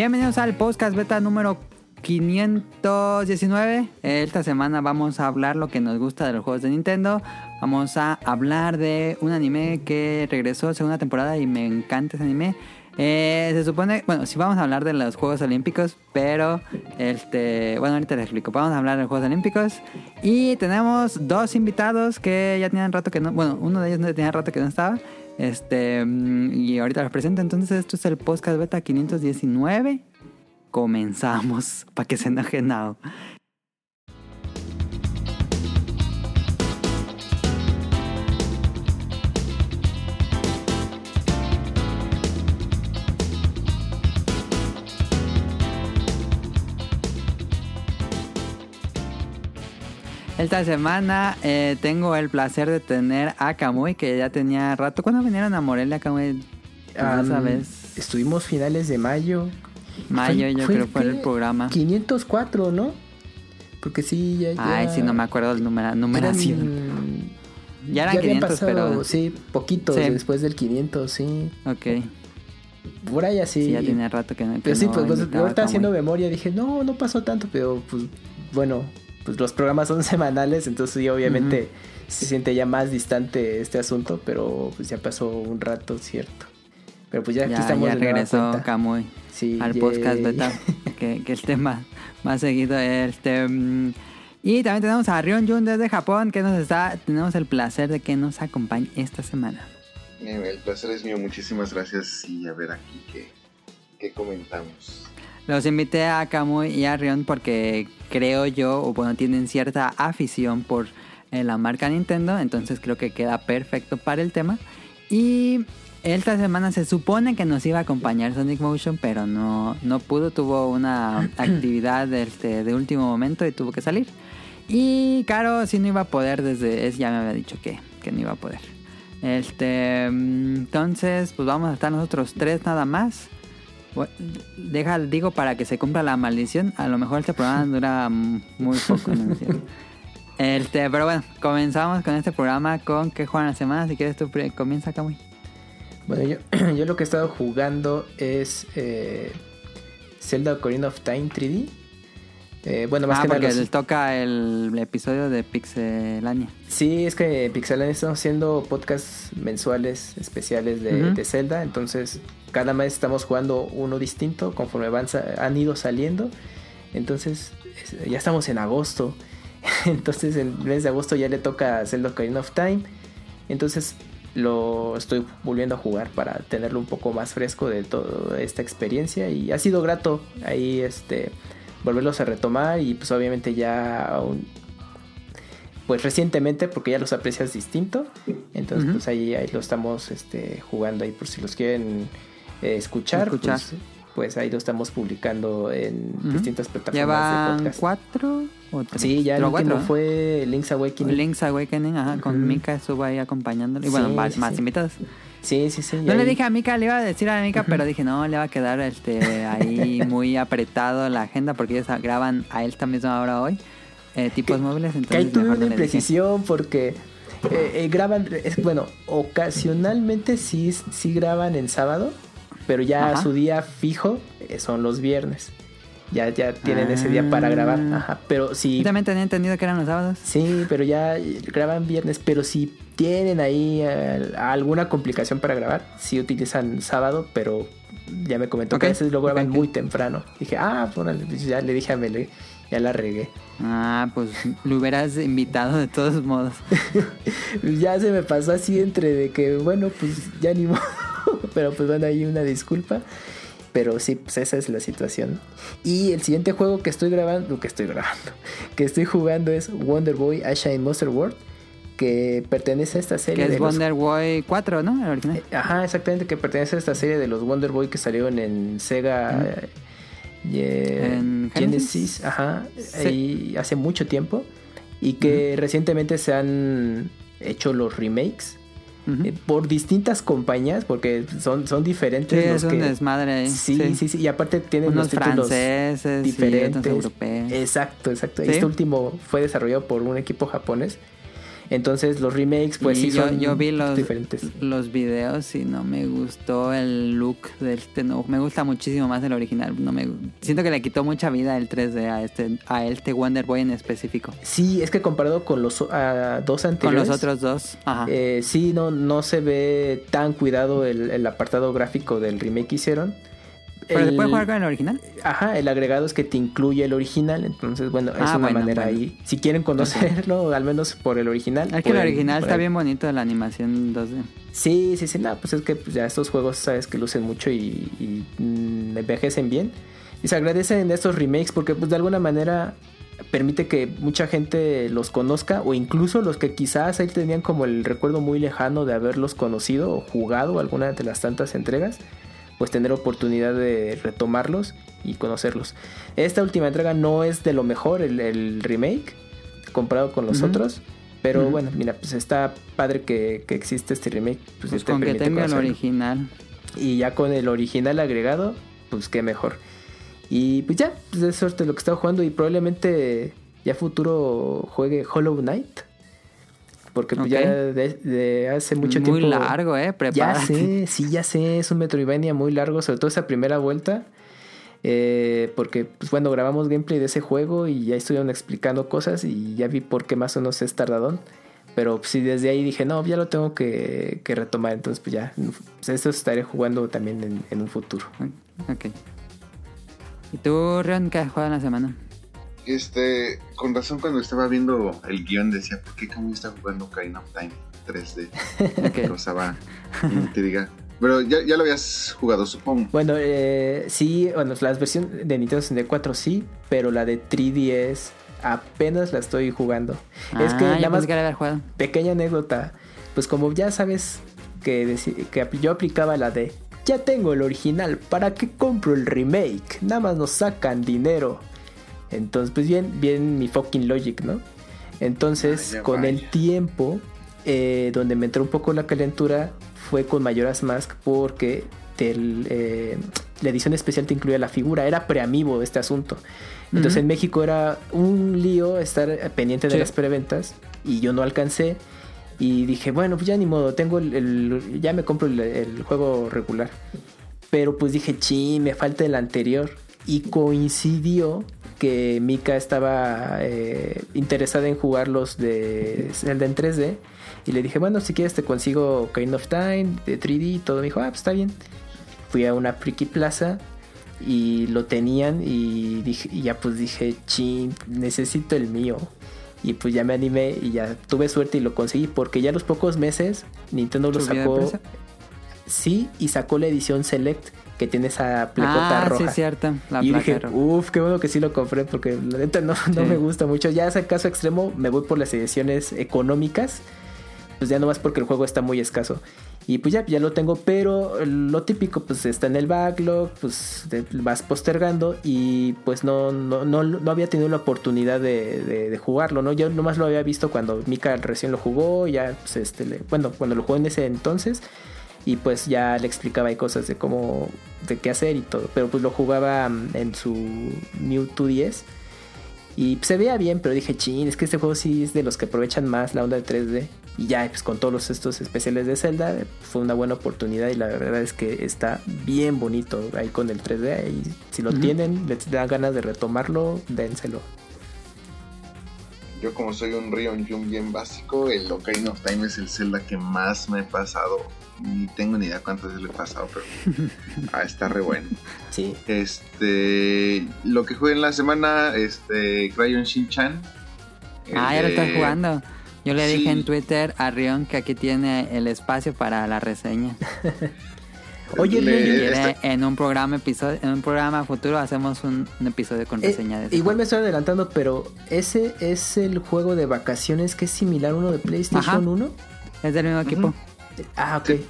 Bienvenidos al podcast beta número 519. Esta semana vamos a hablar lo que nos gusta de los juegos de Nintendo. Vamos a hablar de un anime que regresó segunda temporada y me encanta ese anime. Eh, se supone, bueno, sí vamos a hablar de los Juegos Olímpicos, pero este, bueno, ahorita les explico. Vamos a hablar de los Juegos Olímpicos y tenemos dos invitados que ya tenían rato que no, bueno, uno de ellos no tenía rato que no estaba. Este, mm, y ahorita los presento. Entonces, esto es el podcast beta 519. Comenzamos para que se enoje nada. Esta semana eh, tengo el placer de tener a Kamui, que ya tenía rato. ¿Cuándo vinieron a Morelia, Kamui? Um, sabes? Estuvimos finales de mayo. Mayo, yo creo fue el programa. 504, ¿no? Porque sí, ya. ya Ay, sí, no me acuerdo el número, numeración. eran- ya eran ya habían 500, pasado, pero. Sí, poquitos Sí. después del 500, sí. Ok. Por ahí así. Sí, ya tenía rato que no. que Pero sí, no pues, pues ahorita haciendo memoria dije, no, no pasó tanto, pero pues bueno, pues los programas son semanales, entonces sí, obviamente se siente ya más distante este asunto, pero pues ya pasó un rato, cierto. Pero pues ya, aquí Ya, estamos ya de regresó. Kamui Sí, al yay. podcast beta, que, que esté más, más seguido. Este, mm, y también tenemos a Rion Jun desde Japón, que nos está, tenemos el placer de que nos acompañe esta semana. Eh, El placer es mío, muchísimas gracias y a ver aquí qué, qué comentamos. Los invité a Kamui y a Rion porque creo yo, o bueno, tienen cierta afición por eh, la marca Nintendo, entonces creo que queda perfecto para el tema. Y esta semana se supone que nos iba a acompañar Sonic Motion, pero no, no pudo, tuvo una actividad este, de último momento y tuvo que salir. Y Caro sí no iba a poder desde, es, ya me había dicho que, que no iba a poder. Este, mm, entonces, pues vamos a estar nosotros tres nada más. Deja, digo, para que se cumpla la maldición. A lo mejor este programa dura muy poco, ¿no? Este, pero bueno, comenzamos con este programa con que juegan la semana. Si quieres, tú pre- comienza, Kamui. Bueno, yo, yo lo que he estado jugando es eh, Zelda Ocarina of Time 3D. Eh, bueno, más Ah, que nada porque los- les toca el episodio de Pixelania. Sí, es que Pixelania estamos haciendo podcasts mensuales especiales de, Zelda, entonces cada mes estamos jugando uno distinto conforme van, han ido saliendo. Entonces es- ya estamos en agosto, entonces en el mes de agosto ya le toca a Zelda Ocarina of Time, entonces lo estoy volviendo a jugar para tenerlo un poco más fresco de toda esta experiencia y ha sido grato ahí este volverlos a retomar y pues obviamente ya un- pues recientemente porque ya los aprecias distinto. Entonces, pues ahí, ahí lo estamos este, jugando ahí por si los quieren eh, escuchar. Escuchar. Pues, pues ahí lo estamos publicando en distintas plataformas de ¿Llevan podcast. cuatro o tres? Sí, ya el último cuatro, ¿eh? fue Link's Awakening. Link's Awakening, ajá, con Ujú. Mika estuvo ahí acompañándole. Y bueno, Sí, más, sí, más sí. invitados. Sí, sí, sí. No le ahí- dije a Mika, le iba a decir a Mika, pero dije, no, le va a quedar este ahí muy apretado la agenda porque ellos graban a esta misma hora hoy, eh, tipos Que- móviles. Que Entonces ahí tuve una le imprecisión porque eh, eh, graban, es, bueno, ocasionalmente sí, sí graban en sábado, pero ya Ajá. su día fijo son los viernes. Ya, ya tienen ese día para Ah. grabar. Ajá, pero si Yo también tenía entendido que eran los sábados. Sí, pero ya graban viernes, pero si tienen ahí eh, alguna complicación para grabar, sí utilizan sábado, pero ya me comentó que a veces lo graban muy temprano. Dije, ah, pues órale, pues ya le dije a Mele, ya la regué. Ah, pues lo hubieras invitado de todos modos. ya se me pasó así entre de que, bueno, pues ya ni modo, pero pues bueno, ahí una disculpa. Pero sí, pues esa es la situación. Y el siguiente juego que estoy grabando, que estoy grabando, que estoy jugando es Wonder Boy Asha in Monster World, que pertenece a esta serie Que de es los Wonder Boy 4, ¿no? El original. Eh, Ajá, exactamente, que pertenece a esta serie de los Wonder Boy que salieron en Sega eh, eh, ¿En Genesis, Genesis? ajá, Sí. hace mucho tiempo y que recientemente se han hecho los remakes Eh, por distintas compañías porque son, son Sí, diferentes los es un que desmadre ahí. sí, sí, sí, y aparte tienen Unos los títulos franceses diferentes. otros europeos. Exacto, exacto. Este último fue desarrollado por un equipo japonés. Entonces los remakes pues Y sí yo, son yo vi los, diferentes. los videos y no me gustó el look de este nuevo. Me gusta muchísimo más el original. No me siento que le quitó mucha vida el 3D a este a este Wonder Boy en específico. Sí, es que comparado con los a dos Con anteriores. los otros dos. Ajá. eh, sí, no, no se ve tan cuidado el, el apartado gráfico del remake que hicieron. Pero se El- puede jugar con el original. Ajá, el agregado es que te incluye el original, entonces bueno, es Ah, una bueno, manera bueno. ahí. Si quieren conocerlo, al menos por el original. Es que el original está bien bonito la animación 2D. Sí, sí, sí, no, pues es que pues, ya estos juegos sabes que lucen mucho y, y, mm, envejecen bien. Y se agradecen estos remakes porque pues de alguna manera permite que mucha gente los conozca o incluso los que quizás ahí tenían como el recuerdo muy lejano de haberlos conocido o jugado alguna de las tantas entregas, pues tener oportunidad de retomarlos y conocerlos. Esta última entrega no es de lo mejor el, el remake comparado con los otros. Pero bueno, mira, pues está padre que, que existe este remake. Pues, Pues te con que tenga el original. Y ya con el original agregado, pues qué mejor. Y pues ya, pues es suerte lo que estaba jugando y probablemente ya futuro juegue Hollow Knight. Porque pues Ok. ya de, de hace mucho Muy tiempo... largo, eh. Ya Prepárate. sé, sí, ya sé, es un Metroidvania muy largo, sobre todo esa primera vuelta. Eh, porque, pues bueno, grabamos gameplay de ese juego y ya estuvieron explicando cosas y ya vi por qué más o menos es tardadón. Pero pues, sí, desde ahí dije, no, ya lo tengo que, que retomar. Entonces, pues ya, pues, esto estaré jugando también en, en un futuro. Ok. ¿Y tú, Rion, qué has jugado en la semana? Este, con razón cuando estaba viendo el guion decía, ¿por qué Kamui está jugando Ocarina of Time 3D? Ok. Causaba intriga. Pero ya, ya lo habías jugado, supongo. Bueno, eh, sí, bueno, las versiones de Nintendo 64 sí, pero la de 3DS apenas la estoy jugando. es que Ah, nada más que la había jugado. pequeña anécdota, pues como ya sabes que, que yo aplicaba la de ya tengo el original, ¿para qué compro el remake? Nada más nos sacan dinero. Entonces, pues bien, bien mi fucking logic, ¿no? Entonces, con el tiempo, eh, donde me entró un poco la calentura, fue con Majora's Mask porque del, eh, la edición especial te incluía la figura, era preamibo este asunto. Entonces en México era un lío estar pendiente de Sí. las preventas y yo no alcancé. Y dije, bueno, pues ya ni modo, tengo el, el- ya me compro el, el juego regular. Pero pues dije, chi, me falta el anterior. Y coincidió que Mika estaba eh, interesada en jugar los de Zelda en 3D. Y le dije, bueno, si quieres te consigo Kind of Time de 3D y todo. Me dijo, ah, pues está bien. Fui a una Friki Plaza y lo tenían y, dije, y ya pues dije, chin, necesito el mío. Y pues ya me animé y ya tuve suerte y lo conseguí porque ya a los pocos meses Nintendo lo ¿Subió de sacó. Sí, y sacó la edición Select que tiene esa placota Ah, roja. sí, cierto. La y placa dije, uff, qué bueno que sí lo compré porque la neta no, no Sí. me gusta mucho. Ya ese caso extremo me voy por las ediciones económicas. Pues ya no más porque el juego está muy escaso. Y pues ya, ya lo tengo, pero lo típico pues está en el backlog, pues te vas postergando y pues no, no, no, no había tenido la oportunidad de, de- de jugarlo, ¿no? Yo nomás lo había visto cuando Mika recién lo jugó, ya pues este, le- bueno, cuando lo jugó en ese entonces y pues ya le explicaba ahí cosas de cómo, de qué hacer y todo, pero pues lo jugaba mm, en su New 2DS y se veía bien, pero dije, chin, es que este juego sí es de los que aprovechan más la onda de 3D. Y ya, pues con todos estos especiales de Zelda, fue una buena oportunidad y la verdad es que está bien bonito ahí con el 3D. Y si lo tienen, les dan ganas de retomarlo, dénselo. Yo como soy un Rion Jun bien básico, el Ocarina of Time es el Zelda que más me he pasado. Ni tengo ni idea cuántas veces lo he pasado, pero ah, está re bueno. Sí. Este, lo que jugué en la semana, este, Crayon Shin-Chan. Ah, ya lo estás jugando. Yo le sí. dije en Twitter a Rion que aquí tiene el espacio para la reseña. Oye, Le- este- en un programa episodio, en un programa futuro hacemos un, un episodio con Eh, reseña de ese igual me estoy adelantando, pero ese es el juego de vacaciones que es similar a uno de PlayStation Ajá. 1. juego. Es del mismo equipo. Ah, ok. Sí.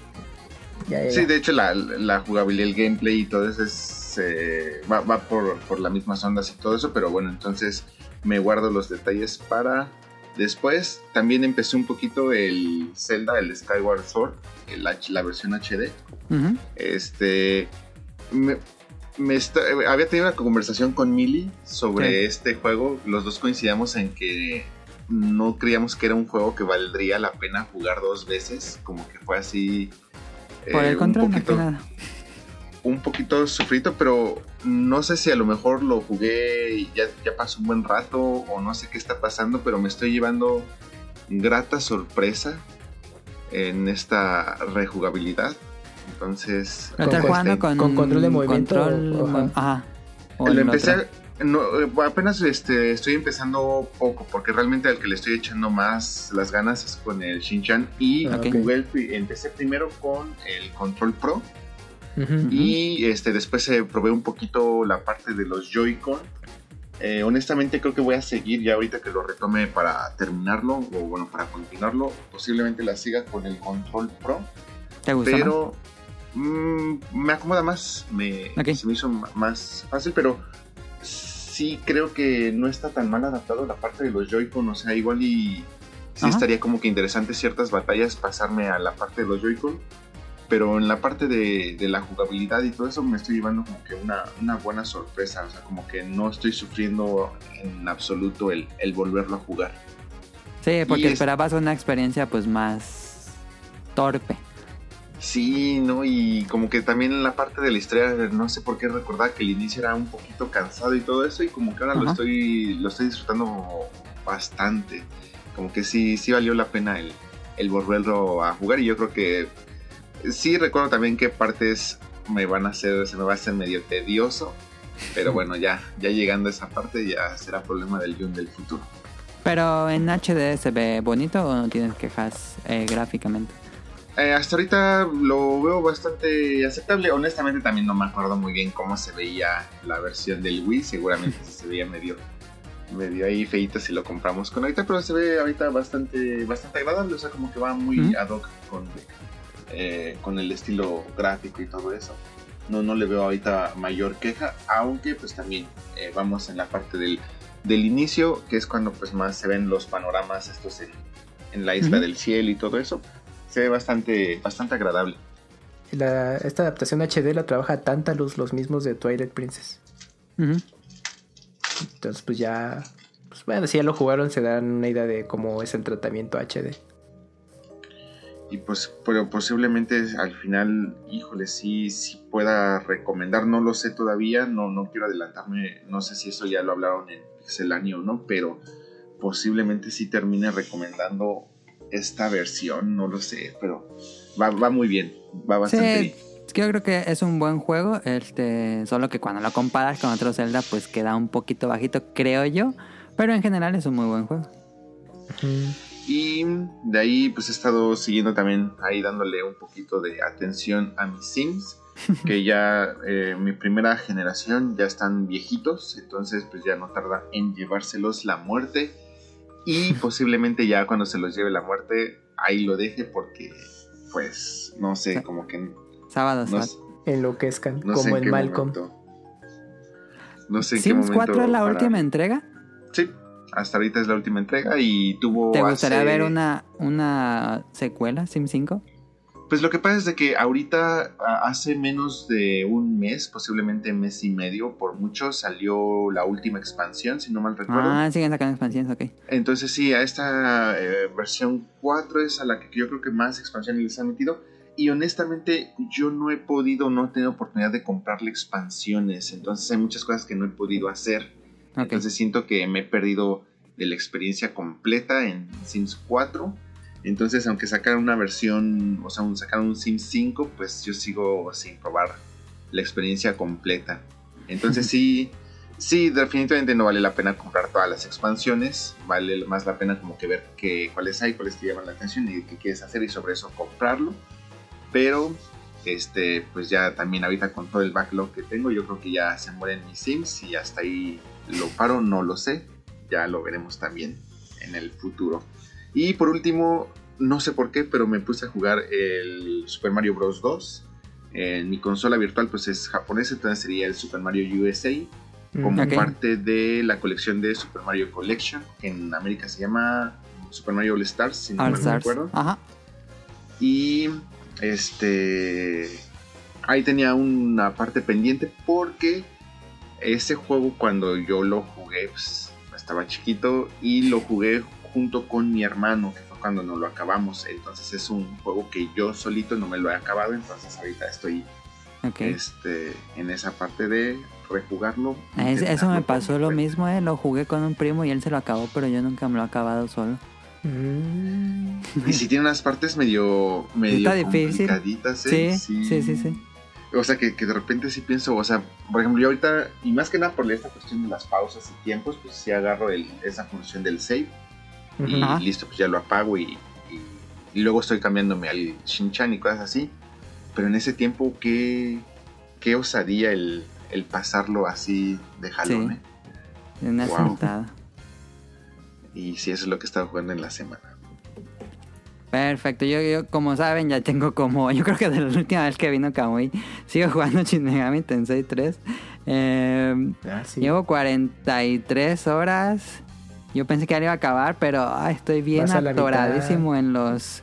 Ya, ya, Sí, ya. de hecho la, la jugabilidad, el gameplay y todo eso es, eh, va, va por, por las mismas ondas y todo eso, pero bueno, entonces me guardo los detalles para después. También empecé un poquito el Zelda, el Skyward Sword, el H- la versión HD. Este, me, me está- había tenido una conversación con Mili sobre este juego. Los dos coincidíamos en que no creíamos que era un juego que valdría la pena jugar dos veces, como que fue así... Por el eh, control, un poquito, nada. un poquito sufrito, pero no sé si a lo mejor lo jugué y ya, ya pasó un buen rato o no sé qué está pasando, pero me estoy llevando grata sorpresa en esta rejugabilidad. Entonces, Lo estás Con- jugando con, con control de movimiento, control, o- ajá. ajá. O lo en empecé otro. No, eh, apenas este, estoy empezando poco, porque realmente al que le estoy echando más las ganas es con el Shinchan y Ah, ok. jugué el pri- empecé primero con el Control Pro y este después eh, probé un poquito la parte de los Joy-Con. Eh, honestamente creo que voy a seguir ya ahorita que lo retome para terminarlo o bueno para continuarlo. Posiblemente la siga con el Control Pro, ¿Te gusta más? pero mm, me acomoda más, me, se me hizo más fácil, pero sí creo que no está tan mal adaptado la parte de los Joy-Con, o sea, igual y sí Ajá. estaría como que interesante ciertas batallas pasarme a la parte de los Joy-Con, pero en la parte de, de la jugabilidad y todo eso me estoy llevando como que una, una buena sorpresa, o sea, como que no estoy sufriendo en absoluto el, el volverlo a jugar. Sí, porque Y es- esperabas una experiencia pues más torpe. Sí, ¿no? Y como que también en la parte de la historia, no sé por qué recordar que el inicio era un poquito cansado y todo eso, y como que ahora lo estoy, lo estoy disfrutando bastante. Como que sí, sí valió la pena el, el volverlo a jugar, y yo creo que sí recuerdo también qué partes me van a hacer, se me va a hacer medio tedioso, pero bueno, ya, ya llegando a esa parte ya será problema del guion del futuro. Pero en HD se ve bonito o no tienes quejas eh, gráficamente. Eh, hasta ahorita lo veo bastante aceptable. Honestamente también no me acuerdo muy bien cómo se veía la versión del Wii. Seguramente se veía medio, medio ahí feito si lo compramos con ahorita, pero se ve ahorita bastante, bastante agradable. O sea, como que va muy Ujú. ad hoc con, eh, con el estilo gráfico y todo eso. No, no le veo ahorita mayor queja, aunque pues también eh, vamos en la parte del, del inicio, que es cuando pues más se ven los panoramas estos en, en la isla del cielo y todo eso. Se ve bastante, bastante agradable. La- esta adaptación HD la trabaja tanta luz los mismos de Twilight Princess. Entonces, pues ya. Pues bueno, si ya lo jugaron, se dan una idea de cómo es el tratamiento HD. Y pues, pero posiblemente al final, híjole, sí, sí pueda recomendar, no lo sé todavía, no, no quiero adelantarme, no sé si eso ya lo hablaron en Pixelania o no, pero posiblemente sí termine recomendando esta versión, no lo sé, pero va, va muy bien, va bastante Sí, bien. yo creo que es un buen juego, este, solo que cuando lo comparas con otro Zelda pues queda un poquito bajito, creo yo, pero en general es un muy buen juego. Y de ahí pues he estado siguiendo también ahí dándole un poquito de atención a mis Sims, que ya eh, mi primera generación ya están viejitos, entonces pues ya no tarda en llevárselos la muerte y posiblemente ya cuando se los lleve la muerte ahí lo deje porque pues no sé, como que Sábado, no. Enloquezcan, no como en en Malcolm. momento. No sé en qué Sims momento 4 es la última entrega. Sí, hasta ahorita es la última entrega y tuvo ¿Te gustaría hace- ver una, una secuela, Sim 5? Pues lo que pasa es de que ahorita, hace menos de un mes, posiblemente mes y medio, por mucho, salió la última expansión, si no mal recuerdo. Ah, siguen sacando expansiones, ok. Entonces sí, a esta eh, versión 4 es a la que yo creo que más expansiones les han metido. Y honestamente yo no he podido, no he tenido oportunidad de comprarle expansiones. Entonces hay muchas cosas que no he podido hacer. Ok. Entonces siento que me he perdido de la experiencia completa en Sims 4. Entonces, aunque sacaran una versión, o sea, un- sacaran un Sims 5, pues yo sigo sin probar la experiencia completa. Entonces sí, sí, definitivamente no vale la pena comprar todas las expansiones. Vale más la pena como que ver qué, cuáles hay, cuáles te llaman la atención y qué quieres hacer y sobre eso comprarlo. Pero, este, pues ya también ahorita con todo el backlog que tengo, yo creo que ya se mueren mis Sims y hasta ahí lo paro, no lo sé. Ya lo veremos también en el futuro. Y por último, no sé por qué, pero me puse a jugar el Super Mario Bros. 2. En mi consola virtual pues es japonesa, entonces sería el Super Mario USA como Ok. parte de la colección de Super Mario Collection. que En América se llama Super Mario All Stars, si no All mal Stars. recuerdo. Ajá. Y este ahí tenía una parte pendiente porque ese juego cuando yo lo jugué pues, estaba chiquito y lo jugué junto con mi hermano, que fue cuando nos lo acabamos. Entonces es un juego que yo solito no me lo he acabado, entonces ahorita estoy Ok. este, en esa parte de rejugarlo. Ah, es- eso me pasó lo mi mismo, eh. Lo jugué con un primo y él se lo acabó, pero yo nunca me lo he acabado solo. Mm. Y si tiene unas partes medio, medio complicaditas, ¿eh? Sí, sí, sí, sí. O sea, que, que de repente sí pienso, o sea, por ejemplo, yo ahorita, y más que nada por esta cuestión de las pausas y tiempos, pues sí agarro el, esa función del save y listo, pues ya lo apago y, y- y luego estoy cambiándome al Shinchan y cosas así. Pero en ese tiempo, qué, qué osadía el, el pasarlo así de jalón, Sí. ¿eh? De una Wow. sentada. Y sí, eso es lo que he estado jugando en la semana. Perfecto, yo, yo como saben ya tengo como, yo creo que de la última vez que vino Kamui, sigo jugando Shin Megami Tensei 3. Eh, Ah, sí. Llevo 43 horas. Yo pensé que ya iba a acabar, pero estoy bien atoradísimo en los...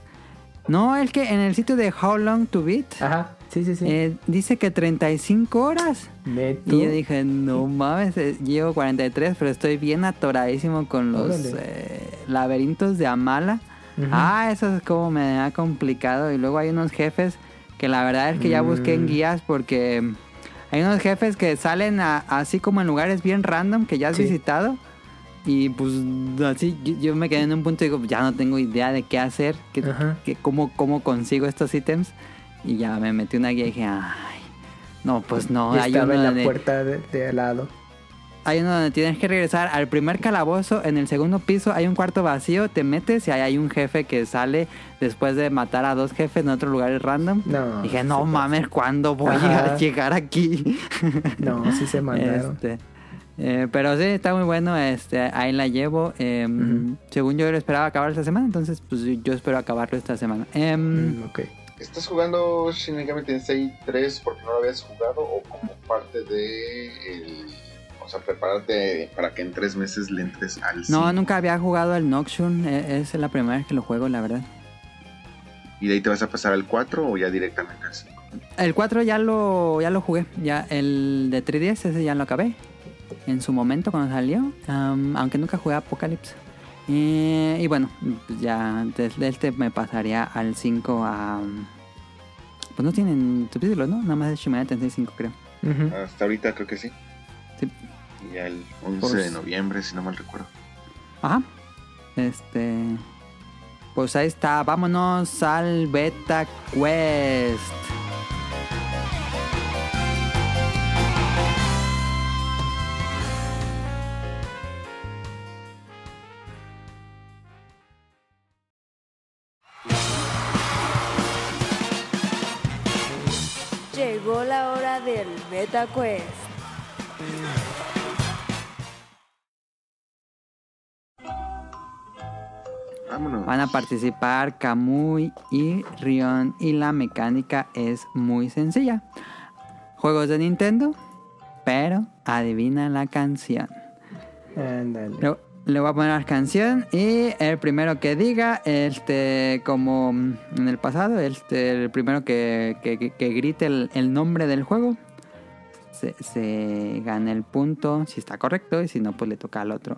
No, es que en el sitio de How Long to Beat Ajá, sí, sí, sí. eh, dice que 35 horas. Neto. Y yo dije, no mames, eh, llevo 43, pero estoy bien atoradísimo con los eh, laberintos de Amala. Ah, eso es como me ha complicado. Y luego hay unos jefes que la verdad es que ya busqué en Mm. guías porque hay unos jefes que salen a- así como en lugares bien random que ya has Sí. visitado. Y pues así yo, yo me quedé en un punto y digo, ya no tengo idea de qué hacer, qué- cómo, cómo consigo estos ítems. Y ya me metí una guía y dije, ay, no, pues no, Y hay estaba en la donde- puerta de, de al lado. hay uno donde tienes que regresar al primer calabozo. En el segundo piso hay un cuarto vacío. Te metes y ahí hay un jefe que sale después de matar a dos jefes en otros lugares random. No, Dije, no mames, ¿cuándo voy Ajá. a llegar aquí? No, sí se mandaron. Este, eh, pero sí, está muy bueno. Este, ahí la llevo. Eh, Ujú. Según yo lo esperaba acabar esta semana. Entonces, pues yo espero acabarlo esta semana. Em, Mm, ok. ¿Estás jugando Shin Megami Tensei 3 porque no lo habías jugado o como parte de el, o sea, prepararte para que en tres meses le entres al no, nunca había jugado el Nocturne. eh, Es la primera vez que lo juego, la verdad. ¿Y de ahí te vas a pasar al 4 o ya directamente al 5? El 4 ya lo, ya lo jugué. Ya el de 3DS, ese ya lo acabé. En su momento cuando salió. aunque nunca jugué Apocalypse. Eh, y bueno, pues ya desde este me pasaría al 5 a... Pues no tienen subtítulos, ¿no? Nada más es Shin Megami Tensei 5 creo. Ujú. Hasta ahorita creo que sí. Sí. Y el 11 Pues- de noviembre, si no mal recuerdo. Ajá. Este... Pues ahí está. Vámonos al Beta Quest. Del Beta Quest. Vámonos. Van a participar Kamui y Rion y la mecánica es muy sencilla. Juegos de Nintendo, pero adivina la canción. Ándale. Le, voy a poner la canción y el primero que diga, este, como en el pasado, este, el primero que, que- que- que grite el, el nombre del juego, se, se gana el punto, si está correcto, y si no, pues le toca al otro.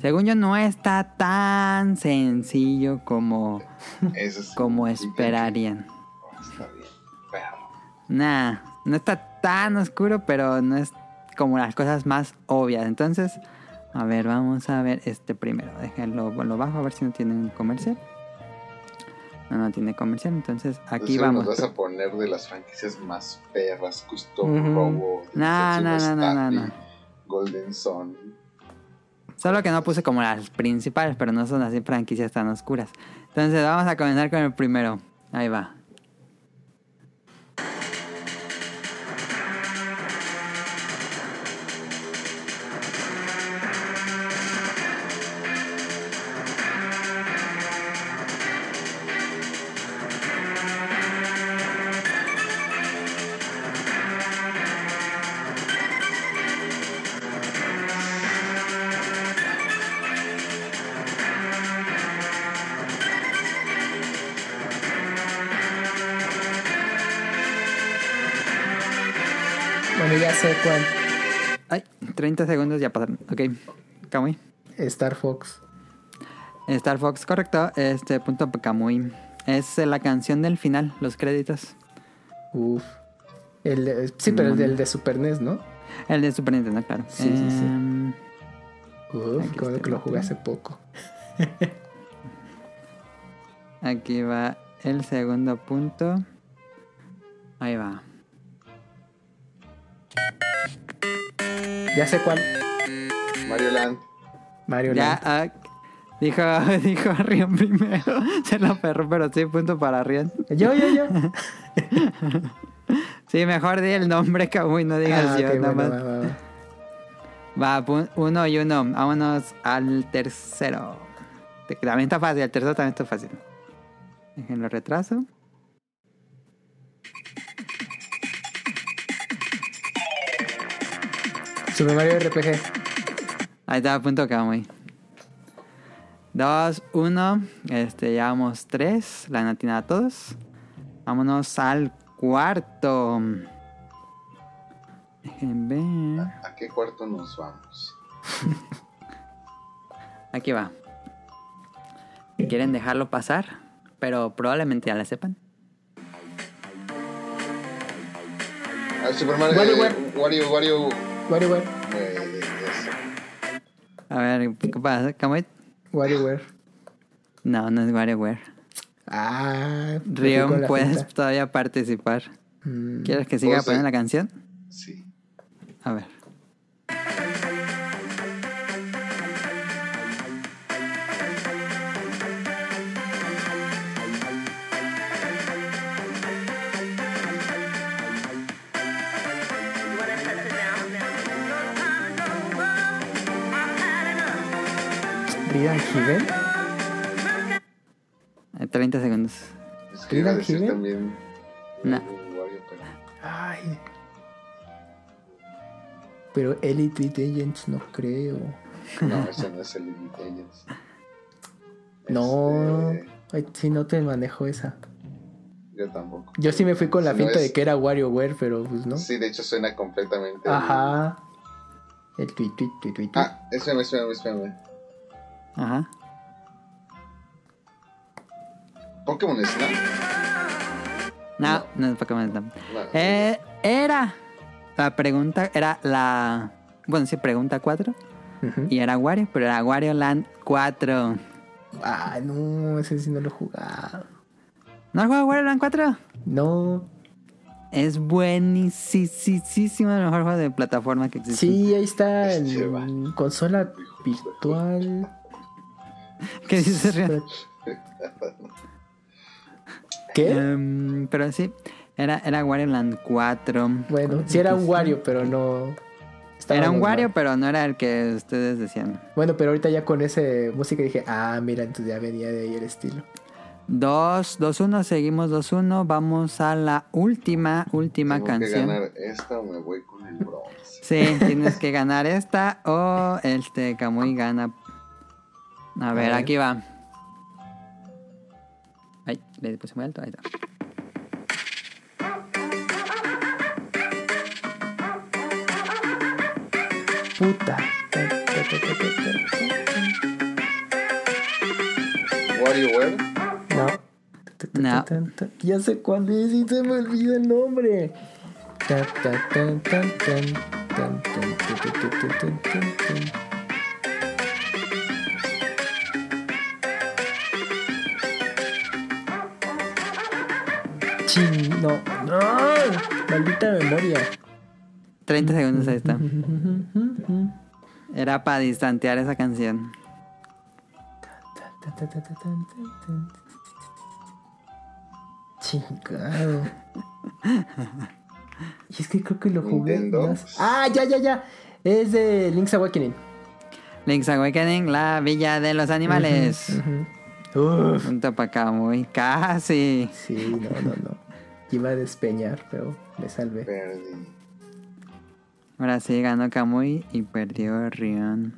Según yo, no está tan sencillo como, Eso es como esperarían. Está bien. Perro. Nah, no está tan oscuro, pero no es como las cosas más obvias. Entonces, a ver, vamos a ver este primero. Déjenlo, lo bajo a ver si no tiene un comercial. No, no tiene comercial, entonces aquí vamos. Nos vas a poner de las franquicias más perras, Custom Ujú. Robo, No, no, no, no, no. Golden Sun. Solo que no puse como las principales, pero no son así franquicias tan oscuras. Entonces vamos a comenzar con el primero. Ahí va. Cuál. Ay, 30 segundos ya pasaron. Ok, Kamui. Star Fox. Star Fox, correcto. Este punto Kamui. Es eh, la canción del final, los créditos. Uf. El de- sí, pero el del de Super NES, ¿no? El de Super Nintendo, claro. Sí, sí, sí. Em, Uf, está que lo jugué hace poco. Aquí va el segundo punto. Ahí va. Ya sé cuál. Mario Land. Mario Ya, Land. ah, dijo, dijo Rion primero. Se lo perró, pero sí, punto para Rion. Yo, yo, yo. Sí, mejor di el nombre, Kamui, no digas Ah, yo, ok, nada bueno, más. va, va, va. Va, pu- uno y uno. Vámonos al tercero. Te- También está fácil, el tercero también está fácil. Déjenlo retraso. Super Mario RPG. Ahí está, punto Kamui. Dos, uno. Este, ya vamos tres. La natina a todos. Vámonos al cuarto. Dejen ver. ¿A qué cuarto nos vamos? Aquí va. ¿Quieren dejarlo pasar? Pero probablemente ya la sepan. Ah, Super Mario. WarioWare. eh, Wario, Wario. WarioWare. A ver, ¿qué pasa? ¿Kamui? WarioWare. No, no es WarioWare. Ah, Rion, puedes todavía participar. Mm, ¿Quieres que siga poniendo la canción? Sí. A ver. Resident Evil. Eh, 30 segundos. Es que iba a decir también. No. Wario, pero. Ay. Pero Elite Beat Agents no creo. No, ese no es el Elite Agents. No. Este, Ay, sí, no te manejo esa. yo tampoco. Yo sí me fui con la Si no finta es- de que era WarioWare, pero pues no. Sí, de hecho suena completamente. Ajá. El tweet, tweet, tweet, tweet. tweet. Ah, espérame, espérame, espérame. Ajá. Pokémon Snap. No, no es Pokémon Snap. No. Eh, era. La pregunta era la. Bueno, sí, pregunta 4. Ujú. Y era Wario, pero era Wario Land 4. Ah, no, ese sí no lo he jugado. ¿No has jugado Wario Land 4? No. Es buenísimo el mejor juego de plataforma que existe. Sí, ahí está en consola virtual. ¿Qué dices, Rian? ¿Qué? Em, pero sí, era, era Wario Land 4. Bueno, sí era un Wario, pero no. Era un Wario, mal. pero no era el que ustedes decían. Bueno, pero ahorita ya con ese música dije, ah, mira, entonces ya venía de ahí el estilo. 2, 2, 1, seguimos 2, 1. Vamos a la última, última Tengo canción. que ganar esta o me voy con el bronce. Sí, tienes que ganar esta o este Kamui gana. A ver, ver. aquí va. Ay, le puse muy alto. Ahí está. Puta. WarioWare. No. No. Ya sé cuál es y se me olvida el nombre. Chin, no. No. Maldita memoria. 30 segundos, ahí está. Era para distantear esa canción. Chingado. Y es que creo que lo jugué Nintendo. más. Ah, ya, ya, ya. Es de Link's Awakening. Link's Awakening, la villa de los animales. Ujú. Uf. Punto para Kamui. Casi. Sí, no, no, no. Iba a despeñar, pero me salvé. Perdí. Ahora sí ganó Kamui y perdió Rion.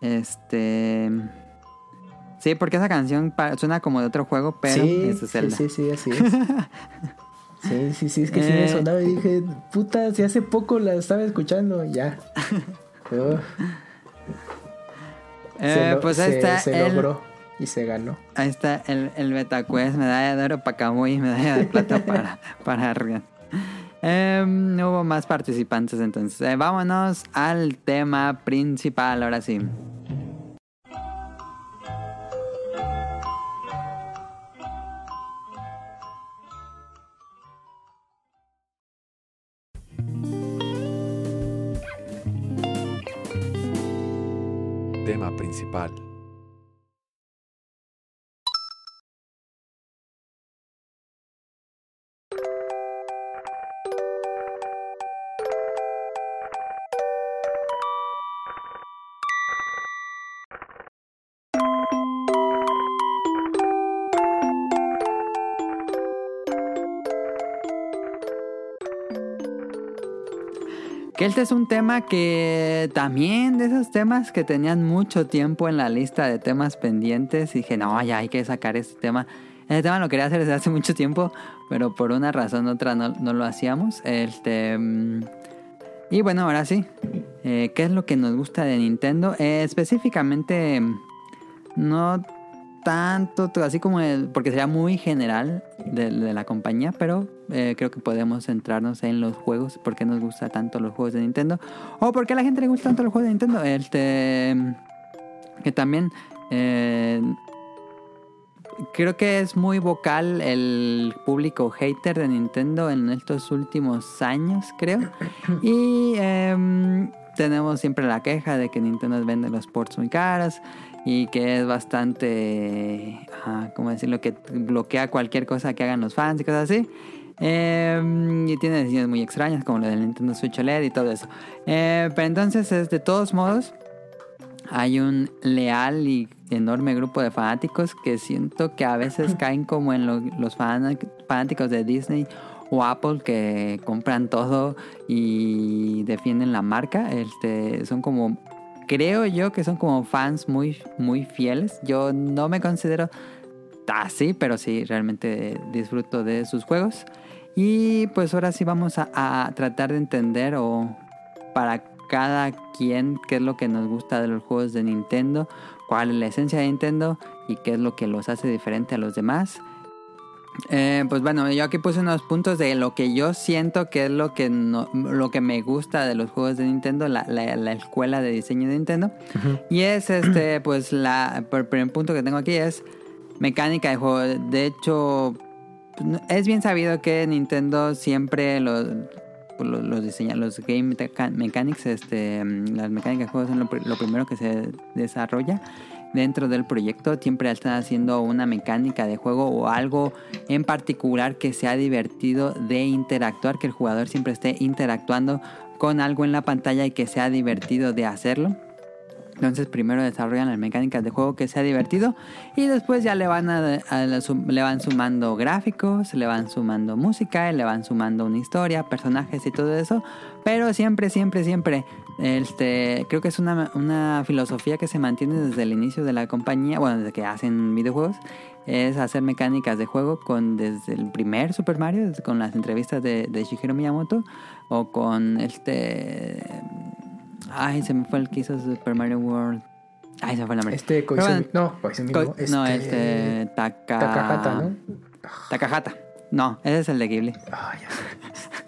Este. Sí, porque esa canción suena como de otro juego, pero sí, es de sí, Zelda. sí, sí, así es. Sí, sí, sí, es que sí me Eh. sonaba y dije, puta, si hace poco la estaba escuchando, ya. Uf. Eh, se lo- pues ahí se- está se el- logró y se ganó. Ahí está el, el Betacuest, medalla de oro para Camuy y medalla de plata para, para Rian. Em, no hubo más participantes entonces. Eh, vámonos al tema principal, ahora sí. Tema principal. Que este es un tema que también de esos temas que tenían mucho tiempo en la lista de temas pendientes. Y dije, no, ya hay que sacar este tema. Este tema lo quería hacer desde hace mucho tiempo, pero por una razón u otra no, no lo hacíamos. Este. mm, Y bueno, ahora sí. Eh, ¿Qué es lo que nos gusta de Nintendo? Eh, específicamente, mm, no tanto, así como porque sería muy general de, la compañía, pero eh, creo que podemos centrarnos en los juegos, por qué nos gusta tanto los juegos de Nintendo, o por qué a la gente le gusta tanto los juegos de Nintendo. Este, que también eh, creo que es muy vocal el público hater de Nintendo en estos últimos años, creo. Y em, tenemos siempre la queja de que Nintendo vende los ports muy caros y que es bastante, ah, ¿cómo decirlo? Que bloquea cualquier cosa que hagan los fans y cosas así. Em, y tiene decisiones muy extrañas como lo del Nintendo Switch OLED y todo eso. Eh, pero entonces es de todos modos hay un leal y enorme grupo de fanáticos que siento que a veces caen como en lo- los fan- fanáticos de Disney o Apple que compran todo y defienden la marca. Este, son como, creo yo que son como fans muy, muy fieles. Yo no me considero así, pero sí realmente disfruto de sus juegos. Y pues ahora sí vamos a, a tratar de entender o para cada quien qué es lo que nos gusta de los juegos de Nintendo, cuál es la esencia de Nintendo y qué es lo que los hace diferente a los demás. Eh, pues bueno, yo aquí puse unos puntos de lo que yo siento que es lo que no- lo que me gusta de los juegos de Nintendo, la, la- la escuela de diseño de Nintendo. Y es este, pues la el primer punto que tengo aquí es mecánica de juego. De hecho, es bien sabido que Nintendo siempre los pues, los, los diseña, los game mechanics, este, las mecánicas de juegos son lo primero que se desarrolla dentro del proyecto. Siempre están haciendo una mecánica de juego o algo en particular que sea divertido de interactuar, que el jugador siempre esté interactuando con algo en la pantalla y que sea divertido de hacerlo. Entonces primero desarrollan las mecánicas de juego que sea divertido y después ya le van a, le van sumando gráficos, le van sumando música, le van sumando una historia, personajes y todo eso. Pero siempre, siempre, siempre, este, creo que es una, una filosofía que se mantiene desde el inicio de la compañía, bueno, desde que hacen videojuegos, es hacer mecánicas de juego con desde el primer Super Mario, con las entrevistas de, de Shigeru Miyamoto o con este Ay, se me fue el que hizo Super Mario World. Ay, se me fue el nombre. Este Koizumi- bueno, no, Koizumi no, Co- no, este. Taka... Takahata, ¿no? Takahata. No, ese es el de Ghibli. Ay, ya.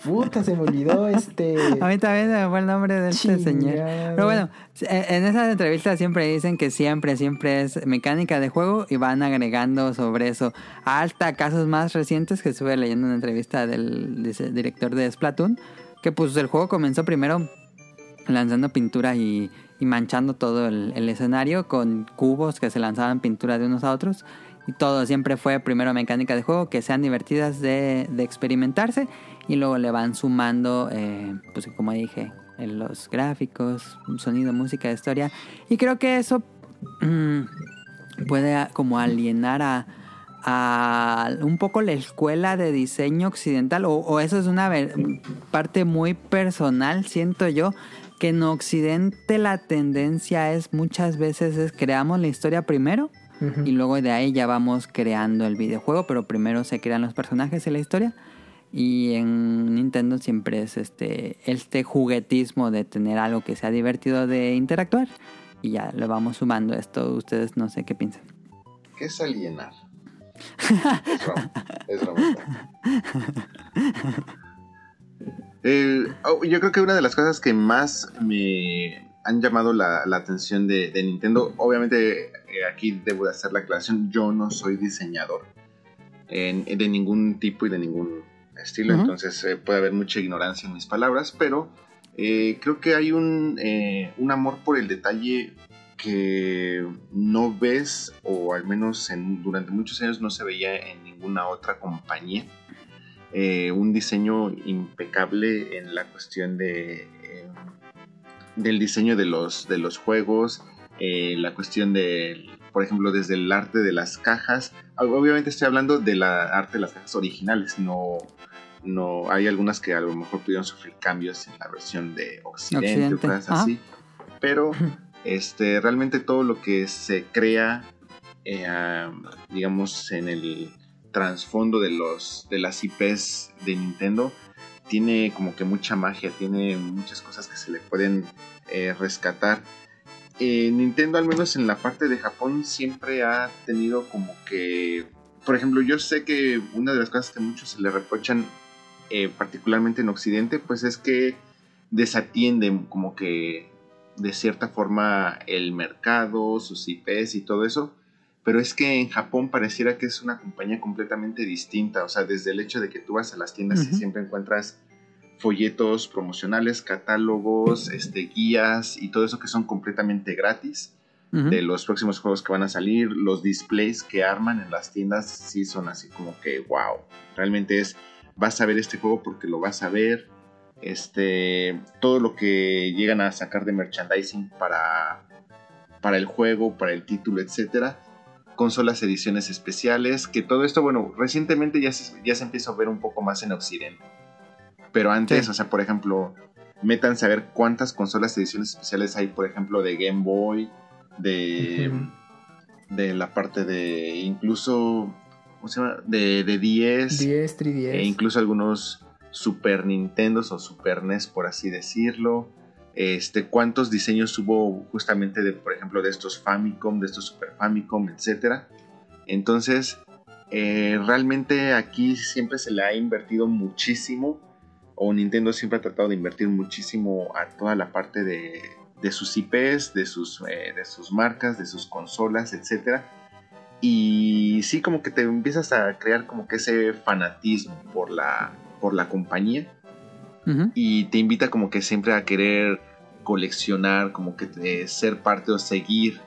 Puta, se me olvidó este. A mí también se me fue el nombre de este señor. Pero bueno, en en esas entrevistas siempre dicen que siempre, siempre es mecánica de juego y van agregando sobre eso. Hasta casos más recientes que estuve leyendo una entrevista del director de Splatoon, que pues el juego comenzó primero lanzando pintura y, manchando todo el, escenario con cubos que se lanzaban pintura de unos a otros. Y todo siempre fue primero mecánica de juego que sean divertidas de, experimentarse y luego le van sumando, eh, pues como dije, en los gráficos, sonido, música, historia. Y creo que eso mm, puede como alienar a, a un poco la escuela de diseño occidental, o, eso es una parte muy personal, siento yo, que en Occidente la tendencia es muchas veces es creamos la historia primero y luego de ahí ya vamos creando el videojuego, pero primero se crean los personajes y la historia. Y en Nintendo siempre es este, este juguetismo de tener algo que sea divertido de interactuar. y ya le vamos sumando esto. Ustedes no sé qué piensan. ¿Qué es alienar? es es. Eh, yo creo que una de las cosas que más me han llamado la, la atención de, de Nintendo, obviamente eh, aquí debo de hacer la aclaración, yo no soy diseñador en- de ningún tipo y de ningún estilo, entonces eh, puede haber mucha ignorancia en mis palabras, pero eh, creo que hay un, un amor por el detalle que no ves, o al menos en- durante muchos años no se veía en ninguna otra compañía. Eh, un diseño impecable en la cuestión de eh, del diseño de los, de los juegos, eh, la cuestión de, por ejemplo, desde el arte de las cajas. Obviamente estoy hablando de la arte de las cajas originales, no, no hay algunas que a lo mejor pudieron sufrir cambios en la versión de Occidente, cosas así. Pero este, realmente todo lo que se crea, eh, digamos, en el trasfondo de, los, de las IPs de Nintendo, tiene como que mucha magia, tiene muchas cosas que se le pueden eh, rescatar. Eh, Nintendo, al menos en la parte de Japón, siempre ha tenido como que, por ejemplo, yo sé que una de las cosas que muchos se le reprochan, eh, particularmente en Occidente, pues es que desatienden como que de cierta forma el mercado, sus IPs y todo eso. Pero es que en Japón pareciera que es una compañía completamente distinta. O sea, desde el hecho de que tú vas a las tiendas y siempre encuentras folletos promocionales, catálogos, este, guías y todo eso que son completamente gratis de los próximos juegos que van a salir, los displays que arman en las tiendas sí son así como que wow, realmente es vas a ver este juego porque lo vas a ver, este todo lo que llegan a sacar de merchandising para para el juego, para el título, etcétera, consolas ediciones especiales, que todo esto bueno, recientemente ya se, ya se empieza a ver un poco más en occidente. Pero antes, Sí. o sea, por ejemplo, métanse a ver cuántas consolas ediciones especiales hay, por ejemplo, de Game Boy, de, de la parte de incluso, ¿cómo se llama? De, de 10, 10, 3DS. e incluso algunos Super Nintendos o Super NES, por así decirlo. Este, cuántos diseños hubo justamente de, por ejemplo, de estos Famicom, de estos Super Famicom, etcétera. Entonces, eh, realmente aquí siempre se le ha invertido muchísimo, o Nintendo siempre ha tratado de invertir muchísimo a toda la parte de, de sus IPs, de sus, eh, de sus marcas, de sus consolas, etcétera. Y sí, como que te empiezas a crear como que ese fanatismo por la, por la compañía y te invita como que siempre a querer coleccionar, como que eh, ser parte o seguir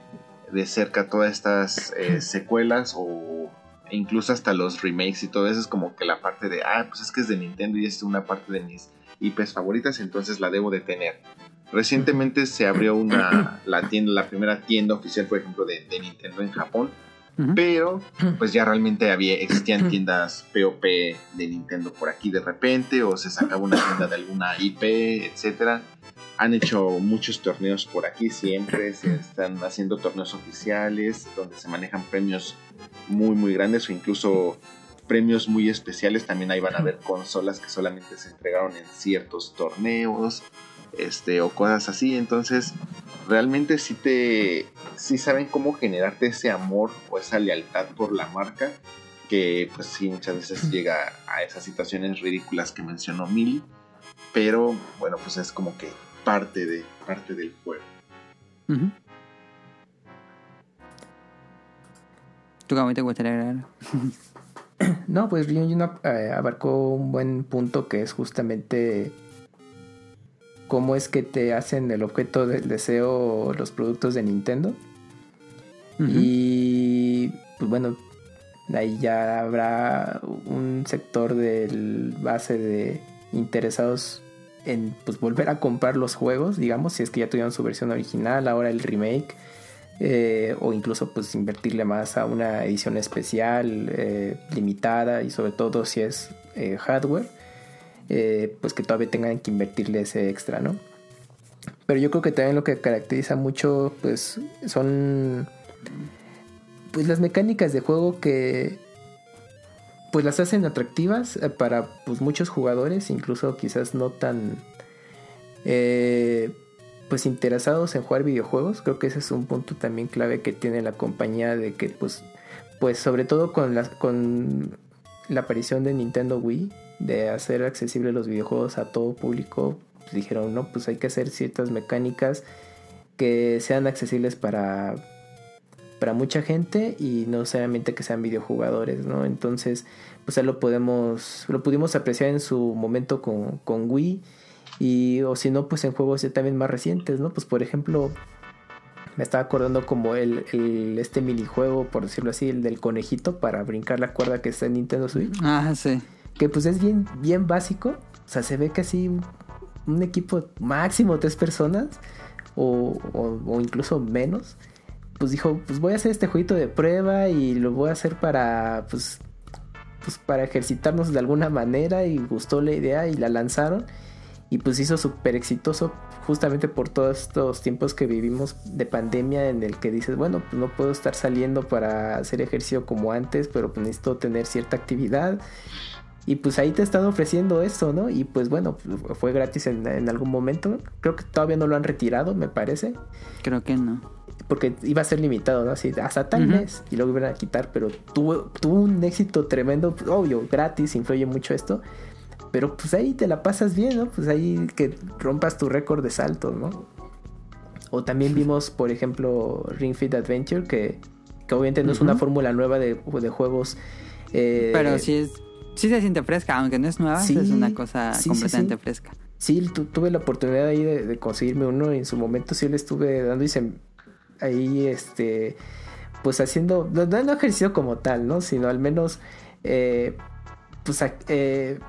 de cerca todas estas eh, secuelas o incluso hasta los remakes y todo eso es como que la parte de, ah, pues es que es de Nintendo y es una parte de mis IPs favoritas, entonces la debo de tener. Recientemente se abrió una, la tienda, la primera tienda oficial, por ejemplo, de, de Nintendo en Japón, Pero pues ya realmente había existían tiendas POP de Nintendo por aquí de repente o se sacaba una tienda de alguna IP, etcétera. Han hecho muchos torneos por aquí siempre, se están haciendo torneos oficiales donde se manejan premios muy muy grandes o incluso premios muy especiales. También ahí van a haber consolas que solamente se entregaron en ciertos torneos, este o cosas así. Entonces realmente sí te sí saben cómo generarte ese amor o esa lealtad por la marca que pues sí muchas veces llega a esas situaciones ridículas que mencionó Mili pero bueno pues es como que parte de parte del juego. ¿Tú cómo te gustaría agregar? No, pues Ryun eh, abarcó un buen punto que es justamente cómo es que te hacen el objeto del deseo los productos de Nintendo. Y pues bueno, ahí ya habrá un sector del base de interesados en pues volver a comprar los juegos, digamos, si es que ya tuvieron su versión original, ahora el remake, eh, o incluso pues invertirle más a una edición especial, eh, limitada y sobre todo si es eh, hardware, eh, pues que todavía tengan que invertirle ese extra, ¿no? Pero yo creo que también lo que caracteriza mucho pues son pues las mecánicas de juego que pues las hacen atractivas eh, para pues muchos jugadores, incluso quizás no tan eh, pues interesados en jugar videojuegos. Creo que ese es un punto también clave que tiene la compañía de que pues pues sobre todo con la, con la aparición de Nintendo Wii de hacer accesibles los videojuegos a todo público, pues dijeron, "No, pues hay que hacer ciertas mecánicas que sean accesibles para para mucha gente y no solamente que sean videojugadores, ¿no? Entonces, pues ahí lo podemos, lo pudimos apreciar en su momento con, con Wii y o si no, pues en juegos ya también más recientes, ¿no? Pues por ejemplo, me estaba acordando como el, el, este minijuego, por decirlo así, el del conejito para brincar la cuerda que está en Nintendo Switch. Ah, sí. Que pues es bien, bien básico. O sea, se ve casi un, un equipo máximo tres personas o, o, incluso menos pues dijo, pues voy a hacer este jueguito de prueba y lo voy a hacer para, pues, pues para ejercitarnos de alguna manera y gustó la idea y la lanzaron y pues hizo súper exitoso justamente por todos estos tiempos que vivimos de pandemia en el que dices, bueno, pues no puedo estar saliendo para hacer ejercicio como antes, pero pues necesito tener cierta actividad. Y pues ahí te están ofreciendo eso, ¿no? Y pues bueno, fue gratis en, en algún momento. Creo que todavía no lo han retirado, me parece. Creo que no porque iba a ser limitado, ¿no? Así, hasta tal mes y luego iban a quitar, pero tuvo, tuvo un éxito tremendo, obvio, gratis, influye mucho esto, pero pues ahí te la pasas bien, ¿no? Pues ahí que rompas tu récord de saltos, ¿no? O también vimos, por ejemplo, Ring Fit Adventure, que, que obviamente no es una fórmula nueva de, de juegos. Eh, pero sí es, sí se siente fresca, aunque no es nueva, sí, es una cosa sí, completamente sí, fresca. Sí, tu, tuve la oportunidad ahí de, de, conseguirme uno y en su momento sí le estuve dando y se, ahí este pues haciendo no, no ejercicio como tal no sino al menos eh, pues eh,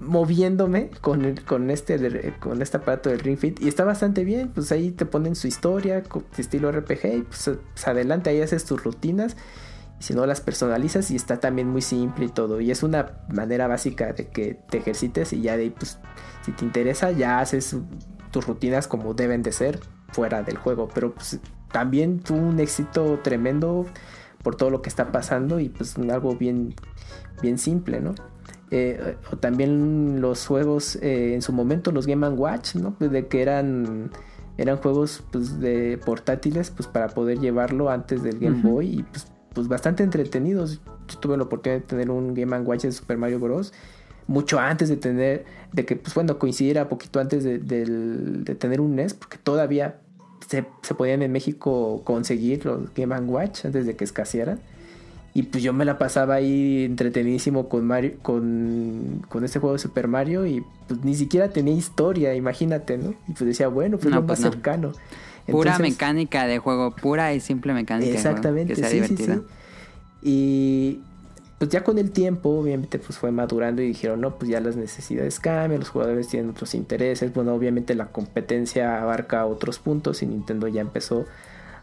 moviéndome con, el, con este con este aparato del Ring Fit y está bastante bien pues ahí te ponen su historia estilo RPG y pues, pues adelante ahí haces tus rutinas y si no las personalizas y está también muy simple y todo y es una manera básica de que te ejercites y ya de ahí pues si te interesa ya haces tus rutinas como deben de ser fuera del juego. Pero pues, también tuvo un éxito tremendo por todo lo que está pasando y pues algo bien, bien simple, ¿no? Eh, o también los juegos eh, en su momento, los Game Watch, ¿no? Pues de que eran eran juegos pues, de portátiles pues para poder llevarlo antes del Game uh -huh. Boy y pues, pues, bastante entretenidos. Yo tuve la oportunidad de tener un Game Watch de Super Mario Bros mucho antes de tener, de que, pues bueno, coincidiera poquito antes de, de, de tener un NES, porque todavía se, se, podían en México conseguir los Game Watch antes de que escasearan. Y pues yo me la pasaba ahí entretenidísimo con Mario, con, con este juego de Super Mario y pues ni siquiera tenía historia, imagínate, ¿no? Y pues decía, bueno, pues no, lo pues más no. cercano. Entonces, pura mecánica de juego, pura y simple mecánica exactamente, de juego, que sea sí, sí, sí. Y pues ya con el tiempo, obviamente, pues fue madurando y dijeron, no, pues ya las necesidades cambian, los jugadores tienen otros intereses. Bueno, obviamente la competencia abarca otros puntos y Nintendo ya empezó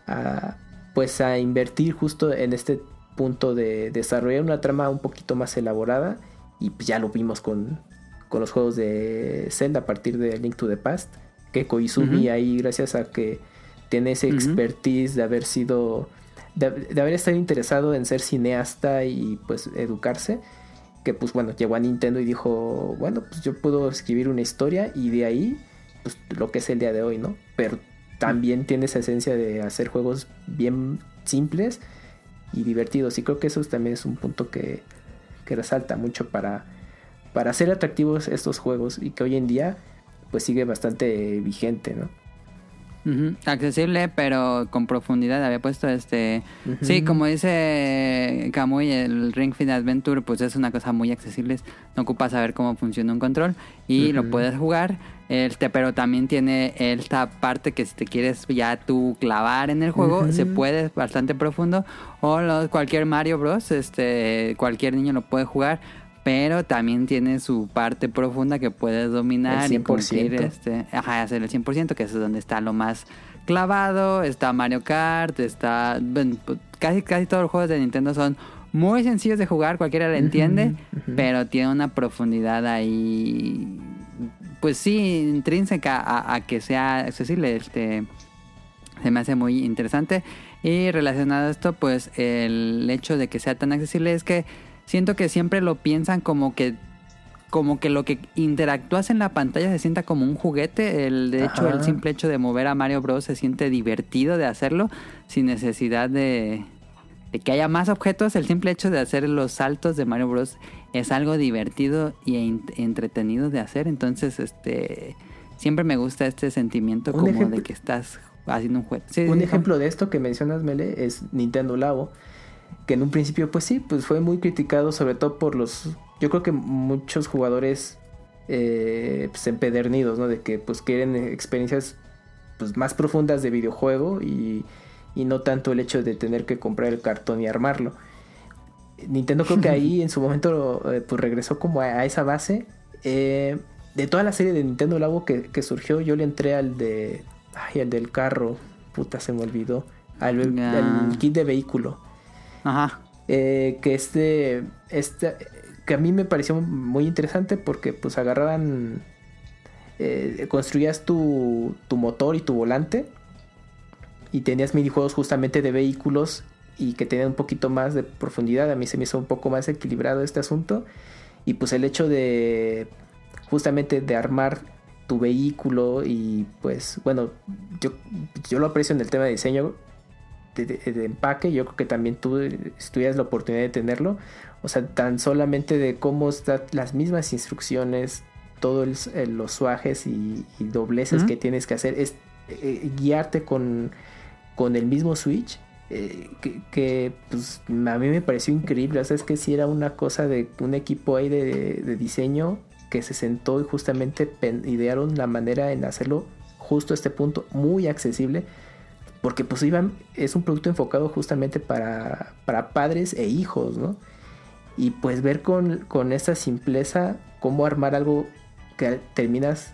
a, pues a invertir justo en este punto de desarrollar una trama un poquito más elaborada y pues ya lo vimos con, con los juegos de Zelda a partir de Link to the Past, que Koizumi uh -huh. ahí gracias a que tiene ese expertise uh -huh. de haber sido de, de, haber estado interesado en ser cineasta y pues educarse, que pues bueno, llegó a Nintendo y dijo, bueno, pues yo puedo escribir una historia y de ahí, pues lo que es el día de hoy, ¿no? Pero también tiene esa esencia de hacer juegos bien simples y divertidos y creo que eso también es un punto que, que resalta mucho para, para hacer atractivos estos juegos y que hoy en día pues sigue bastante vigente, ¿no? Uh -huh. Accesible, pero con profundidad. Había puesto este. Uh -huh. Sí, como dice Kamui, el Ring Fit Adventure, pues es una cosa muy accesible. No ocupa saber cómo funciona un control y uh -huh. lo puedes jugar. Este, pero también tiene esta parte que si te quieres ya tú clavar en el juego, se puede bastante profundo. O los, cualquier Mario Bros. Este, cualquier niño lo puede jugar pero también tiene su parte profunda que puedes dominar y cumplir este, ajá, hacer el 100%, que es donde está lo más clavado, está Mario Kart, está bueno, pues, casi casi todos los juegos de Nintendo son muy sencillos de jugar, cualquiera lo entiende, uh -huh. pero tiene una profundidad ahí pues sí, intrínseca a, a que sea accesible, este se me hace muy interesante y relacionado a esto, pues el hecho de que sea tan accesible es que siento que siempre lo piensan como que como que lo que interactúas en la pantalla se sienta como un juguete. El, de hecho, el simple hecho de mover a Mario Bros. se siente divertido de hacerlo sin necesidad de, de que haya más objetos. El simple hecho de hacer los saltos de Mario Bros. es algo divertido y en- entretenido de hacer. Entonces, este siempre me gusta este sentimiento Un como ejemplo- de que estás haciendo un juego. Sí, Un sí, ejemplo de esto que mencionas, Mele, es Nintendo Labo, que en un principio, pues sí, pues fue muy criticado, sobre todo por los, yo creo que muchos jugadores eh, pues empedernidos, ¿no? De que pues quieren experiencias pues más profundas de videojuego y, y no tanto el hecho de tener que comprar el cartón y armarlo. Nintendo creo que ahí en su momento eh, pues regresó como a, esa base. Eh, de toda la serie de Nintendo Labo que, que surgió, yo le entré al de. Ay, el del carro. Puta, se me olvidó. Al, al kit de vehículo. Ajá. Eh, que este, este. Que a mí me pareció muy interesante porque pues agarraban. eh, construías tu, tu motor y tu volante. Y tenías minijuegos justamente de vehículos y que tenían un poquito más de profundidad. A mí se me hizo un poco más equilibrado este asunto. Y pues el hecho de justamente de armar tu vehículo y pues bueno, yo, yo lo aprecio en el tema de diseño de, empaque. Yo creo que también tú estudias la oportunidad de tenerlo. O sea, tan solamente de cómo están las mismas instrucciones, todos los suajes y, y dobleces que tienes que hacer, es eh, guiarte con, con el mismo Switch. eh, que, que, pues a mí me pareció increíble. O sea, es que si era una cosa de un equipo ahí de, de diseño que se sentó y justamente idearon la manera en hacerlo justo a este punto muy accesible. Porque pues iban, es un producto enfocado justamente para, para padres e hijos, ¿no? Y pues ver con, con esta simpleza cómo armar algo que terminas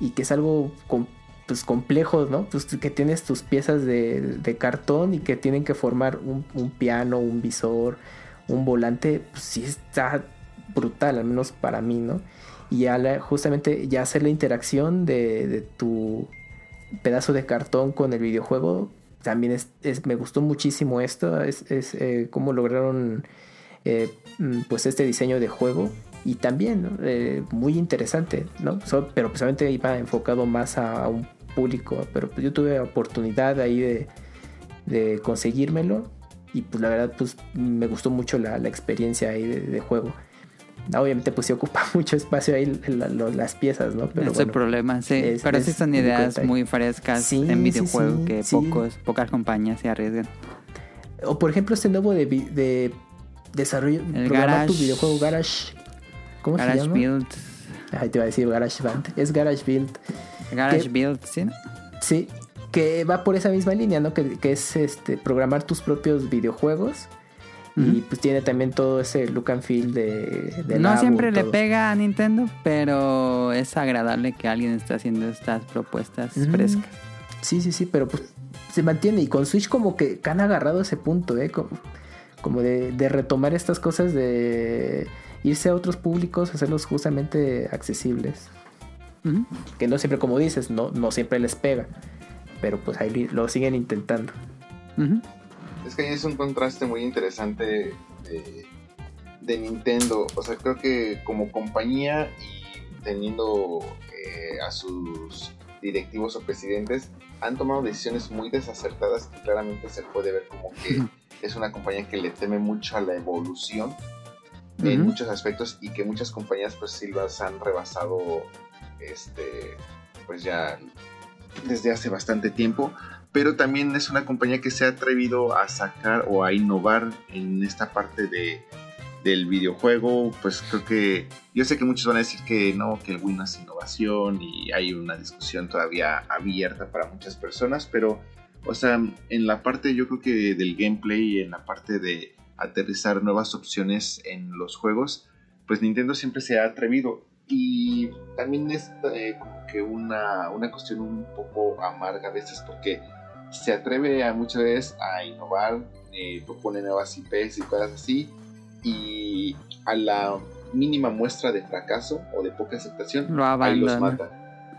y que es algo com- pues, complejo, ¿no? Pues que tienes tus piezas de, de cartón y que tienen que formar un, un piano, un visor, un volante, pues sí está brutal, al menos para mí, ¿no? Y ya la- justamente ya hacer la interacción de, de tu pedazo de cartón con el videojuego. También es, me gustó muchísimo esto es, es eh, cómo lograron eh, mm, pues este diseño de juego. Y también. Eh, muy interesante no pero precisamente iba enfocado más a, un público pero pues yo tuve oportunidad ahí de, conseguírmelo y pues la verdad pues me gustó mucho la, la experiencia ahí de juego obviamente pues se ocupa mucho espacio ahí la- las piezas no pero Ese bueno, problema, sí. es- Pero sí es son ideas muy frescas Sí, en sí, que pocos, pocas compañías se arriesgan. O por ejemplo este nuevo de, de desarrollo, El programar tu Garage- videojuego Garage. ¿Cómo se Garage llama? Build. Ay, te iba a decir Garage Band. Es Garage Build. Garage. Build, ¿sí? Sí, que va por esa misma línea, ¿no? Que, que es este programar tus propios videojuegos. Y pues tiene también todo ese look and feel de, de No Labo siempre le pega a Nintendo, pero es agradable que alguien esté haciendo estas propuestas Ujú. frescas. Sí, sí, sí, pero pues se mantiene. Y con Switch como que han agarrado ese punto, ¿eh? Como, como de, de retomar estas cosas de irse a otros públicos, hacerlos justamente accesibles. Que no siempre, como dices, no, no siempre les pega. Pero pues ahí lo siguen intentando. Ujú. Es que ahí es un contraste muy interesante de, de Nintendo. O sea, creo que como compañía y teniendo eh, a sus directivos o presidentes, han tomado decisiones muy desacertadas que claramente se puede ver como que es una compañía que le teme mucho a la evolución en muchos aspectos y que muchas compañías pues sí las han rebasado este pues ya desde hace bastante tiempo pero también es una compañía que se ha atrevido a sacar o a innovar en esta parte de del videojuego pues creo que yo sé que muchos van a decir que no que el Wii no es innovación y hay una discusión todavía abierta para muchas personas pero o sea en la parte yo creo que del gameplay en la parte de aterrizar nuevas opciones en los juegos, pues Nintendo siempre se ha atrevido. Y también es eh, como que una, una cuestión un poco amarga a veces porque se atreve a muchas veces a innovar, eh, propone nuevas IPs y cosas así, y a la mínima muestra de fracaso o de poca aceptación, Lo ahí los mata.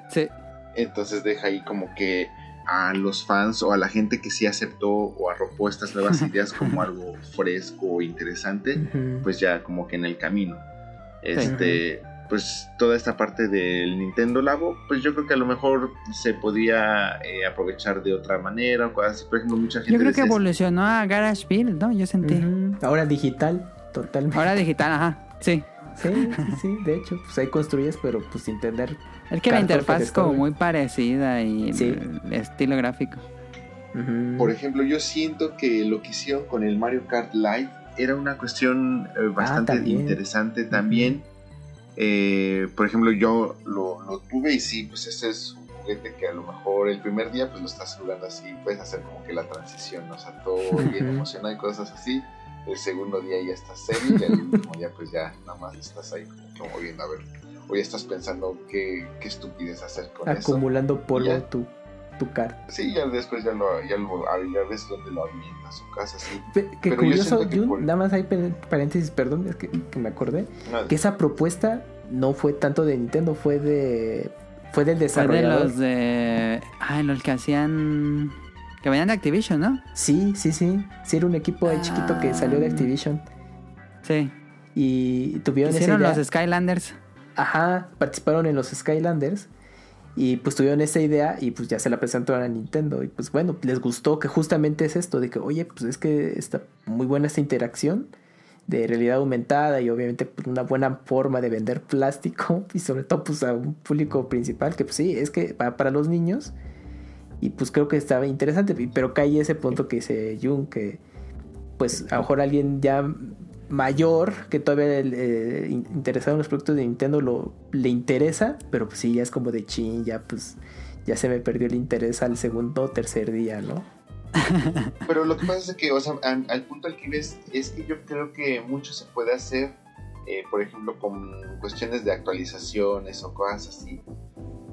Sí. Entonces deja ahí como que a los fans o a la gente que sí aceptó o arropó estas nuevas ideas como algo fresco o interesante, pues ya como que en el camino. Este, pues toda esta parte del Nintendo Labo, pues yo creo que a lo mejor se podía eh, aprovechar de otra manera o cosas así. Por ejemplo, mucha gente Yo creo que evolucionó a GarageBuild, ¿no? Yo sentí. Ahora digital, totalmente. Ahora digital, ajá. Sí. Sí, sí, de hecho, pues ahí construyes, pero pues sin tener. Es que la interfaz es como muy parecida y Sí. el estilo gráfico. Por ejemplo, yo siento que lo que hicieron con el Mario Kart Live era una cuestión eh, bastante Ah, también. interesante también. Eh, por ejemplo, yo lo, lo tuve y sí, pues ese es un juguete que a lo mejor el primer día pues lo estás jugando así, puedes hacer como que la transición, ¿no? o sea, todo bien emocionado y cosas así. El segundo día ya estás serio y el último día pues ya nada más estás ahí como moviendo a ver. O ya estás pensando qué, qué estupidez hacer con eso. Acumulando polvo Ya. Tu, carta. Sí, ya después ya lo, ya lo ya ves dónde lo avientas o cosas así. Pe- Qué Pero yo curioso, siento que Jun, por- nada más hay paréntesis, perdón, es que, que me acordé. No, Que esa propuesta no fue tanto de Nintendo, fue de. Fue del Fue de desarrollador. los de. Ay, los que hacían. Que venían de Activision, ¿no? Sí, sí, sí. Sí, era un equipo ahí chiquito que salió de Ah. Activision. Sí. Y tuvieron esa Hicieron idea. los Skylanders. Ajá, participaron en los Skylanders. Y pues tuvieron esa idea y pues ya se la presentaron a Nintendo. Y pues bueno, les gustó que justamente es esto, de que oye, pues es que está muy buena esta interacción de realidad aumentada y obviamente pues, una buena forma de vender plástico y sobre todo pues a un público principal que pues sí, es que para, para los niños. Y pues creo que estaba interesante, pero cae ese punto que dice Jung, que pues a lo mejor alguien ya mayor que todavía eh, in- interesado en los productos de Nintendo lo, le interesa, pero pues sí, ya es como de chin, ya pues ya se me perdió el interés al segundo o tercer día, ¿no? Pero lo que pasa es que, o sea, al, al punto al que ves, es que yo creo que mucho se puede hacer, eh, por ejemplo, con cuestiones de actualizaciones o cosas así.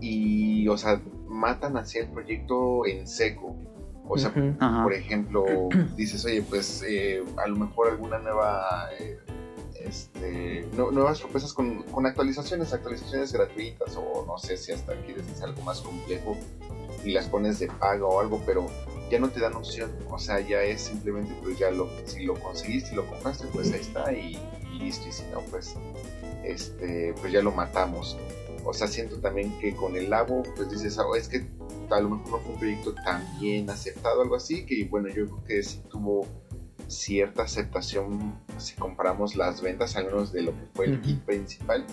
Y, o sea, matan hacia el proyecto en seco. O sea, por ejemplo, dices, oye, pues eh, a lo mejor alguna nueva, eh, este, no- nuevas propuestas con, con actualizaciones, actualizaciones gratuitas o no sé si hasta quieres hacer algo más complejo y las pones de paga o algo, pero ya no te dan opción, o sea, ya es simplemente pues ya lo, si lo conseguiste y lo compraste, pues ahí está y, y listo, y si no, pues, este, pues ya lo matamos. O sea, siento también que con el Labo, pues dices, "Ah, es que a lo mejor no fue un proyecto tan bien aceptado, algo así, que bueno, yo creo que sí tuvo cierta aceptación si comparamos las ventas, al menos de lo que fue el kit principal.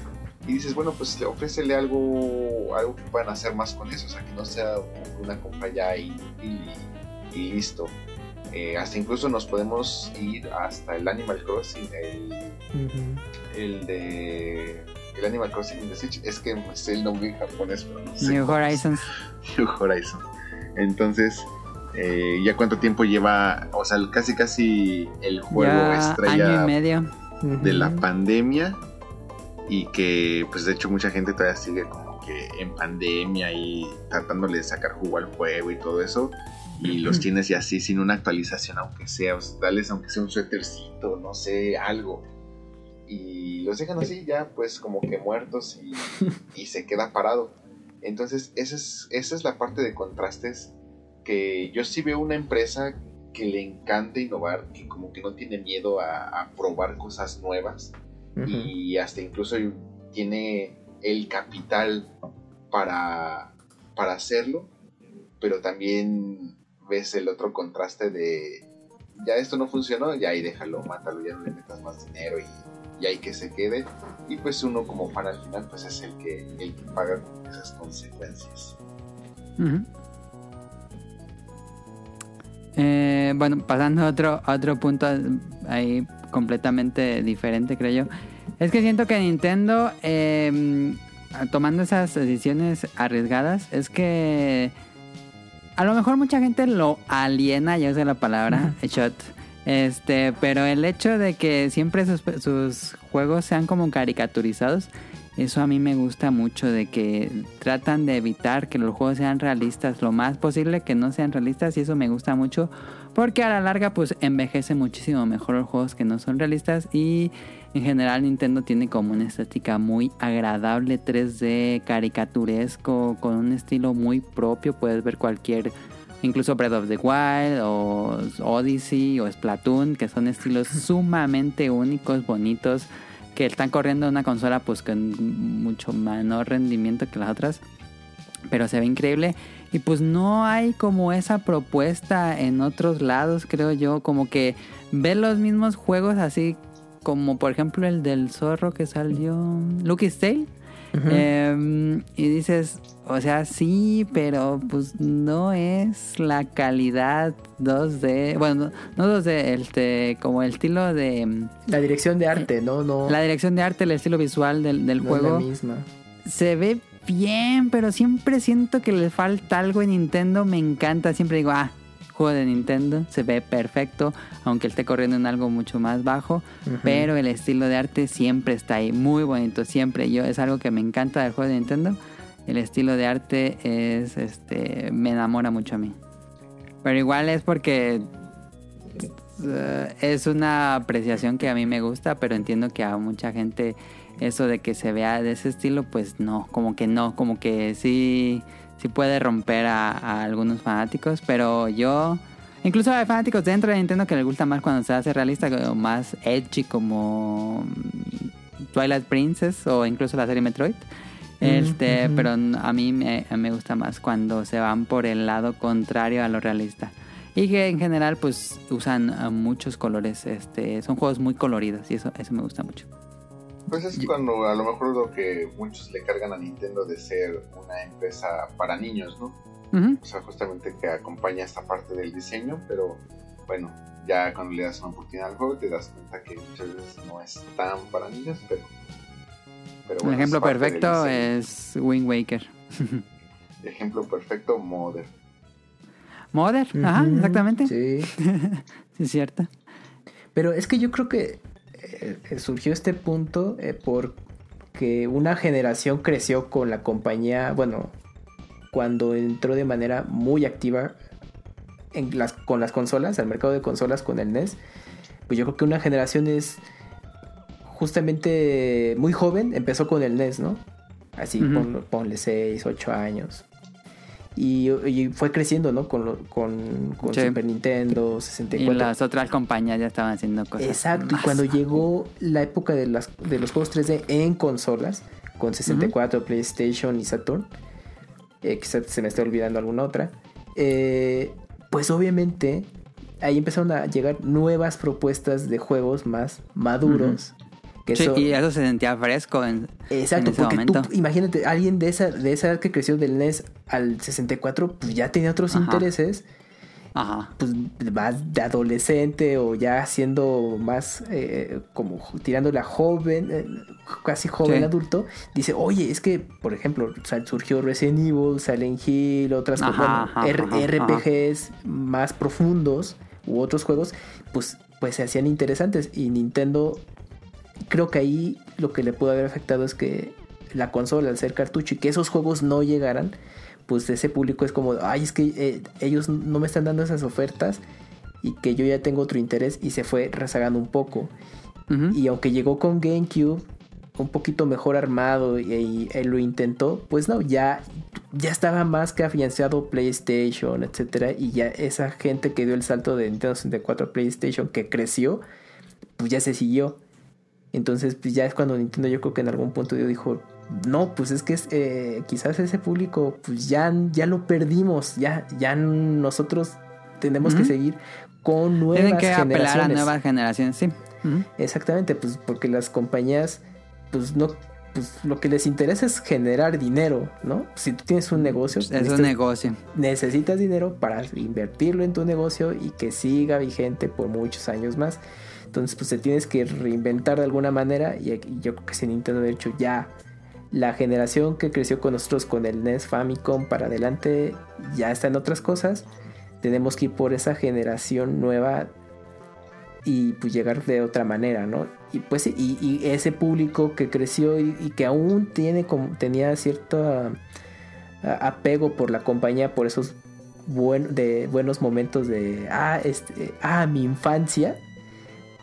Y dices, bueno, pues ofrécele algo, algo que puedan hacer más con eso, o sea, que no sea una compra ya y, y listo. Eh, hasta incluso nos podemos ir hasta el Animal Crossing, el, el de el Animal Crossing de Switch, es que me sé el nombre en japonés, pero no sé New cómo. Horizons. New Horizon. Entonces, eh, ¿ya cuánto tiempo lleva? O sea, casi casi el juego Ya estrella año y medio. de la pandemia y que pues de hecho mucha gente todavía sigue como que en pandemia y tratándole de sacar jugo al juego y todo eso y los tienes y así sin una actualización aunque sea, o sea, dales aunque sea un suétercito, no sé, algo y los dejan así ya pues como que muertos y, y se queda parado. Entonces esa es, esa es la parte de contrastes que yo sí veo una empresa que le encanta innovar, que como que no tiene miedo a, a probar cosas nuevas Ujú. y hasta incluso tiene el capital para, para hacerlo, pero también ves el otro contraste de ya esto no funcionó, ya ahí déjalo, mátalo, ya no le metas más dinero y, y ahí que se quede. Y pues uno como fan al final pues es el que, el que paga esas consecuencias. Eh, bueno, pasando a otro, a otro punto ahí completamente diferente, creo yo. Es que siento que Nintendo, eh, tomando esas decisiones arriesgadas, es que a lo mejor mucha gente lo aliena, ya usé la palabra, shot. Este, pero el hecho de que siempre sus, juegos sean como caricaturizados, eso a mí me gusta mucho, de que tratan de evitar que los juegos sean realistas lo más posible, que no sean realistas, y eso me gusta mucho, porque a la larga pues envejece muchísimo mejor los juegos que no son realistas y en general Nintendo tiene como una estética muy agradable, 3D, caricaturesco, con un estilo muy propio, puedes ver cualquier incluso Breath of the Wild o Odyssey o Splatoon, que son estilos sumamente únicos, bonitos, que están corriendo una consola pues con mucho menor rendimiento que las otras. Pero se ve increíble. Y pues no hay como esa propuesta en otros lados, creo yo. Como que ver los mismos juegos así como por ejemplo el del zorro que salió Lucky's Tale. Eh, y dices, o sea, sí, pero pues no es la calidad 2D, bueno, no 2D, este, como el estilo de... La dirección de arte, ¿no? no La dirección de arte, el estilo visual del, del no juego. Es la misma. Se ve bien, pero siempre siento que le falta algo en Nintendo. Me encanta, siempre digo, ah, juego de Nintendo, se ve perfecto, aunque esté corriendo en algo mucho más bajo, pero el estilo de arte siempre está ahí, muy bonito, siempre. Yo es algo que me encanta del juego de Nintendo. El estilo de arte es, este, me enamora mucho a mí. Pero igual es porque eh, es una apreciación que a mí me gusta, pero entiendo que a mucha gente eso de que se vea de ese estilo, pues no, como que no, como que sí, sí puede romper a, algunos fanáticos, pero yo, incluso hay fanáticos dentro de Nintendo que les gusta más cuando se hace realista, o más edgy como mm, Twilight Princess o incluso la serie Metroid. Este, pero a mí me, me gusta más cuando se van por el lado contrario a lo realista. Y que en general pues usan eh, muchos colores, este, son juegos muy coloridos y eso, eso me gusta mucho. Pues es cuando a lo mejor lo que muchos le cargan a Nintendo de ser una empresa para niños, ¿no? O sea, justamente que acompaña esta parte del diseño, pero bueno, ya cuando le das una oportunidad al juego te das cuenta que muchas veces no es tan para niños, pero... pero Un bueno, ejemplo es parte del perfecto es Wind Waker. Ejemplo perfecto, Mother. Mother, ajá, exactamente. Sí. Sí. es cierto. Pero es que yo creo que eh, eh, surgió este punto eh, porque una generación creció con la compañía, bueno, cuando entró de manera muy activa en las, con las consolas, al mercado de consolas con el NES, pues yo creo que una generación es justamente muy joven, empezó con el NES, ¿no? Así, Ujú. pon- ponle 6, 8 años. Y, y fue creciendo, ¿no? Con, lo- con, con Sí. Super Nintendo, Y 64. las otras compañías ya estaban haciendo cosas. Exacto, y cuando llegó la época de, las, de los juegos 3D en consolas, con 64, PlayStation y Saturn, eh, quizá se me está olvidando alguna otra, eh, pues obviamente ahí empezaron a llegar nuevas propuestas de juegos más maduros. Que Sí, y eso se sentía fresco en, Exacto, en ese porque momento. tú, imagínate, alguien de esa, de esa edad que creció del NES al 64, pues ya tenía otros Ajá. intereses Ajá. pues más de adolescente o ya siendo más eh, como tirando la joven, eh, casi joven Sí. adulto, dice, oye, es que, por ejemplo, surgió Resident Evil, Silent Hill, otras Ajá, bueno, ajá, RPGs más profundos u otros juegos, pues, pues se hacían interesantes y Nintendo, creo que ahí lo que le pudo haber afectado es que la consola al ser cartucho y que esos juegos no llegaran, pues ese público es como, ay, es que eh, ellos no me están dando esas ofertas y que yo ya tengo otro interés y se fue rezagando un poco. Y aunque llegó con GameCube un poquito mejor armado y, lo intentó, pues no, ya, ya estaba más que afianzado PlayStation, etcétera, y ya esa gente que dio el salto de Nintendo 64 a PlayStation que creció, pues ya se siguió. Entonces, pues ya es cuando Nintendo yo creo que en algún punto yo dijo, no, pues es que es, eh, quizás ese público, pues ya, ya lo perdimos, ya, ya nosotros tenemos que seguir con nuevas Tienen que apelar a generaciones. nuevas generaciones, sí. Exactamente, pues porque las compañías, pues no, pues lo que les interesa es generar dinero, ¿no? Si tú tienes un negocio, Es un negocio. necesitas dinero para invertirlo en tu negocio y que siga vigente por muchos años más. Entonces, pues te tienes que reinventar de alguna manera y yo creo que si Nintendo de hecho ya la generación que creció con nosotros con el NES Famicom para adelante ya está en otras cosas. Tenemos que ir por esa generación nueva y pues llegar de otra manera, ¿no? Y pues y, ese público que creció y, que aún tiene como tenía cierto ah, apego por la compañía, por esos de buenos momentos de ah, este, ah, mi infancia,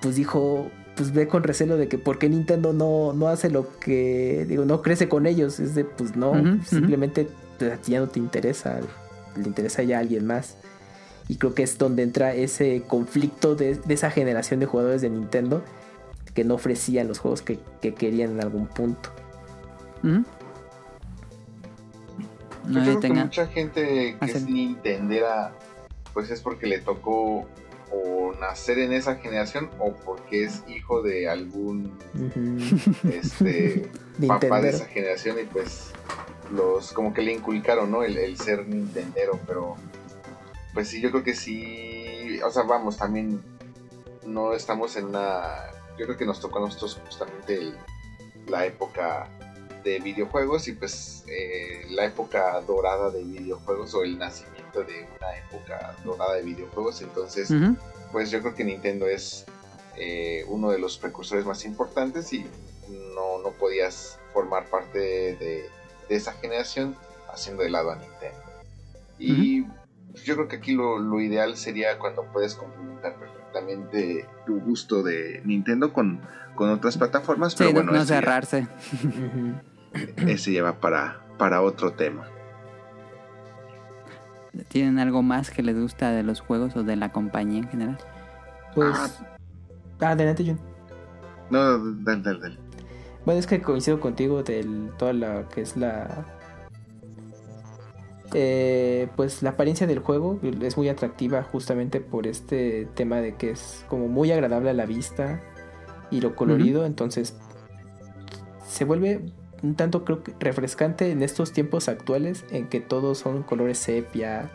pues dijo, pues ve con recelo de que por qué Nintendo no, no hace lo que, digo, no crece con ellos, es de pues no, simplemente pues, a ti ya no te interesa, le interesa ya a alguien más. Y creo que es donde entra ese conflicto de, de esa generación de jugadores de Nintendo que no ofrecían los juegos que, que querían en algún punto. Ujú. Yo No, creo que mucha gente que es Nintendera, pues es porque le tocó o nacer en esa generación o porque es hijo de algún este papá de esa generación y pues los como que le inculcaron, ¿no? El, el ser Nintendero, pero pues sí, yo creo que sí, o sea, vamos, también no estamos en una, yo creo que nos tocó a nosotros justamente el- la época de videojuegos y pues eh, la época dorada de videojuegos o el nacimiento de una época dorada de videojuegos, entonces pues yo creo que Nintendo es eh, uno de los precursores más importantes y no, no podías formar parte de, de esa generación haciendo de lado a Nintendo. Y yo creo que aquí lo, lo ideal sería cuando puedes complementar perfectamente tu gusto de Nintendo con, con otras plataformas, pero no, bueno, no ya- cerrarse. Ese ya va para, para otro tema. ¿Tienen algo más que les gusta de los juegos o de la compañía en general? Pues. Ah. Ah, adelante, Jun. No, dale, dale, dale. Bueno, es que coincido contigo de toda la que es la. eh, pues la apariencia del juego es muy atractiva justamente por este tema de que es como muy agradable a la vista y lo colorido, entonces se vuelve un tanto creo que refrescante en estos tiempos actuales en que todos son colores sepia,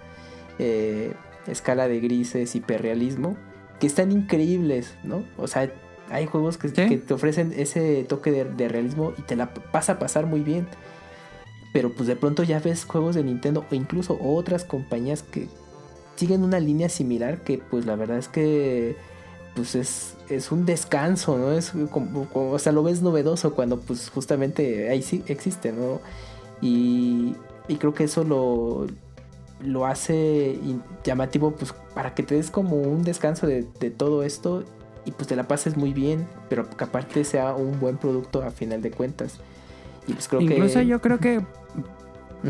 eh, escala de grises, hiperrealismo, que están increíbles, ¿no? O sea, hay juegos que, Sí. que te ofrecen ese toque de, de realismo y te la pasa a pasar muy bien. Pero pues de pronto ya ves juegos de Nintendo o incluso otras compañías que siguen una línea similar que pues la verdad es que pues es, es un descanso, ¿no? Es como, como- o sea, lo ves novedoso cuando pues justamente ahí sí existe, ¿no? Y, y creo que eso lo, lo hace llamativo pues para que te des como un descanso de, de todo esto y pues te la pases muy bien, pero que aparte sea un buen producto a final de cuentas. Y pues creo Incluso que... yo creo que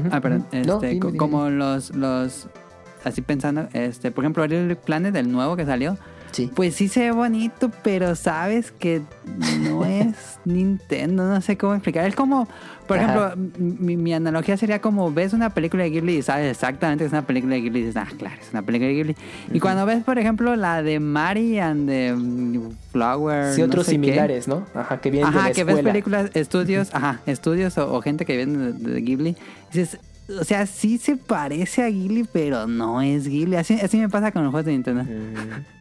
Ah, perdón. No, Este, dime, co- dime, como los, los. Así pensando, este, por ejemplo, el Planet, el nuevo que salió, Sí. pues sí se ve bonito, pero sabes que no es Nintendo, no sé cómo explicar. Es como, por Ajá. ejemplo, mi, mi analogía sería como ves una película de Ghibli y sabes exactamente que es una película de Ghibli y dices, ah, claro, es una película de Ghibli. Y cuando ves, por ejemplo, la de Mari and the Flower. Sí, no otros qué, similares, ¿no? Ajá, que vienen de Ajá, la que ves películas, estudios, ajá, estudios o, o gente que viene de, de Ghibli. Dices, o sea, sí se parece a Ghibli, pero no es Ghibli. Así, así me pasa con los juegos de Nintendo. Mm.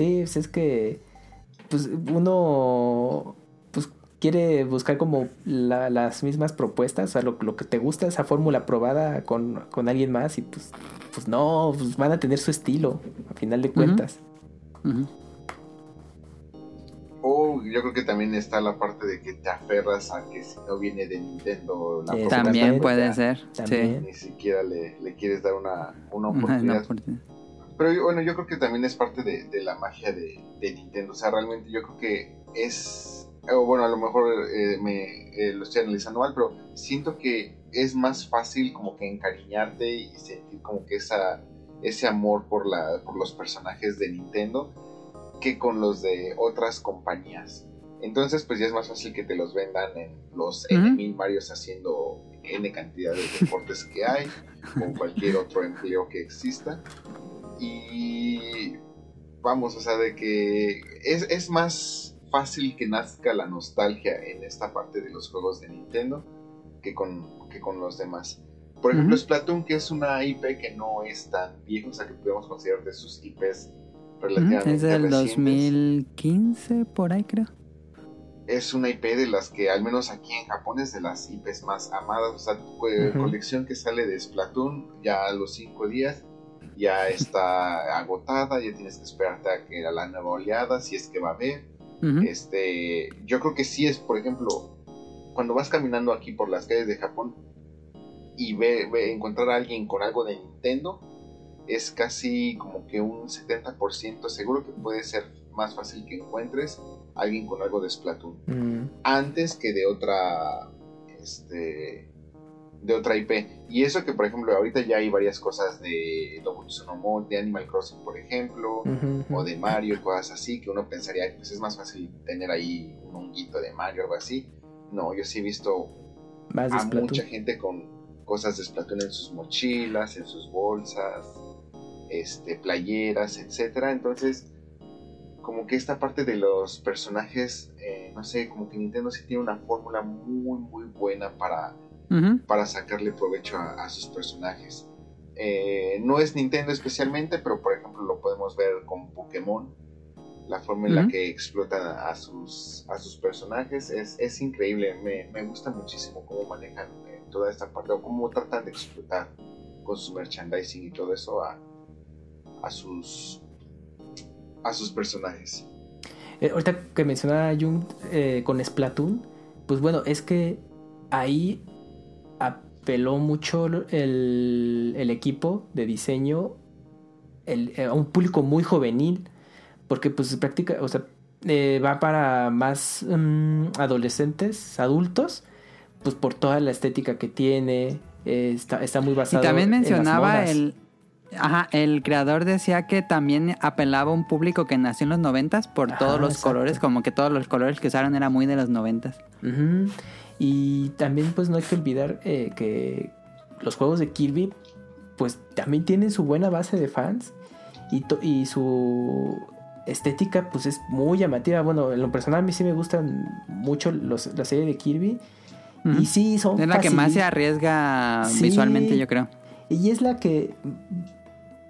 Sí, pues es que pues uno pues quiere buscar como la- las mismas propuestas, o sea, lo, lo que te gusta, esa fórmula probada con, con alguien más y pues, pues no, pues van a tener su estilo, a final de cuentas. O yo creo que también está la parte de que te aferras a que si no viene de Nintendo la Eh, También puede ser. También. Ni siquiera le, le quieres dar una, una Sí. Una oportunidad. Pero bueno, yo creo que también es parte de, de la magia de, de Nintendo. O sea, realmente yo creo que es. O bueno, a lo mejor eh, me eh, lo estoy analizando mal, pero siento que es más fácil como que encariñarte y sentir como que esa, ese amor por, la, por los personajes de Nintendo que con los de otras compañías. Entonces, pues ya es más fácil que te los vendan en los Ujú. N1000 Marios haciendo N cantidad de deportes que hay, o cualquier otro empleo que exista. Y vamos, o sea, de que es, es más fácil que nazca la nostalgia en esta parte de los juegos de Nintendo que con, que con los demás. Por ejemplo. Splatoon, que es una IP que no es tan vieja, o sea, que podemos considerar de sus IPs relativamente Es del recientes. 2015, por ahí creo. Es una IP de las que, al menos aquí en Japón, es de las IPs más amadas. O sea, colección que sale de Splatoon ya a los 5 días ya está agotada, ya tienes que esperarte a que a la nueva oleada, si es que va a haber. Este, yo creo que sí es, por ejemplo, cuando vas caminando aquí por las calles de Japón y ve, ve- encontrar a alguien con algo de Nintendo, es casi como que un 70% seguro que puede ser más fácil que encuentres a alguien con algo de Splatoon. Mm, antes que de otra este de otra IP. Y eso que, por ejemplo, ahorita ya hay varias cosas de Sonomon, de Animal Crossing, por ejemplo, o de Mario cosas así, que uno pensaría que pues, es más fácil tener ahí un honguito de Mario o algo así. No, yo sí he visto Más a mucha gente con cosas de Splatoon en sus mochilas, en sus bolsas, este, playeras, etcétera. Entonces, como que esta parte de los personajes, eh, no sé, como que Nintendo sí tiene una fórmula muy, muy buena para, Para sacarle provecho a, a sus personajes. Eh, no es Nintendo especialmente, pero por ejemplo lo podemos ver con Pokémon. La forma en la que explotan a, a sus, a sus personajes es, es increíble. Me, me gusta muchísimo cómo manejan eh, toda esta parte o cómo tratan de explotar con su merchandising y todo eso a, a sus a sus personajes. Eh, ahorita que mencionaba Jung eh, con Splatoon, pues bueno, es que ahí apeló mucho el, el equipo de diseño el- eh, a un público muy juvenil, porque pues práctica, o sea, eh, va para más mm, adolescentes, adultos, pues por toda la estética que tiene, eh, está, está muy Y basado también en las mencionaba el... Ajá, el creador decía que también apelaba a un público que nació en los noventas por Ajá, todos los exacto. colores, como que todos los colores que usaron era muy de los noventas. Ujú. Y también pues no hay que olvidar eh, que los juegos de Kirby pues también tienen su buena base de fans y, su estética pues es muy llamativa. Bueno, en lo personal a mí sí me gustan mucho los- la serie de Kirby y sí son Es la que más se arriesga Sí. visualmente, yo creo. y es la que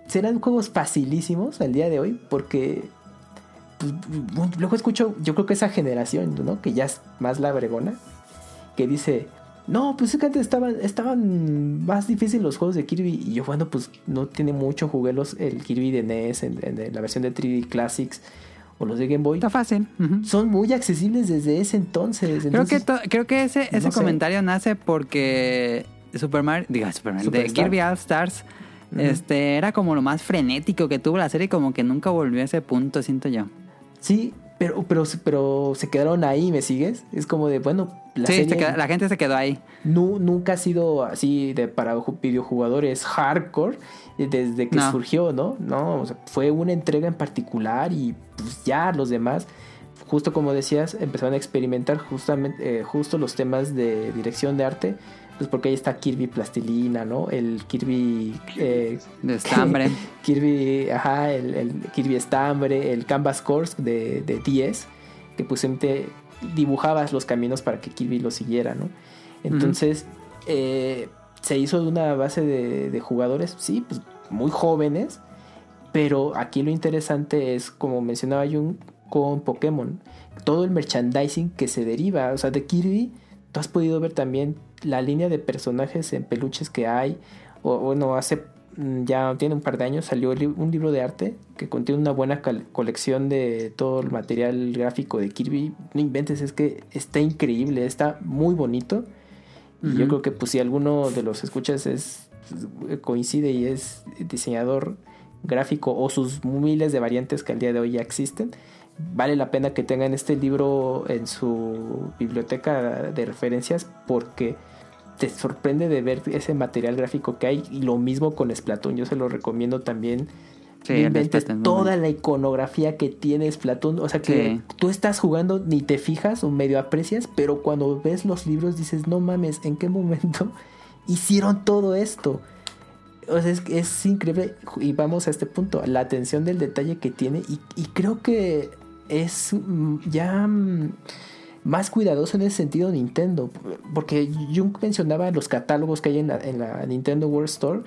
serán juegos facilísimos al día de hoy porque pues, luego escucho, yo creo que esa generación, ¿no? Que ya es más la bregona, que dice, no, pues es que antes estaban, estaban más difíciles los juegos de Kirby. Y yo, bueno, pues no tiene mucho, jugué los, el Kirby de NES, en, en la versión de 3D Classics o los de Game Boy. Está fácil. Son muy accesibles desde ese entonces. Creo que, creo que ese, ese no sé. comentario nace porque Super Mario, diga Super Mario, de. Kirby All Stars, este, era como lo más frenético que tuvo la serie, como que nunca volvió a ese punto, siento yo. Sí, pero, pero, pero se quedaron ahí, ¿me sigues? Es como de, bueno, la sí, se serie queda- la gente se quedó ahí. nu- nunca ha sido así de para ju- videojugadores hardcore eh, desde que No. surgió, ¿no? No, o sea, fue una entrega en particular y pues ya los demás, justo como decías, empezaron a experimentar justamente, eh, justo los temas de dirección de arte, pues porque ahí está Kirby Plastilina, ¿no? El Kirby... eh, De estambre. Kirby, ajá, el, el Kirby Estambre, el Canvas Course de, de 10, que pues simplemente dibujabas los caminos para que Kirby lo siguiera, ¿no? Entonces, eh, se hizo de una base de, de jugadores, sí, pues muy jóvenes, pero aquí lo interesante es, como mencionaba Jung, con Pokémon, todo el merchandising que se deriva, o sea, de Kirby, tú has podido ver también la línea de personajes en peluches que hay, o bueno, hace mm, ya tiene un par de años salió li- un libro de arte que contiene una buena colección de todo el material gráfico de Kirby. No inventes, es que está increíble, está muy bonito. Y yo creo que pues si alguno de los escuchas es coincide y es diseñador gráfico o sus miles de variantes que al día de hoy ya existen, vale la pena que tengan este libro en su biblioteca de referencias porque te sorprende de ver ese material gráfico que hay y lo mismo con Splatoon, yo se lo recomiendo también. Sí, inventes toda la iconografía que tiene Splatoon, o sea que Sí. tú estás jugando ni te fijas o medio aprecias, pero cuando ves los libros dices, no mames, ¿en qué momento hicieron todo esto? O sea, es, es increíble y vamos a este punto, la atención del detalle que tiene y, y creo que es mm, ya mm, más cuidadoso en ese sentido Nintendo, porque Jung mencionaba los catálogos que hay en la, en la Nintendo World Store,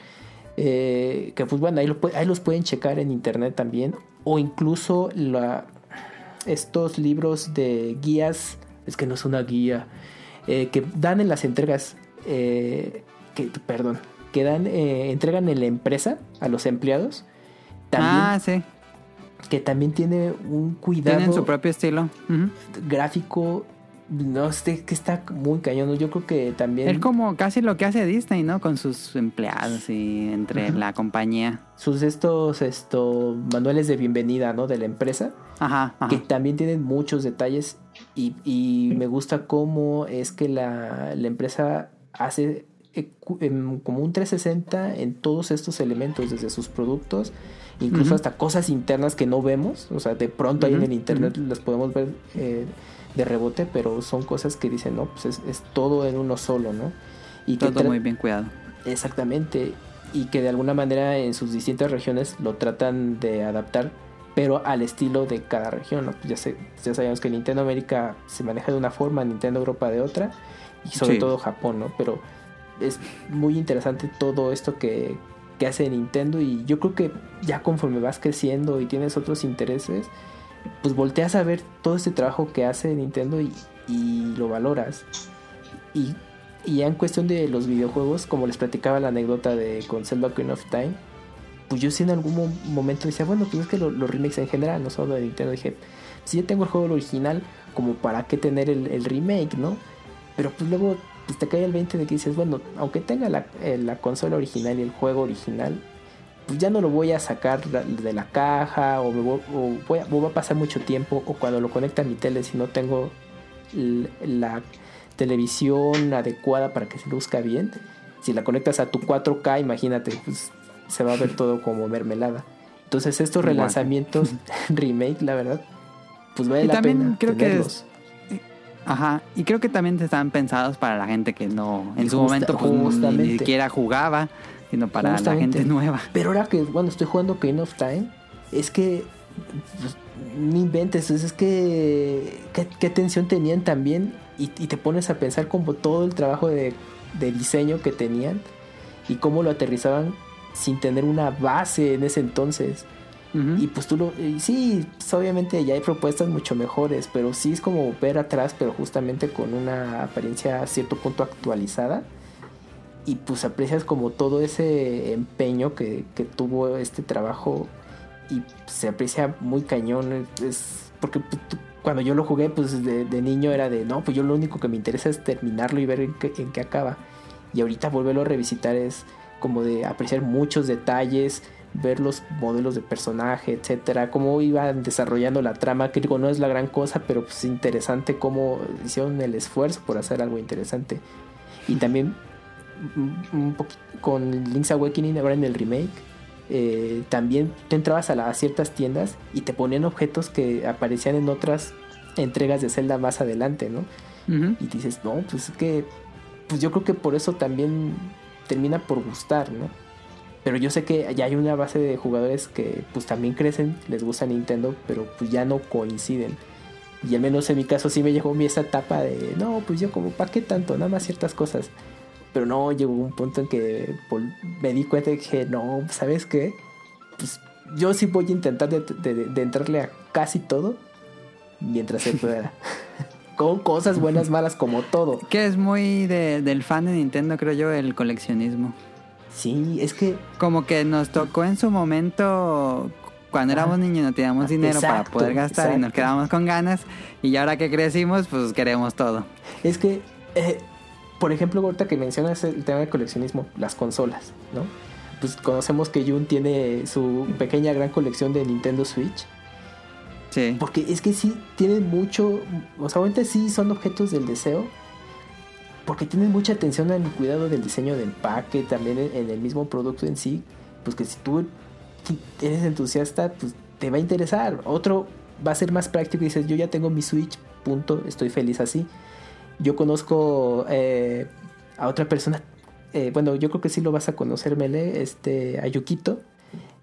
eh, que pues bueno, ahí, lo ahí los pueden checar en internet también, o incluso la, estos libros de guías, es que no es una guía, eh, que dan en las entregas, eh, que, perdón, que dan, eh, entregan en la empresa a los empleados, también, Ah, sí. Que también tiene un cuidado Tienen su propio estilo. Gráfico, no sé, que está muy cañón, yo creo que también... Es como casi lo que hace Disney, ¿no? Con sus empleados y entre la compañía. sus estos esto, manuales de bienvenida ¿no? de la empresa Ajá, ajá. que también tienen muchos detalles y, y me gusta cómo es que la, la empresa hace em, como un 360 en todos estos elementos, desde sus productos, incluso hasta cosas internas que no vemos, o sea, de pronto ahí en el internet las podemos ver eh, de rebote, pero son cosas que dicen, no, pues es, es todo en uno solo, ¿no? Y que Todo tra- muy bien cuidado. Exactamente. Y que de alguna manera en sus distintas regiones lo tratan de adaptar, pero al estilo de cada región. ¿no? Pues ya, sé, ya sabemos que Nintendo América se maneja de una forma, Nintendo Europa de otra, y sobre Sí. todo Japón, ¿no? Pero es muy interesante todo esto que, que hace Nintendo y yo creo que ya conforme vas creciendo y tienes otros intereses, pues volteas a ver todo este trabajo que hace Nintendo y, lo valoras. Y, ya en cuestión de los videojuegos, como les platicaba la anécdota de con Zelda Ocarina of Time, pues yo sí en algún mo- momento decía, bueno, pues es que lo- los remakes en general, no solo de Nintendo, dije, si yo tengo el juego original, como para qué tener el, el remake, ¿no? Pero pues luego pues, te cae el 20 de que dices, bueno, aunque tenga la, eh, la consola original y el juego original, pues ya no lo voy a sacar de la caja o, me voy, o voy a, a pasar mucho tiempo o cuando lo conecta a mi tele si no tengo la televisión adecuada para que se luzca bien. Si la conectas a tu 4K, imagínate, pues se va a ver todo como mermelada. Entonces estos relanzamientos, remake, la verdad, pues vale Y la también pena creo que es- tenerlos. Ajá, y creo que también están pensados para la gente que no, en Y su justa- momento pues, ni- ni siquiera jugaba, sino para la gente nueva. Pero ahora que, bueno, estoy jugando Ocarina of Time, es que pues, no inventes, es, es que qué, qué tensión tenían también y, y te pones a pensar como todo el trabajo de, de diseño que tenían y cómo lo aterrizaban sin tener una base en ese entonces. Ujú. Y pues tú lo... y sí, pues, obviamente ya hay propuestas mucho mejores, pero sí es como ver atrás, pero justamente con una apariencia a cierto punto actualizada. Y pues aprecias como todo ese empeño que, que tuvo este trabajo y se aprecia muy cañón. Es porque pues, cuando yo lo jugué, pues de, de niño era de, no, pues yo lo único que me interesa es terminarlo y ver en qué, en qué acaba. Y ahorita volverlo a revisitar es como de apreciar muchos detalles, ver los modelos de personaje, etcétera, cómo iban desarrollando la trama, que digo, no es la gran cosa, pero pues interesante cómo hicieron el esfuerzo por hacer algo interesante. Y también un- un con Link's Awakening ahora en el remake, eh, también te entrabas a, la- a ciertas tiendas y te ponían objetos que aparecían en otras entregas de Zelda más adelante, ¿no? Y dices, no, pues es que, pues yo creo que por eso también termina por gustar, ¿no? Pero yo sé que ya hay una base de jugadores que pues también crecen, les gusta Nintendo, pero pues ya no coinciden. Y al menos en mi caso sí me llegó a mí esa etapa de, no, pues yo como, ¿para qué tanto? Nada más ciertas cosas. Pero no, llegó un punto en que me di cuenta y dije, no, ¿sabes qué? Pues yo sí voy a intentar de, de- de entrarle a casi todo mientras se pueda. Con cosas buenas, malas, como todo. Que es muy de- del fan de Nintendo, creo yo, el coleccionismo. Sí, es que Como que nos tocó en su momento, cuando éramos niños no teníamos dinero para poder gastar y nos quedábamos con ganas. Y ahora que crecimos, pues queremos todo. Es que, eh, por ejemplo, ahorita que mencionas el tema de coleccionismo, las consolas, ¿no? Pues conocemos que Jun tiene su pequeña gran colección de Nintendo Switch. Sí. Porque es que sí, tienen mucho, o sea, ahorita sí son objetos del deseo. Porque tienen mucha atención al cuidado del diseño del empaque, también en, en el mismo producto en sí. Pues que si tú eres entusiasta, pues te va a interesar. Otro va a ser más práctico y dices, yo ya tengo mi Switch, punto, estoy feliz así. Yo conozco eh, a otra persona, eh, bueno, yo creo que sí lo vas a conocer, Mele, este, a Yukito.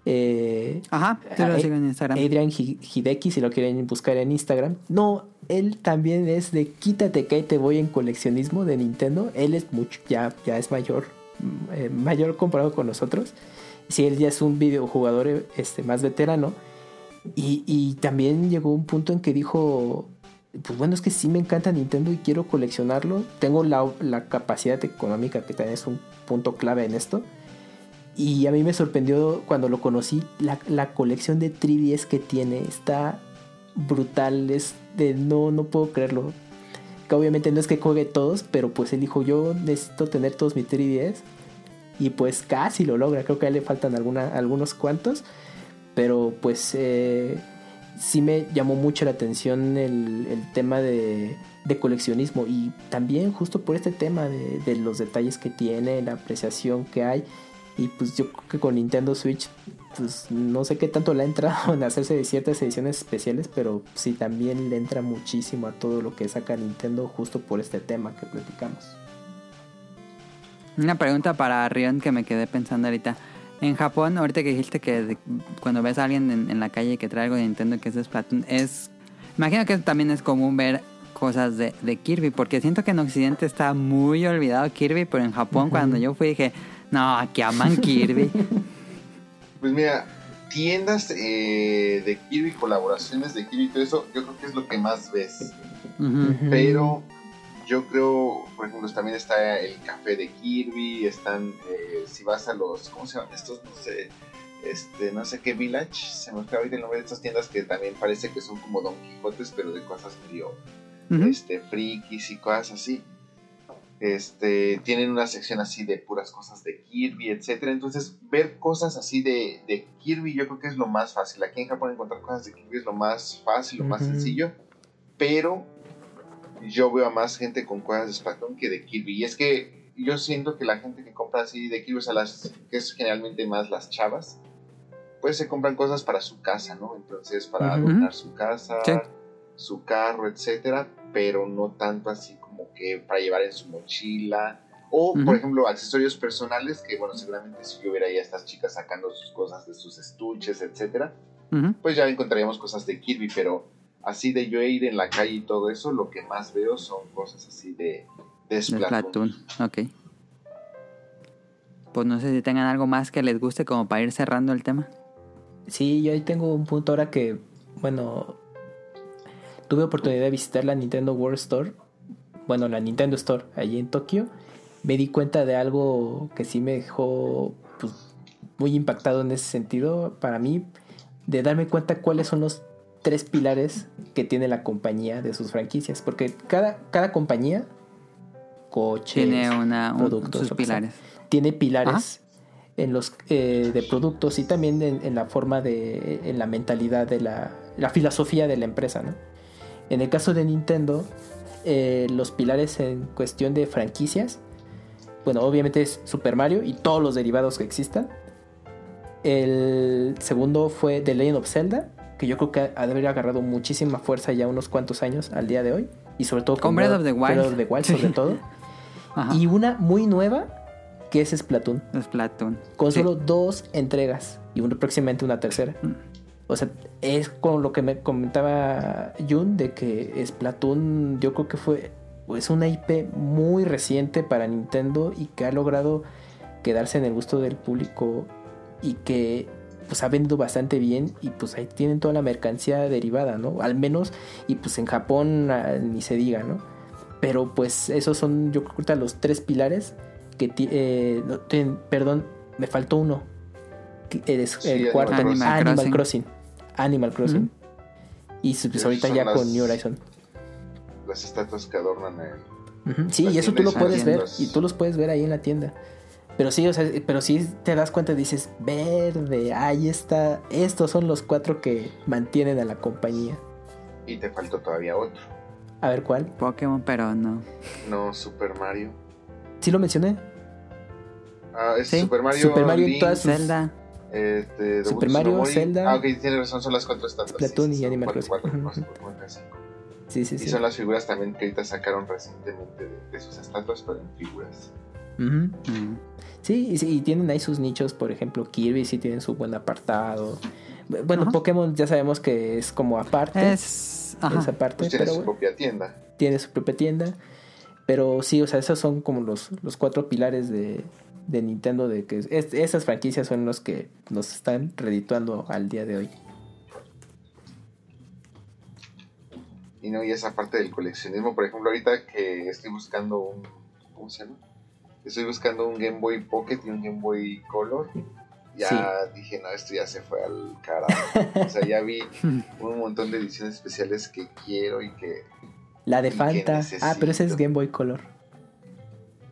Eh, Ajá, yo lo sigo en Instagram. Adrian Hi- Hideki, si lo quieren buscar en Instagram. No, él también es de quítate que te voy en coleccionismo de Nintendo. Él es mucho, ya, ya es mayor, mm, eh, mayor comparado con nosotros. Sí, él ya es un videojugador eh, este, más veterano. Y, y también llegó un punto en que dijo, pues bueno, es que sí me encanta Nintendo y quiero coleccionarlo. Tengo la, la capacidad económica, que también es un punto clave en esto. Y a mí me sorprendió cuando lo conocí la, la colección de 3DS que tiene. Está brutal. Es de no, no puedo creerlo. Que obviamente no es que juegue todos, pero pues él dijo yo necesito tener todos mis 3DS. Y pues casi lo logra. Creo que a él le faltan alguna, algunos cuantos. Pero pues eh, sí me llamó mucho la atención el, el tema de, de coleccionismo y también justo por este tema de, de los detalles que tiene, la apreciación que hay y pues yo creo que con Nintendo Switch pues no sé qué tanto le ha entrado en hacerse de ciertas ediciones especiales, pero sí también le entra muchísimo a todo lo que saca Nintendo justo por este tema que platicamos. Una pregunta para Rion que me quedé pensando ahorita. En Japón, ahorita que dijiste que de- cuando ves a alguien en, en la calle que trae algo de Nintendo que es de Splatoon, es... Imagino que también es común ver cosas de, de Kirby, porque siento que en Occidente está muy olvidado Kirby, pero en Japón cuando yo fui dije, no, aquí aman Kirby. Pues mira, tiendas eh, de Kirby, colaboraciones de Kirby y todo eso, yo creo que es lo que más ves. Pero yo creo, por ejemplo, también está el café de Kirby, están, eh, si vas a los, ¿cómo se llaman estos? No sé, este, no sé qué village, se me fue ahorita el nombre de estas tiendas que también parece que son como Don Quijotes, pero de cosas medio, Ujú. este, frikis y cosas así. Este, tienen una sección así de puras cosas de Kirby, etcétera. Entonces, ver cosas así de, de Kirby yo creo que es lo más fácil. Aquí en Japón encontrar cosas de Kirby es lo más fácil, lo más Ujú. sencillo. Pero yo veo a más gente con cosas de Splatoon que de Kirby. Y es que yo siento que la gente que compra así de Kirby, o sea, las, que es generalmente más las chavas, pues se compran cosas para su casa, ¿no? Entonces, para Ujú. adornar su casa, Sí. su carro, etcétera, pero no tanto así como que para llevar en su mochila. O, por ejemplo, accesorios personales, que bueno, seguramente si yo viera ahí a estas chicas sacando sus cosas de sus estuches, etcétera, pues ya encontraríamos cosas de Kirby, pero así de yo ir en la calle y todo eso, lo que más veo son cosas así de, de De Splatoon. Splatoon, ok. Pues no sé si tengan algo más que les guste como para ir cerrando el tema. Sí, yo ahí tengo un punto ahora que, bueno, tuve oportunidad de visitar la Nintendo World Store, bueno, la Nintendo Store allí en Tokio. Me di cuenta de algo que sí me dejó pues, muy impactado en ese sentido para mí, de darme cuenta cuáles son los tres pilares que tiene la compañía de sus franquicias, porque cada, cada compañía, coches, Tiene una, un- productos, sus sea, pilares. tiene pilares en los eh, de productos y también en, en la forma de en la mentalidad de la, la filosofía de la empresa ¿no? en el caso de Nintendo eh, los pilares en cuestión de franquicias bueno obviamente es Super Mario y todos los derivados que existan el segundo fue The Legend of Zelda que yo creo que ha de haber agarrado muchísima fuerza ya unos cuantos años al día de hoy y sobre todo Con Breath of the Wild. Breath of the Wild sobre todo Ajá. y una muy nueva que es Splatoon Splatoon. con Sí. solo dos entregas y un- próximamente una tercera. Mm. O sea, es con lo que me comentaba Jun de que Splatoon yo creo que fue es una IP muy reciente para Nintendo y que ha logrado quedarse en el gusto del público y que pues ha vendido bastante bien y pues ahí tienen toda la mercancía derivada, ¿no? Al menos y pues en Japón ah, ni se diga, ¿no? Pero pues esos son yo creo que los tres pilares que eh, no, ten- perdón, me faltó uno. Sí, el Animal cuarto Crossing. Animal, Animal Crossing. Y pues ahorita ya las- con New Horizon. Las estatuas que adornan el... Sí, y eso tú lo puedes ver. las- Y tú los puedes ver ahí en la tienda. Pero sí, o sea, pero sí te das cuenta y dices, verde, ahí está. Estos son los cuatro que mantienen a la compañía. Y te faltó todavía otro. A ver cuál. Pokémon, pero no. No, Super Mario. ¿Sí lo mencioné? Ah, es Sí. Super Mario, Super Mario en todas sus- Zelda. Este, Super Mario. Zelda. Ah, ok, tiene razón, son las cuatro estatuas. Splatoon y son Animal Crossing. cuatro, Ujú. cuatro, cuatro, cinco. Sí, sí, Y sí. son las figuras también que ahorita sacaron recientemente de, de sus estatuas, pero en figuras. Mm. Sí, y, sí, y tienen ahí sus nichos, por ejemplo, Kirby sí tienen su buen apartado. Bueno, Ajá. Pokémon ya sabemos que es como aparte. Es. Ajá. Esa parte, Pues tiene pero su propia tienda. tiene su propia tienda. Pero sí, o sea, esos son como los, los cuatro pilares de, de Nintendo, de que es- esas franquicias son los que nos están redituando al día de hoy. Y no, y esa parte del coleccionismo, por ejemplo, ahorita que estoy buscando un. ¿Cómo se llama? Estoy buscando un Game Boy Pocket y un Game Boy Color. Ya Sí. dije, no, esto ya se fue al carajo. o sea, ya vi un montón de ediciones especiales que quiero y que. La de Fanta. Ah, pero ese es. Game Boy Color.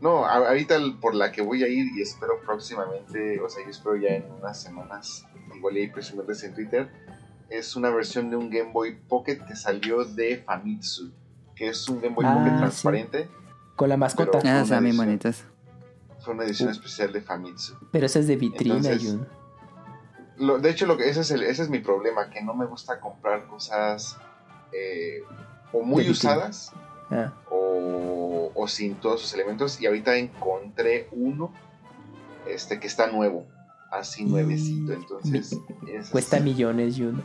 No, ahorita el- por la que voy a ir y espero próximamente, o sea, yo espero ya en unas semanas, igual y ahí presumirles en Twitter, es una versión de un Game Boy Pocket que salió de Famitsu, que es un Game Boy Ah, Pocket sí. transparente. Con la mascota. Pero- Pero, Esas están bien bonitas. Fue una edición Uh. especial de Famitsu. esa es de vitrina, Entonces, Jun. Lo- de hecho, lo que, ese, es el- ese es mi problema, que no me gusta comprar cosas eh, o muy vitrina. Ah, o, o sin todos sus elementos. Y ahorita encontré uno este que está nuevo, así Y- nuevecito. Entonces, cuesta millones, Jun.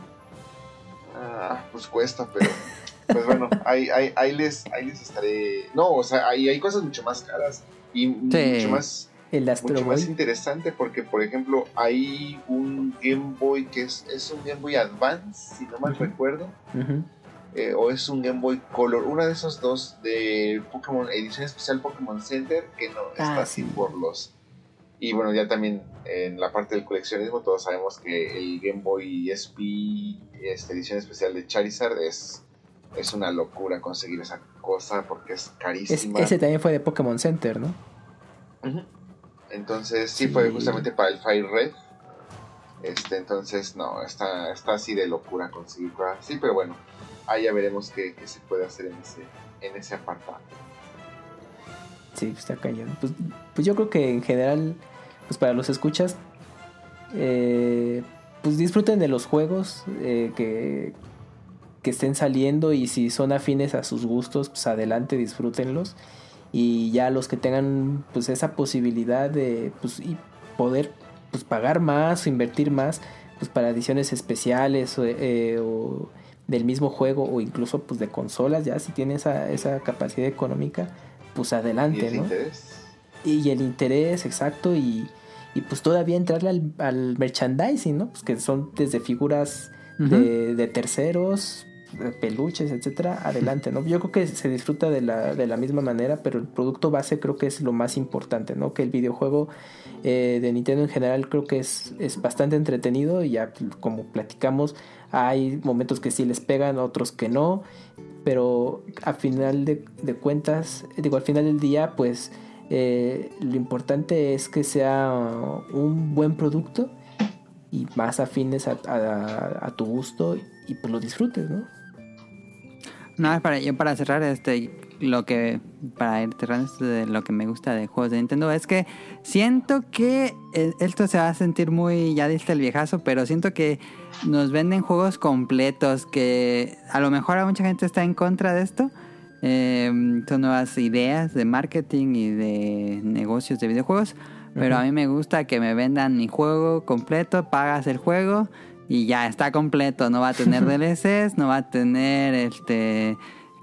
Ah, pues cuesta, pero pues bueno, ahí, ahí, ahí les, ahí les estaré. No, o sea, ahí hay cosas mucho más caras y mucho más El Astro mucho más interesante porque, por ejemplo, hay un Game Boy que es, es un Game Boy Advance, si no mal recuerdo, Ujú. Eh, o es un Game Boy Color, una de esos dos de Pokémon, edición especial Pokémon Center, que no está Ah, así sí. por los... Y bueno, ya también en la parte del coleccionismo todos sabemos que el Game Boy SP, esta edición especial de Charizard, es, es una locura conseguir esa cosa porque es Es- carísima. ese también fue de Pokémon Center, ¿no? Entonces, sí, Sí. fue justamente para el Fire Red. Este, entonces, no, está, está así de locura conseguir cosas así, pero bueno, ahí ya veremos qué, se puede hacer en ese, en ese apartado. Sí, está cañón. Pues, pues yo creo que en general, pues para los escuchas, eh, pues disfruten de los juegos eh, que, que estén saliendo y si son afines a sus gustos, pues adelante, disfrútenlos. Y ya los que tengan pues esa posibilidad de pues, y poder pues pagar más o invertir más pues para ediciones especiales o, eh, o del mismo juego o incluso pues de consolas ya si tienen esa, esa capacidad económica pues ¿Y adelante, ese ¿no? interés? Y el interés, exacto, y, y pues todavía entrarle al, al merchandising, ¿no? Pues que son desde figuras de, de terceros, peluches, etcétera, adelante, ¿no? Yo creo que se disfruta de la, de la misma manera, pero el producto base creo que es lo más importante, ¿no? Que el videojuego eh, de Nintendo en general creo que es, es bastante entretenido y ya como platicamos, hay momentos que sí les pegan, otros que no, pero a final de, cuentas, digo, al final del día, pues eh, lo importante es que sea un buen producto y más afines a- a tu gusto y pues lo disfrutes, ¿no? No, para, yo para cerrar, este, lo que, para ir cerrando esto de lo que me gusta de juegos de Nintendo, es que siento que eh, esto se va a sentir muy, ya diste el viejazo, pero siento que nos venden juegos completos, que a lo mejor a mucha gente está en contra de esto. Eh, son nuevas ideas de marketing y de negocios de videojuegos. Pero a mí me gusta que me vendan mi juego completo, pagas el juego y ya está completo. No va a tener DLCs, no va a tener este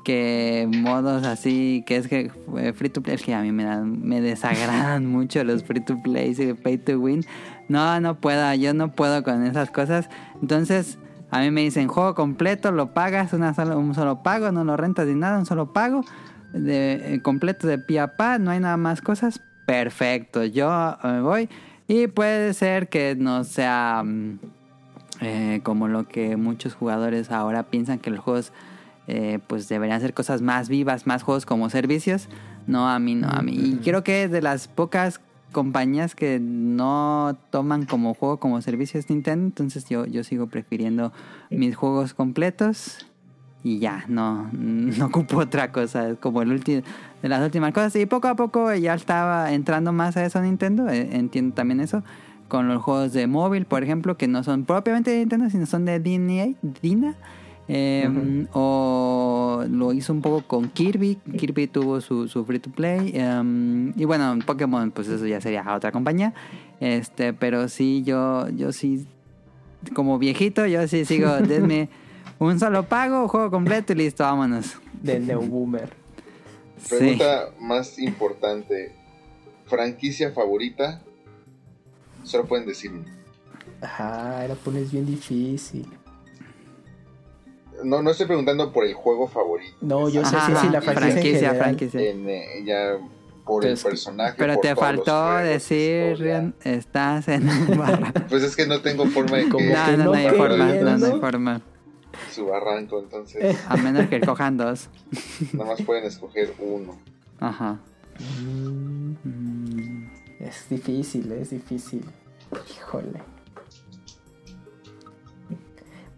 que modos así, que es que eh, free to play, es que a mí me dan, me desagradan mucho los free to play y pay to win. No, no puedo, yo no puedo con esas cosas. Entonces, a mí me dicen juego completo, lo pagas, una sola- un solo pago, no lo rentas ni nada, un solo pago. De, eh, completo de pie a pa, no hay nada más cosas. Perfecto, yo me voy. Y puede ser que no sea mm, eh, como lo que muchos jugadores ahora piensan que los juegos eh, pues deberían ser cosas más vivas, más juegos como servicios. No, a mí no, a mí. Y creo que de las pocas compañías que no toman como juego como servicio es Nintendo, entonces yo, yo sigo prefiriendo mis juegos completos y ya, no, no ocupo otra cosa, es como el último de las últimas cosas. Y poco a poco ya estaba entrando más a eso Nintendo, eh, entiendo también eso con los juegos de móvil, por ejemplo, que no son propiamente de Nintendo, sino son de Dina, Dina eh, o lo hizo un poco con Kirby. Kirby tuvo su, su free to play. eh, y bueno, Pokémon, pues eso ya sería otra compañía. Este, pero sí, yo, yo sí, como viejito, yo sí sigo, denme un solo pago, juego completo y listo, vámonos. De Neo Boomer. Sí. Pregunta más importante. ¿Franquicia favorita? Solo pueden decirme. Ajá, la pones bien difícil. No, no estoy preguntando por el juego favorito. No, yo sé, sí, la franquicia, en franquicia. En, eh, ya por el personaje. Pero por te todos faltó juegos, decir. Rian, estás en el barra. Pues es que no tengo forma de que No, no, no hay forma, no, no hay forma. su barranco, entonces A menos que cojan dos. nada más pueden escoger uno. Ajá. Mm, Mm. Es difícil, es difícil. Híjole.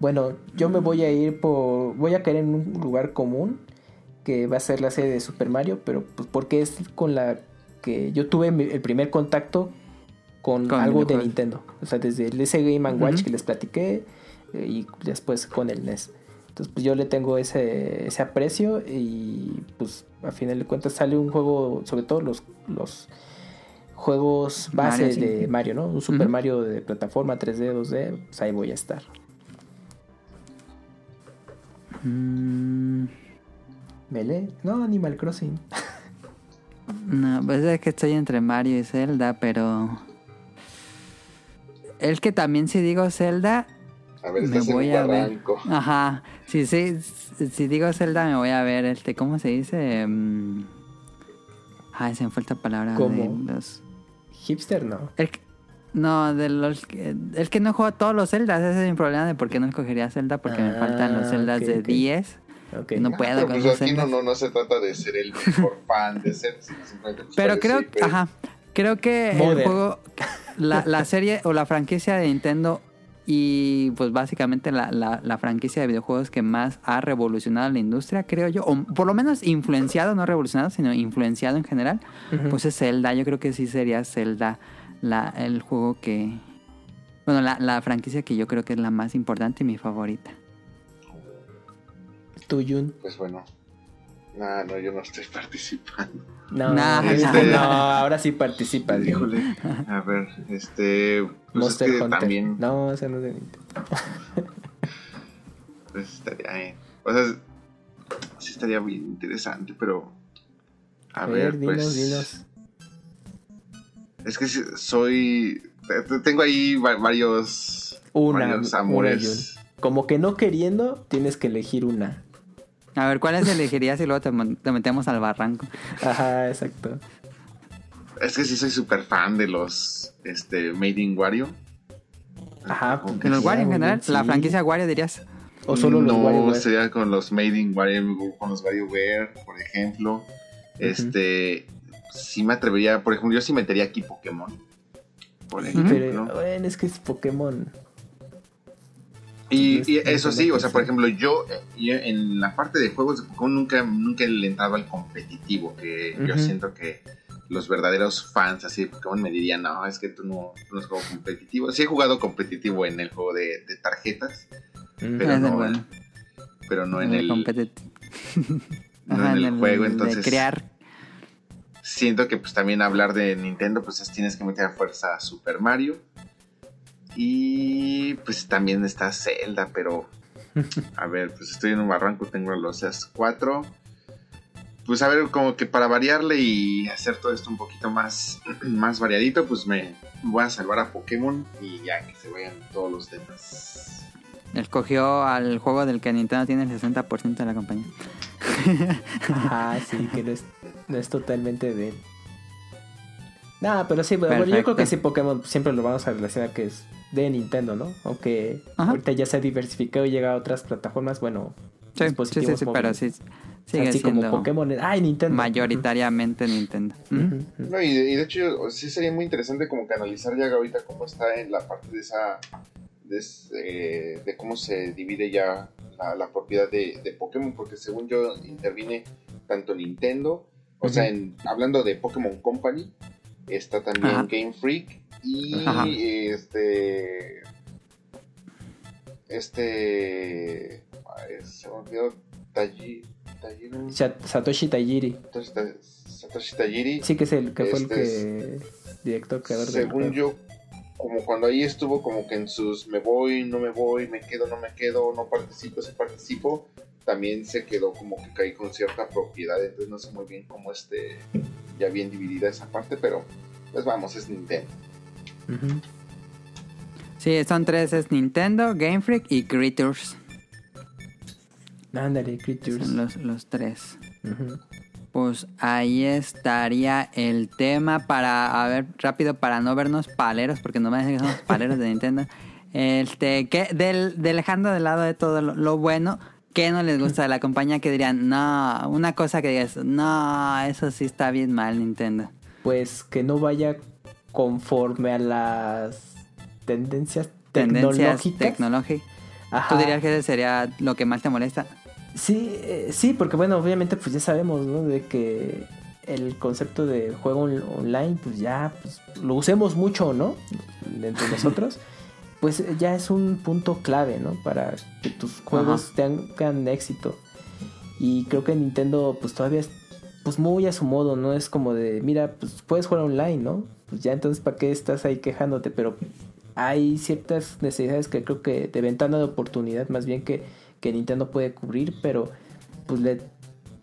Bueno, yo me voy a ir por. Voy a caer en un lugar común. Que va a ser la serie de Super Mario. Pero pues porque es con la que yo tuve el primer contacto con, Con algo de. Nintendo. O sea, desde el ese Game and Watch que les platiqué. eh, y después con el NES. Entonces, pues yo le tengo ese, ese aprecio. Y pues a final de cuentas sale un juego. Sobre todo los. los juegos base Mario, sí. de Mario, ¿no? Un Super. Mario de plataforma 3D, 2D, pues ahí voy a estar. Mm, ¿Melee? No, Animal Crossing. no, pues es que estoy entre Mario y Zelda, pero... Es que también si digo Zelda, A ver, me voy a ver. Ajá. Si, si, si digo Zelda, me voy a ver este, ¿cómo se dice? Ay, se me esta palabra. ¿Cómo? de los- Hipster, no. el que- no, de los que- el que no juega todos los Zeldas, ese es mi problema de por qué no escogería Zelda, porque me faltan los Ah, Zeldas ok, de ok. 10. Ok. No Ah, puedo pero con pues los aquí no, no, no se trata de ser el mejor fan de ser, sino simplemente pues, Pero creo, ajá, creo que el juego, la, la serie o la franquicia de Nintendo y pues básicamente la, la, la franquicia de videojuegos que más ha revolucionado la industria, creo yo, o por lo menos influenciado, no revolucionado, sino influenciado en general, pues es Zelda. Yo creo que sí sería Zelda la, el juego que... Bueno, la, la franquicia que yo creo que es la más importante y mi favorita. Tú, Jun. Pues bueno. No, no, yo no estoy participando. No, Nah, este, no, ahora sí participas. Híjole. A ver, este. Pues Monster es que Hunter. también. No, ese no es de Nintendo. Pues estaría bien. O sea, sí estaría bien interesante, pero. A, ver, dinos, pues. dinos. Es que soy. te- te- Tengo ahí va- varios. Una, varios una, amores. Jun. Como que no queriendo, tienes que elegir una. A ver, ¿cuáles elegirías y luego te, te metemos al barranco? Ajá, exacto. Es que sí soy súper fan de los. Este. Made in Wario. Ajá, ¿De los Wario en general? ¿La franquicia Wario dirías? O solo los no, sería con los Made in Wario, con los WarioWare, por ejemplo. Este, sí me atrevería, por ejemplo, yo sí metería aquí Pokémon. Por ejemplo. Pero bueno, es que es Pokémon. Y, y es eso sí, o sea, por ejemplo, yo, eh, yo en la parte de juegos de Pokémon nunca, nunca le he entrado al competitivo, que yo siento que los verdaderos fans así de Pokémon me dirían, no, es que tú no, tú no has jugado competitivo. Sí he jugado competitivo en el juego de, de tarjetas. Pero Es no, bueno. pero no en el, no Ajá, en el juego, entonces... De crear. siento que pues también hablar de Nintendo pues es- tienes que meter a fuerza a Super Mario y pues también está Zelda pero a ver pues estoy en un barranco tengo los S4 pues a ver como que para variarle y hacer todo esto un poquito más más variadito pues me voy a salvar a Pokémon y ya que se vayan todos los demás Escogió al juego del que Nintendo tiene el 60% de la compañía. Ajá, sí, que no es, no es totalmente de él. Nada, pero sí, bueno, yo creo que sí Pokémon siempre lo vamos a relacionar que es de Nintendo, ¿no? Aunque Ajá. ahorita ya se ha diversificado y llega a otras plataformas, bueno, Sí, sí, sí, dispositivos sí, pero sí. Sigue así siendo como Pokémon, ay, Nintendo. mayoritariamente Nintendo. No, y de, y de hecho sí sería muy interesante como que analizar ya ahorita cómo está en la parte de esa de, ese- de cómo se divide ya la, la propiedad de, de Pokémon porque según yo interviene tanto Nintendo o sea en, hablando de Pokémon Company está también. Game Freak y Ajá. este este ay, se me olvidó Satoshi Tajiri. Satoshi Ta- Satoshi Tajiri Sí, que es el que fue el Este que. Director, creador según yo, como cuando ahí estuvo como que en sus me voy, no me voy, me quedo, no me quedo, no participo, sí participo, también se quedó como que caí con cierta propiedad, entonces no sé muy bien cómo esté ya bien dividida esa parte, pero pues vamos, es Nintendo. Sí, son tres, es Nintendo, Game Freak y Creatures. Ándale, Creatures. Son los, los tres. Pues ahí estaría el tema para, a ver, rápido, para no vernos paleros, porque no me dicen que somos paleros de Nintendo. Este, que del, dejando de lado de todo lo, lo bueno, ¿qué no les gusta de la compañía? Que dirían, no, una cosa que digas, no, eso sí está bien mal, Nintendo. Pues que no vaya conforme a las tendencias tecnológicas. tecnológicas. Ajá. ¿Tú dirías que ese sería lo que más te molesta? Sí, eh, sí, porque bueno, obviamente pues ya sabemos, ¿no? De que el concepto de juego on- online, pues ya pues, lo usemos mucho, ¿no? Entre nosotros, pues ya es un punto clave, ¿no? Para que tus juegos tengan éxito. Y creo que Nintendo pues todavía es pues muy a su modo, ¿no? Es como de, mira, pues puedes jugar online, ¿no? Pues ya entonces, ¿para qué estás ahí quejándote? Pero hay ciertas necesidades que creo que de ventana de oportunidad, más bien que, que Nintendo puede cubrir, pero pues le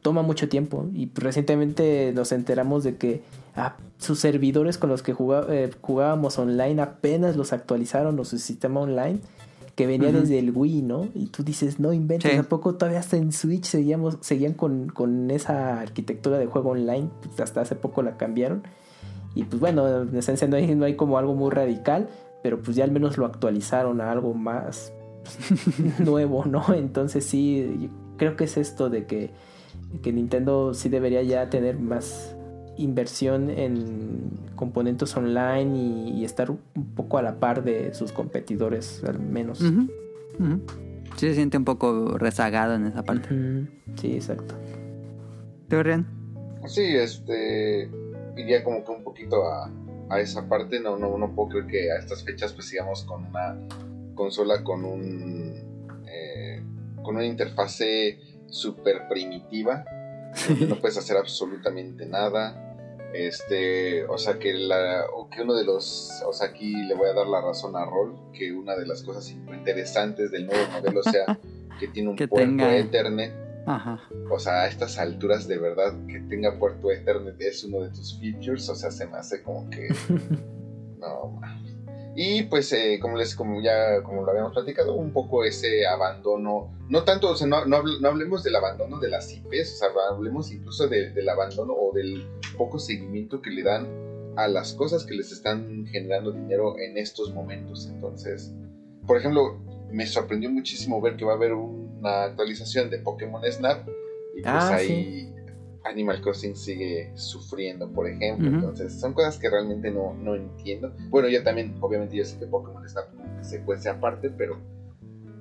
toma mucho tiempo. Y pues, recientemente nos enteramos de que ah, sus servidores con los que juga- eh, jugábamos online apenas los actualizaron o su sistema online que venía desde el Wii, ¿no? Y tú dices, no inventes, Sí. ¿a poco todavía hasta en Switch seguíamos, seguían con, con esa arquitectura de juego online? Pues hasta hace poco la cambiaron. Y pues bueno, en esencia no hay, no hay como algo muy radical, pero pues ya al menos lo actualizaron a algo más pues, nuevo, ¿no? Entonces sí, yo creo que es esto de que, que Nintendo sí debería ya tener más inversión en componentes online y, y estar un poco a la par de sus competidores, al menos. Sí se siente un poco rezagado en esa parte. Sí, exacto. ¿Tú, Rian? Sí, este. Iría como que un poquito a, a esa parte. No, no, no puedo creer que a estas fechas pues sigamos con una consola con un. eh, con una interfase súper primitiva. no puedes hacer absolutamente nada. Este, o sea que la, o que uno de los, o sea aquí le voy a dar la razón a Roll, que una de las cosas interesantes del nuevo modelo sea que tiene un Que puerto tenga- Ethernet Ajá. o sea, a estas alturas de verdad que tenga puerto Ethernet es uno de tus features, o sea, se me hace como que no. mames. Y pues eh, como les como ya como lo habíamos platicado, un poco ese abandono, no tanto, o sea, no, no, no hablemos del abandono de las IPs, o sea, hablemos incluso de- del abandono o del poco seguimiento que le dan a las cosas que les están generando dinero en estos momentos. Entonces, por ejemplo, me sorprendió muchísimo ver que va a haber una actualización de Pokémon Snap y pues Ah, ahí Animal Crossing sigue sufriendo, por ejemplo. Entonces, son cosas que realmente no, no entiendo. Bueno, yo también, obviamente, yo sé que Pokémon Snap como que se cuece aparte, pero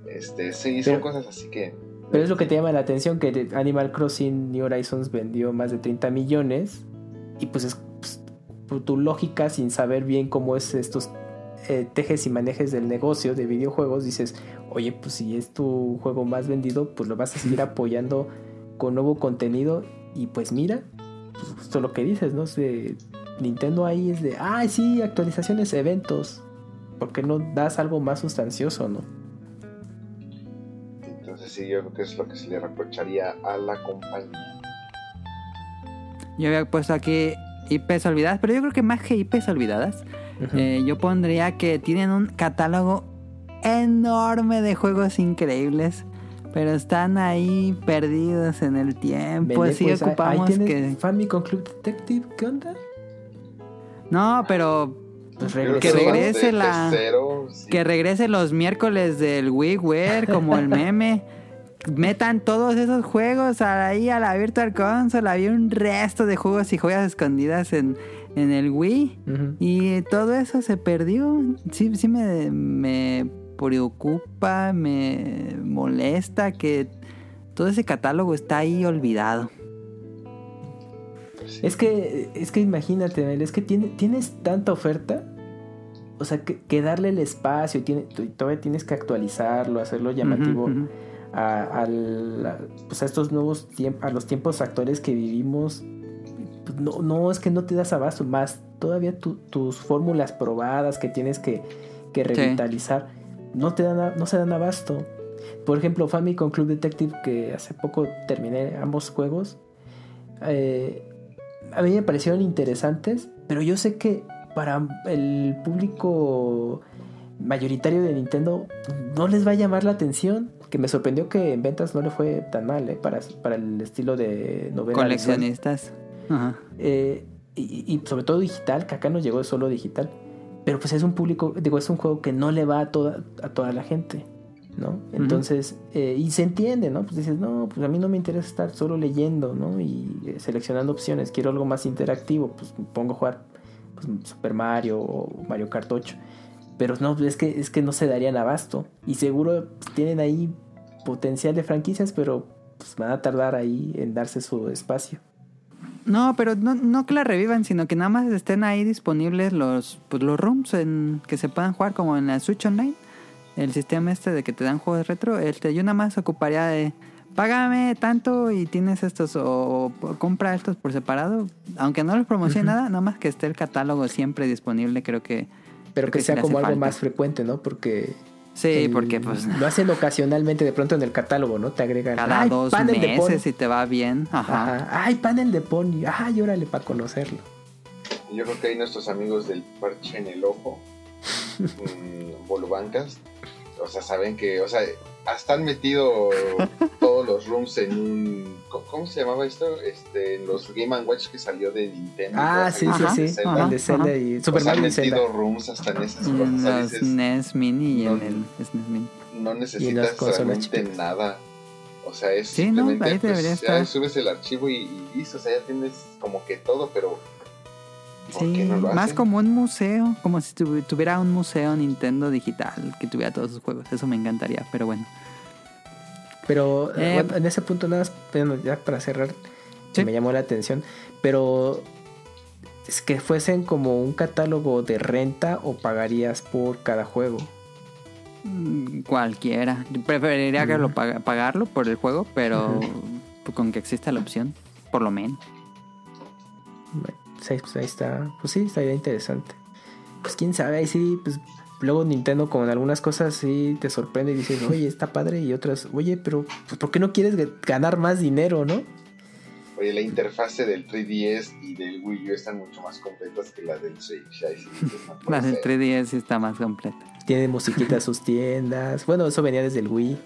este sí, son Pero- cosas así que. Pero es lo que te llama la atención, que Animal Crossing New Horizons vendió más de 30 millones y pues es pues, tu lógica, sin saber bien cómo es estos eh, tejes y manejes del negocio de videojuegos, dices, oye, pues si es tu juego más vendido, pues lo vas a seguir apoyando con nuevo contenido y pues mira, pues justo lo que dices, ¿no? De Nintendo ahí es de, ay, sí, actualizaciones, eventos. ¿Por qué no das algo más sustancioso, no? Entonces, sí, yo creo que es lo que se le reprocharía a la compañía. Yo había puesto aquí IPs olvidadas, pero yo creo que más que IPs olvidadas, Eh, yo pondría que tienen un catálogo enorme de juegos increíbles, pero están ahí perdidos en el tiempo. Vende, sí pues, ocupamos ahí que... Famicom Club Detective, ¿qué onda? No, pero Pues Que regrese la- F0, sí. que regrese los miércoles del WiiWare como el meme. Metan todos esos juegos ahí a la Virtual Console. Había un resto de juegos y joyas escondidas en, en el Wii. Y todo eso se perdió. Sí, sí me, me preocupa, me molesta que todo ese catálogo está ahí olvidado. Sí. Es que, es que imagínate, es que tiene, tienes tanta oferta. O sea, que, que darle el espacio, tiene, todavía tienes que actualizarlo, hacerlo llamativo a, a la- pues a estos nuevos tiempos, a los tiempos actuales que vivimos. Pues No, no, es que no te das abasto, más todavía tu- tus fórmulas probadas que tienes que, que revitalizar, no, te dan, a- no se dan abasto. Por ejemplo, Famicom Club Detective, que hace poco terminé ambos juegos, eh, a mí me parecieron interesantes, pero yo sé que para el público mayoritario de Nintendo no les va a llamar la atención. Que me sorprendió que en ventas no le fue tan mal eh, para, para el estilo de novela. Coleccionistas. Eh, y, y sobre todo digital, que acá nos llegó solo digital. Pero pues es un público, digo, es un juego que no le va a toda, a toda la gente, ¿no? Entonces, eh, y se entiende, ¿no? Pues dices, no, pues a mí no me interesa estar solo leyendo, ¿no? Y eh, seleccionando opciones, quiero algo más interactivo, pues me pongo a jugar pues, Super Mario o Mario Kart 8. Pero no, es que, es que no se darían abasto. Y seguro tienen ahí potencial de franquicias, pero pues, van a tardar ahí en darse su espacio. No, pero no, no que la revivan, sino que nada más estén ahí disponibles los, pues, los rooms en, que se puedan jugar como en la Switch Online. El sistema este de que te dan juegos retro. Este, yo nada más ocuparía de págame tanto y tienes estos o, o compra estos por separado. Aunque no los promocione nada, nada más que esté el catálogo siempre disponible, creo que... Pero creo que sea como algo falta. más frecuente, ¿no? Porque. Sí, el- porque pues Lo hacen ocasionalmente de pronto en el catálogo, ¿no? Te agregan. cada "Ay, dos panel de meses Pony". si te va bien. Ajá. Ajá. Ay, panel de Pony. Ay, órale para conocerlo. Yo creo que ahí nuestros amigos del parche en el ojo, mm, Bolubancas, o sea, saben que, o sea, hasta han metido todos los rooms en un. ¿Cómo se llamaba esto? Este, en los Game Watch que salió de Nintendo. Ah, sí, sí, sí. Zelda. El de Zelda y O Super sea, han Mario Zelda. metido rooms hasta en esas cosas. en o sea, los dices, NES Mini y no, en el SNES Mini. no necesitas realmente chiquitas. nada. O sea, es Sí, no, simplemente ahí pues, ya estar. subes el archivo y, y listo, o sea, ya tienes como que todo, pero ¿por Sí, qué no lo más como un museo, como si tuvi- tuviera un museo Nintendo digital que tuviera todos sus juegos. Eso me encantaría, pero bueno. Pero Eh, bueno, en ese punto nada más, bueno, ya para cerrar, Sí. me llamó la atención. Pero es que fuesen como un catálogo de renta o pagarías por cada juego. Mm, Cualquiera. Yo Preferiría que lo pagarlo por el juego, pero con que exista la opción, por lo menos. Bueno, sí, pues ahí está. Pues sí, estaría interesante. Pues quién sabe, ahí sí, pues luego Nintendo con algunas cosas sí te sorprende y dices, oye, está padre, y otras, oye, pero pues, ¿por qué no quieres ga- ganar más dinero, no? Oye, la interfase del 3DS y del Wii U están mucho más completas que las del Switch. Ahí sí La del ser. 3DS sí está más completa. Tiene musiquita sus tiendas. Bueno, eso venía desde el Wii.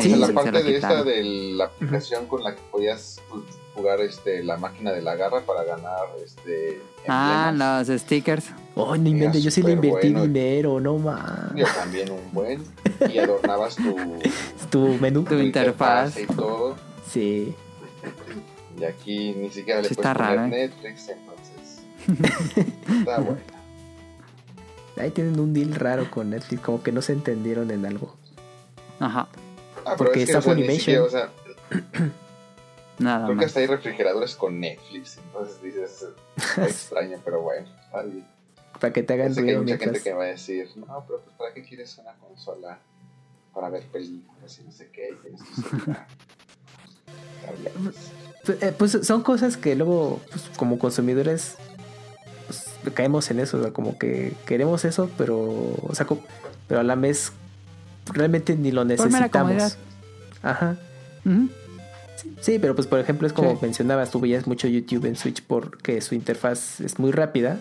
Sí, la se parte de esta de la aplicación con la que podías pues, jugar este la máquina de la garra para ganar este Ah, los stickers. Oh, no inventes, yo sí le invertí bueno. dinero, no más. Yo también un buen y adornabas tu, Tu menú. Tu interfaz. y todo. Sí. Y aquí ni siquiera le Sí puedes poner raro, ¿eh? Netflix, entonces está bueno. Ahí tienen un deal raro con Netflix, como que no se entendieron en algo. Ajá. Ah, pero Porque es que, está o sea, ni Funimation. o sea, Nada creo que más. hasta hay refrigeradores con Netflix. Entonces dices, extraño, pero bueno, está bien. Para que te hagan que hay ruido mucha gente mientras. que va a decir, no, pero pues, ¿para qué quieres una consola para ver películas y no sé qué? Pues. Eh, pues, son cosas que luego, pues, como consumidores, pues, caemos en eso, o sea, como que queremos eso, pero, o sea, pero a la vez realmente ni lo necesitamos. Ajá. Sí, pero pues por ejemplo es como Sí. mencionabas, tú veías mucho YouTube en Switch porque su interfaz es muy rápida.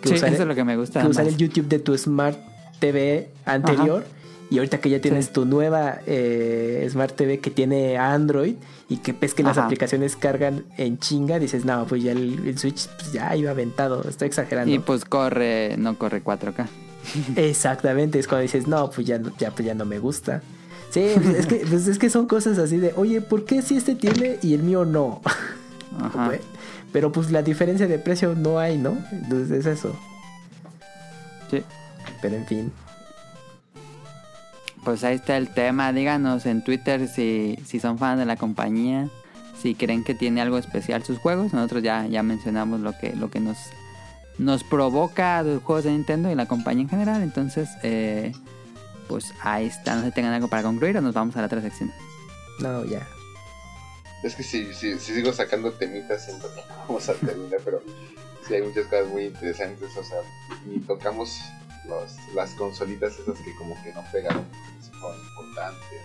Que Sí, usar, eso es lo que me gusta. que usar el YouTube de tu Smart TV anterior y ahorita que ya tienes Sí. tu nueva eh, Smart TV que tiene Android y que ves que las Ajá. aplicaciones cargan en chinga, dices, no, pues ya el, el Switch pues, ya iba aventado, estoy exagerando. Y pues corre, no corre 4K. Exactamente, es cuando dices, no, pues ya, no- ya, pues ya no me gusta. Sí, pues es, que, pues es que son cosas así de, oye, ¿por qué si este tiene y el mío no? Ajá. Pero pues la diferencia de precio no hay, ¿no? Entonces es eso. Sí. Pero en fin. Pues ahí está el tema. Díganos en Twitter si, si son fans de la compañía, si creen que tiene algo especial sus juegos. Nosotros ya, ya mencionamos lo que, lo que nos, nos provoca los juegos de Nintendo y la compañía en general. Entonces, eh, pues ahí está. No sé si tengan algo para concluir o nos vamos a la otra sección. No, ya. Es que si, si, si sigo sacando temitas, siento que no vamos a terminar, pero sí hay muchas cosas muy interesantes. O sea, y tocamos los, las consolitas esas que como que no pegaron, que fueron importantes.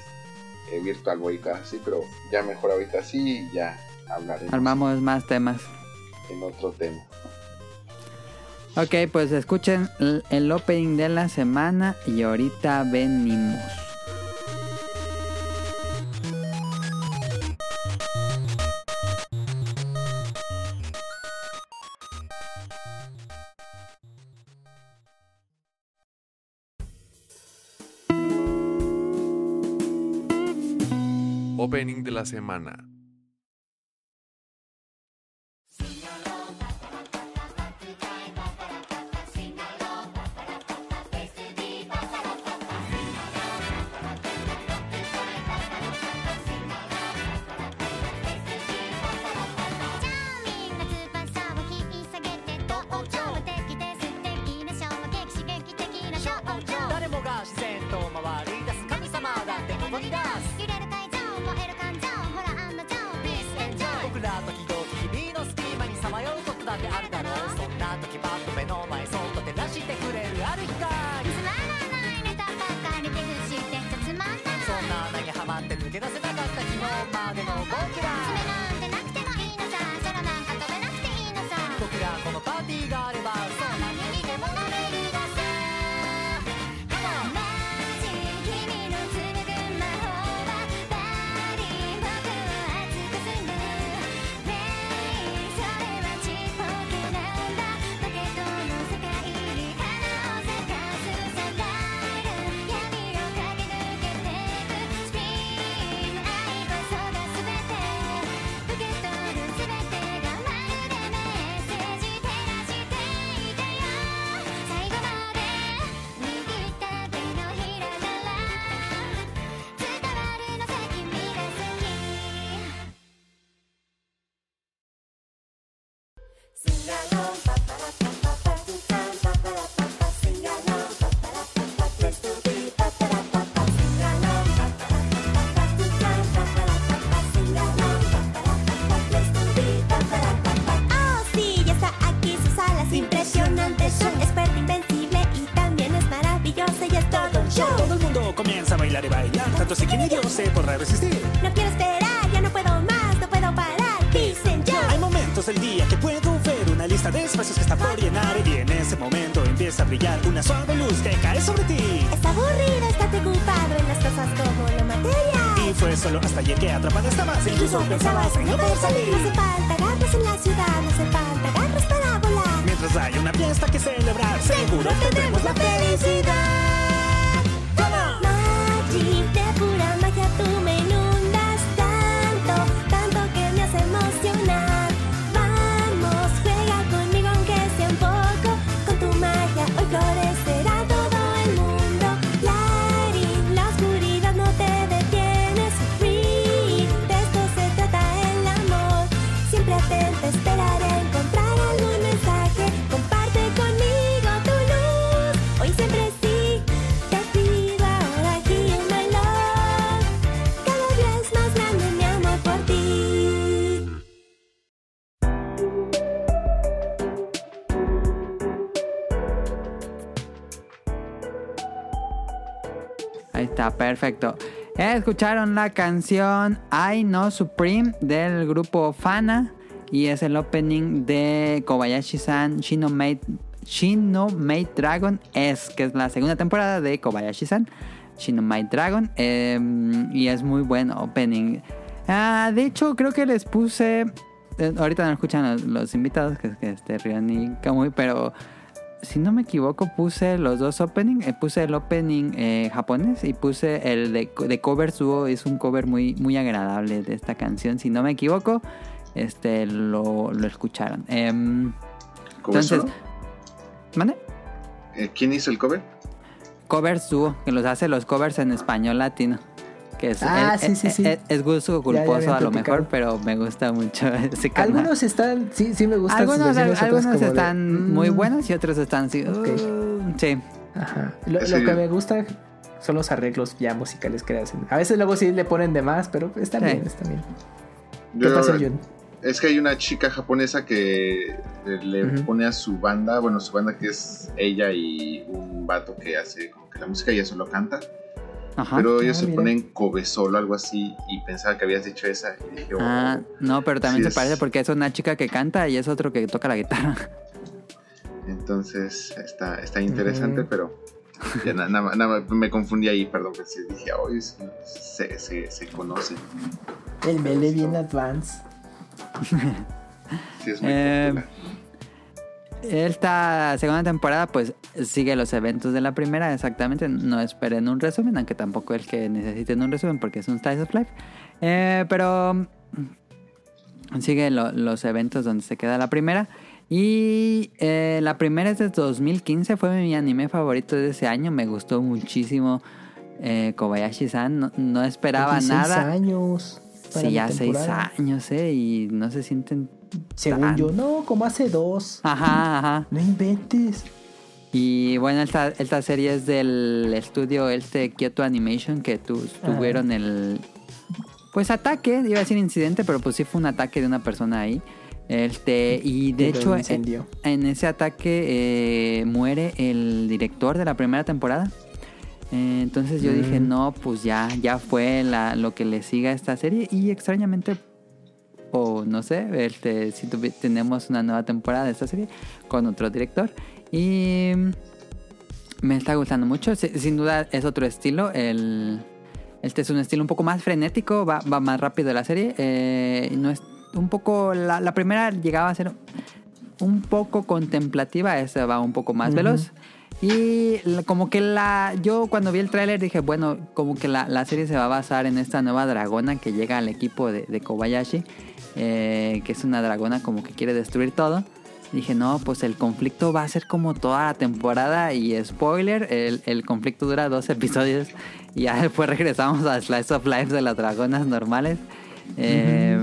eh, Virtual Boy y cosas así, pero ya mejor ahorita sí y ya hablaremos Armamos más temas. en otro tema. Ok, pues escuchen el, opening de la semana y ahorita venimos. Opening de la semana. Pensabas en no No salir. Perfecto. Escucharon la canción I Know Supreme del grupo Fana y es el opening de Kobayashi-san Shino Made, Dragon S, que es la segunda temporada de Kobayashi-san Shino Dragon eh, y es muy buen opening. Ah, de hecho, creo que les puse. eh, ahorita no escuchan los, los invitados, que es que este Rion y Kamui, pero si no me equivoco, puse los dos opening. eh, puse el opening eh, japonés y puse el de, de cover suo. Es un cover muy, muy agradable de esta canción. Si no me equivoco, este lo, lo escucharon. Em, ¿Cover entonces, solo? ¿mande? Eh, ¿Quién hizo el cover? Cover suo, que los hace los covers en español latino. Que es, Ah, es, sí, sí, sí. es- es gusto Ya, ya culposo a lo mejor, pero me gusta mucho ese canal. Algunos están, sí, sí me gustan sus algunos, algunos de, están muy mm, buenos y otros están así. Ok. "Uh", sí. Ajá. Lo, Sí. lo que me gusta son los arreglos ya musicales que hacen. A veces luego sí le ponen de más, pero está Sí. bien, está bien. ¿Qué Yo- pasó, Jun? Es que hay una chica japonesa que eh, le pone a su banda, bueno, su banda que es ella y un vato que hace como que la música ella solo canta, Ajá. pero Ah, ellos se mira. ponen cobe solo, algo así, y pensaba que habías dicho esa, y dije, oh, Ah, no, pero también Sí se parece porque es una chica que canta y es otro que toca la guitarra. entonces está, está interesante, pero ya na- nada nada más me confundí ahí, perdón, pensé, dije, hoy se, se, se conoce, El mele bien advance. sí es muy Eh, popular. Esta segunda temporada pues sigue los eventos de la primera exactamente. No esperen un resumen, aunque tampoco es que necesiten un resumen porque es un Slice of Life. Eh, pero mm, sigue lo- los eventos donde se queda la primera. Y eh, la primera es de 2015, fue mi anime favorito de ese año. Me gustó muchísimo eh, Kobayashi-san. No, no esperaba Seis nada. años. para Sí, ya seis temporada. años, ¿eh? Y no se sienten... Según tan- yo, no, como hace dos. Ajá, ajá. No inventes. Y bueno, esta, esta serie es del estudio este Kyoto Animation que tu- tuvieron el... Pues ataque, iba a decir incidente, pero pues sí fue un ataque de una persona ahí. Este, y de hecho, en, incendió. en ese ataque eh, muere el director de la primera temporada. Eh, entonces yo dije, Mm. no, pues ya, ya fue la- lo que le siga a esta serie. Y extrañamente, o no sé, este, si tenemos una nueva temporada de esta serie con otro director. Y me está gustando mucho. Si- Sin duda es otro estilo. El, este es un estilo un poco más frenético, va, va más rápido la serie. eh, no es un poco. La, la primera llegaba a ser un poco contemplativa, esa va un poco más veloz. Y como que la. Yo cuando vi el tráiler dije, bueno, como que la, la serie se va a basar en esta nueva dragona que llega al equipo de, Kobayashi. eh, que es una dragona como que quiere destruir todo. Dije, no, pues el conflicto va a ser como toda la temporada. Y spoiler, el, conflicto dura dos episodios. Y ya después regresamos a Slice of Life de las dragonas normales. Eh,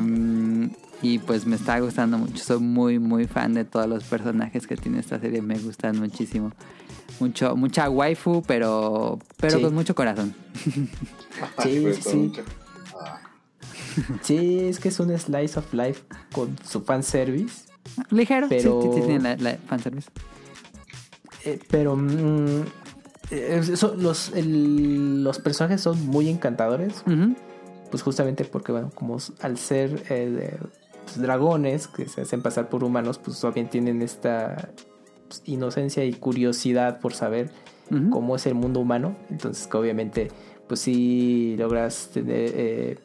y pues me está gustando mucho. Soy muy, muy fan de todos los personajes que tiene esta serie. Me gustan muchísimo. Mucho, mucha waifu, pero, pero Sí. con mucho corazón. Sí, sí, sí. es que es un slice of life con su fanservice. Ligero, Pero- sí, sí, tiene la, la fanservice. Eh, pero mm, eh, los, el- los personajes son muy encantadores. Pues justamente porque, bueno, como al ser eh, de- pues, dragones que se hacen pasar por humanos, pues también tienen esta pues, inocencia y curiosidad por saber cómo es el mundo humano. Entonces, que obviamente, pues sí logras tener, eh,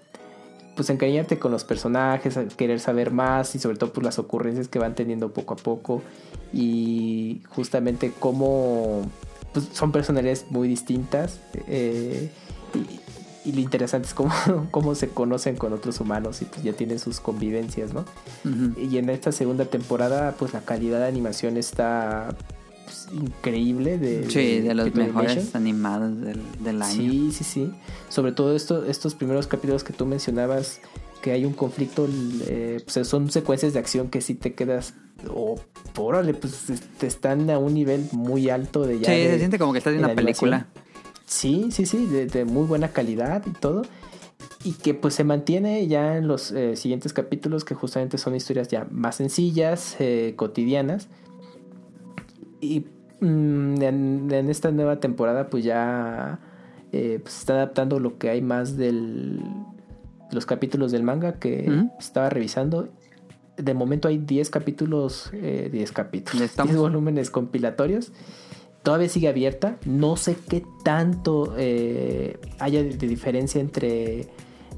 pues encariñarte con los personajes, querer saber más y sobre todo por las ocurrencias que van teniendo poco a poco y justamente cómo pues, son personalidades muy distintas eh, y, y lo interesante es cómo, cómo se conocen con otros humanos y pues ya tienen sus convivencias, ¿no? Y en esta segunda temporada, pues la calidad de animación está pues, increíble. De, Sí, de los Kyoto mejores animados del, del año. Sí, sí, sí. Sobre todo esto, estos primeros capítulos que tú mencionabas, que hay un conflicto, eh, pues son secuencias de acción que sí te quedas, oh, órale, pues este, están a un nivel muy alto de Sí, ya. de- se siente como que estás de una película. Sí, sí, sí, de, de muy buena calidad y todo. Y que pues se mantiene ya en los eh, siguientes capítulos, que justamente son historias ya más sencillas, eh, cotidianas. Y mm, en, en esta nueva temporada pues ya eh, pues, se está adaptando lo que hay más del los capítulos del manga que estaba revisando. De momento hay 10 capítulos, eh, 10 capítulos, Ya estamos. 10 volúmenes compilatorios. Todavía sigue abierta. No sé qué tanto eh, haya de, de diferencia entre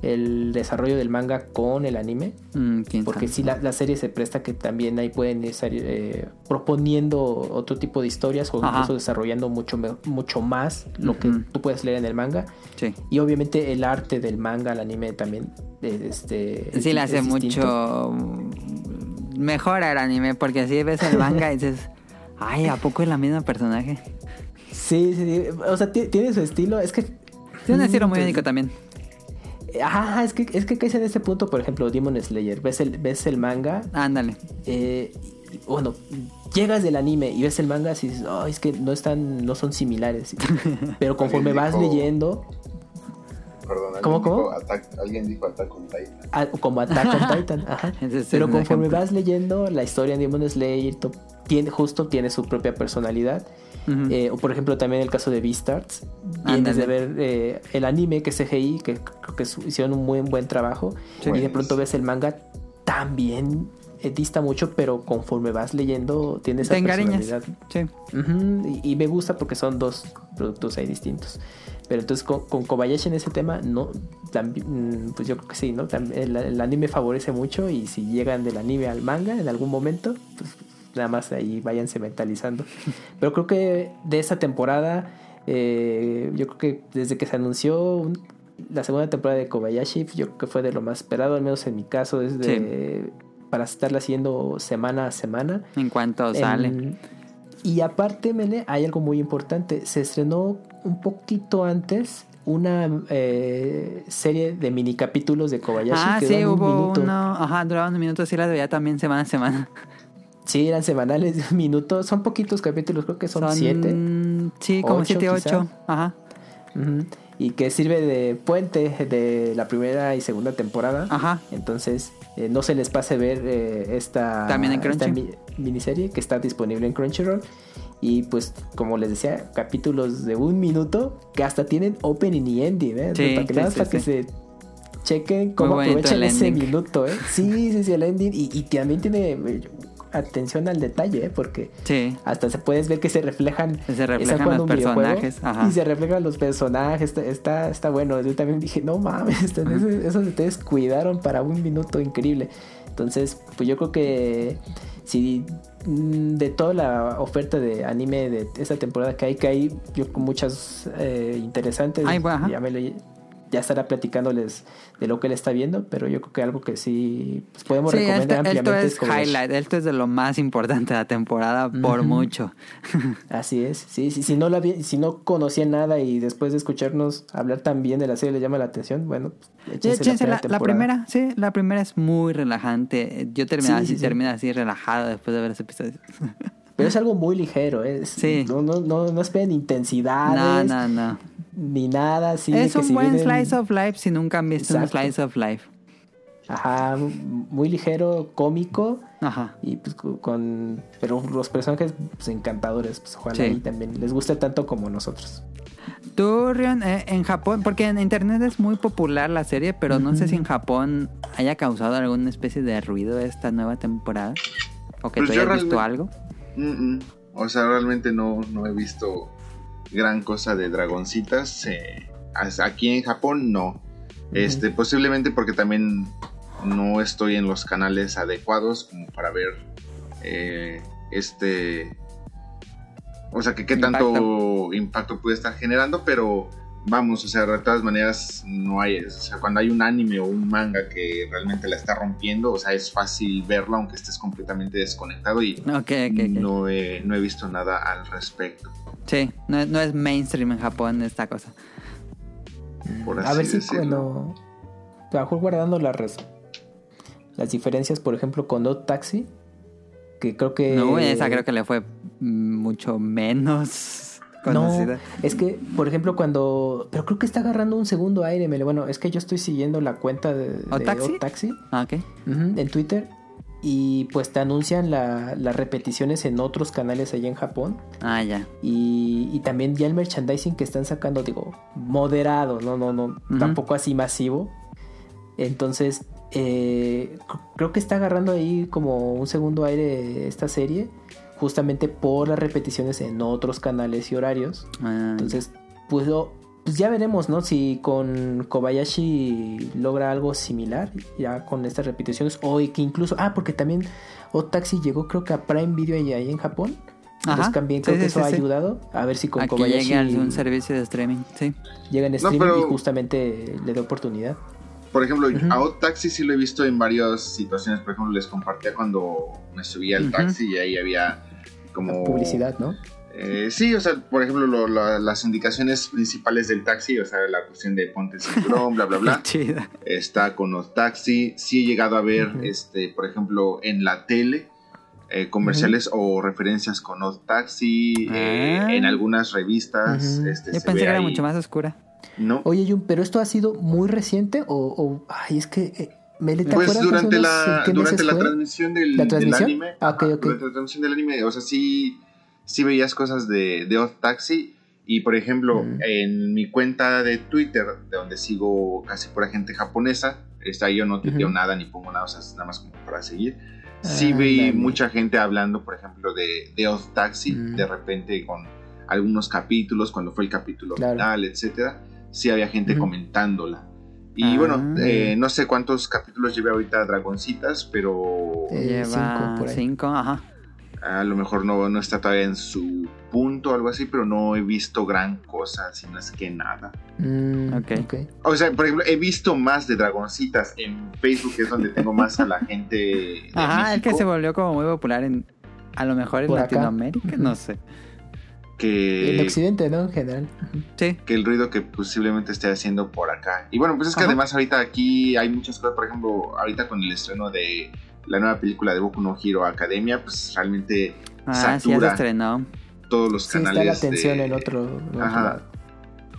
el desarrollo del manga con el anime. Mm, Porque si la, la serie se presta que también ahí pueden estar eh, proponiendo otro tipo de historias o Ajá. incluso desarrollando mucho, mucho más lo que tú puedes leer en el manga. Sí. Y obviamente el arte del manga al anime también eh, este, es- Sí, le hace distinto. mucho mejor al anime, porque así ves el manga y dices, ay, ¿a poco es la misma personaje? Sí, sí, sí. O sea, ti- tiene su estilo. Es que... Tiene un estilo muy Mm, único también. Ajá, es que, es que caes en este punto, por ejemplo, Demon Slayer. Ves el, ves el manga Ándale. eh, bueno, llegas del anime y ves el manga y dices, "Ay, es que no están, no son similares. Pero conforme vas leyendo, Perdón, ¿alguien ¿Cómo, dijo cómo? Attack- alguien dijo Attack on Titan. ah, como Attack on Titan, ajá. Pero conforme ejemplo. vas leyendo la historia de Demon Slayer, to- tiene, justo tiene su propia personalidad. Ujú. Eh, o por ejemplo también el caso de Beastars. Vienes de ver eh, el anime que es CGI, que creo que su- hicieron un muy buen trabajo. Sí. Y de pronto ves el manga también eh, dista mucho, pero conforme vas leyendo tiene esa personalidad. Sí. Ujú, y, y me gusta porque son dos productos ahí distintos. Pero entonces con, con Kobayashi en ese tema, no, tambi- mm, pues yo creo que sí, ¿no? El, el anime favorece mucho y si llegan del anime al manga en algún momento, pues nada más ahí váyanse mentalizando. Pero creo que de esa temporada, eh, yo creo que desde que se anunció un- la segunda temporada de Kobayashi, yo creo que fue de lo más esperado, al menos en mi caso, es de, para estarla haciendo semana a semana. En cuanto sale. y aparte, Mene, hay algo muy importante. Se estrenó un poquito antes una eh, serie de mini capítulos de Kobayashi. Ah, que sí, un hubo minuto. uno. Ajá, duraban un minuto. Sí, la veía también semana a semana. Sí, eran semanales de un minuto. Son poquitos capítulos, creo que son, siete. Sí, como Ocho, siete, quizá. ocho. Ajá. Ujú. Y que sirve de puente de la primera y segunda temporada. Ajá. Entonces, eh, no se les pase ver eh, esta, También en esta mi- miniserie que está disponible en Crunchyroll. Y pues, como les decía, capítulos de un minuto que hasta tienen opening y ending, ¿eh? Sí, para que, sí, sí, para que se chequen cómo aprovechan ese minuto, ¿eh? Sí, sí, sí, el ending. Y, y también tiene eh, atención al detalle, ¿eh? Porque Sí. hasta se puedes ver que se reflejan Se reflejan los personajes. Ajá. y se reflejan los personajes está, está, está bueno yo también dije no mames esos, esos ustedes cuidaron para un minuto increíble entonces pues yo creo que si mm, de toda la oferta de anime de esta temporada que hay que hay yo muchas eh, interesantes Ay, bueno, ya me leí ya estará platicándoles de lo que él está viendo, pero yo creo que algo que sí pues, podemos Sí, recomendar esto, esto ampliamente es los- highlight, esto es de lo más importante de la temporada por mucho. Así es, sí, sí, si no la vi- si no conocía nada y después de escucharnos hablar tan bien de la serie le llama la atención, bueno, pues, Sí, échense échense la, la, primera la primera, sí, la primera es muy relajante. Yo terminé Sí, así, sí, así relajado después de ver ese episodio. Pero es algo muy ligero, ¿eh? es, Sí. no, no, no, no esperen intensidades no, no. ni nada así. es que un si buen vienen- slice of life si nunca han visto Exacto. un slice of life. Ajá, muy ligero, cómico Ajá. y pues con... Pero los personajes pues, encantadores, pues ojalá Sí. y también les guste tanto como nosotros. Tú, Rion, eh, en Japón, porque en internet es muy popular la serie, pero no sé si en Japón haya causado alguna especie de ruido esta nueva temporada. O que Pues tú hayas visto algo. Mm, mm. O sea, realmente no, no he visto gran cosa de dragoncitas. eh, aquí en Japón no. Este, posiblemente porque también no estoy en los canales adecuados como para ver eh, este. O sea, que qué tanto impacto puede estar generando, pero vamos, o sea, de todas maneras no hay, o sea, cuando hay un anime o un manga que realmente la está rompiendo, o sea, es fácil verlo aunque estés completamente desconectado y Ok, ok, ok. no, he, no he visto nada al respecto. Sí, no, no es mainstream en Japón esta cosa. Por a así ver si decirlo. cuando... A lo mejor guardando las, res- las diferencias, por ejemplo, con Dot Taxi, que creo que... No, esa creo que le fue mm, mucho menos conocida. No, es que, por ejemplo, cuando. Pero creo que está agarrando un segundo aire, Mele. Bueno, es que yo estoy siguiendo la cuenta de, de ¿O Taxi? Taxi, Ah, ok. en Twitter. Y pues te anuncian la- las repeticiones en otros canales allá en Japón. Ah, ya. Y, y también ya el merchandising que están sacando, digo, moderado, no, no, no, tampoco así masivo. Entonces, eh, creo que está agarrando ahí como un segundo aire esta serie, justamente por las repeticiones en otros canales y horarios. Ah, Entonces, pues, lo- pues ya veremos, ¿no? Si con Kobayashi logra algo similar, ya con estas repeticiones, o y que incluso, ah, porque también Otaxi llegó creo que a Prime Video ahí, ahí en Japón. Ajá, Entonces también creo sí, que sí, eso sí, ha sí. ayudado. A ver si con Aquí Kobayashi llega algún servicio de streaming, sí. llega en No, streaming pero- y justamente le da oportunidad. Por ejemplo, Ujú. a Odd Taxi sí lo he visto en varias situaciones. Por ejemplo, les compartía cuando me subí al taxi y ahí había como... Publicidad, ¿no? Eh, sí, o sea, por ejemplo, lo- la- las indicaciones principales del taxi, o sea, la cuestión de ponte cinturón, bla, bla, bla. Chida. está con los taxi. Sí he llegado a ver, este, por ejemplo, en la tele eh, comerciales o referencias con Odd Taxi. eh, Ah. en algunas revistas. Este, Yo se pensé ve que era ahí. mucho más oscura. No. Oye, Jun, pero esto ha sido muy reciente o, o- ay, es que eh, Mele, ¿te Pues durante la, durante la transmisión del, ¿La del transmisión? anime. Ah, ok, ajá, ok. Durante la transmisión del anime. O sea, sí, sí veías cosas de, de Odd Taxi. Y por ejemplo, Mm. en mi cuenta de Twitter, de donde sigo casi pura gente japonesa, está ahí yo no tuiteo nada ni pongo nada, o sea, es nada más como para seguir. Sí Ah, vi dale. mucha gente hablando, por ejemplo, de, de Odd Taxi, Mm. de repente con algunos capítulos, cuando fue el capítulo Claro. final, etcétera, sí había gente comentándola. Y Ah. bueno, eh, no sé cuántos capítulos lleve ahorita Dragoncitas, pero Lleva cinco, por ahí. cinco, ajá. a lo mejor no, no está todavía en su punto o algo así, pero no he visto gran cosa, si no es que nada. Mm, Ok. ok. O sea, por ejemplo, he visto más de Dragoncitas en Facebook, que es donde tengo más a la gente de Ajá, es que se volvió como muy popular en. A lo mejor en acá. Latinoamérica, no sé. Que... En Occidente, ¿no? En general. Sí. que el ruido que posiblemente esté haciendo por acá. Y bueno, pues es que Ajá. además ahorita aquí hay muchas cosas, por ejemplo, ahorita con el estreno de la nueva película de Boku no Hero Academia, pues realmente Ah, sí, ya se satura estrenó. todos los Sí, está canales. la atención de- en otro, en otro Ajá. lado.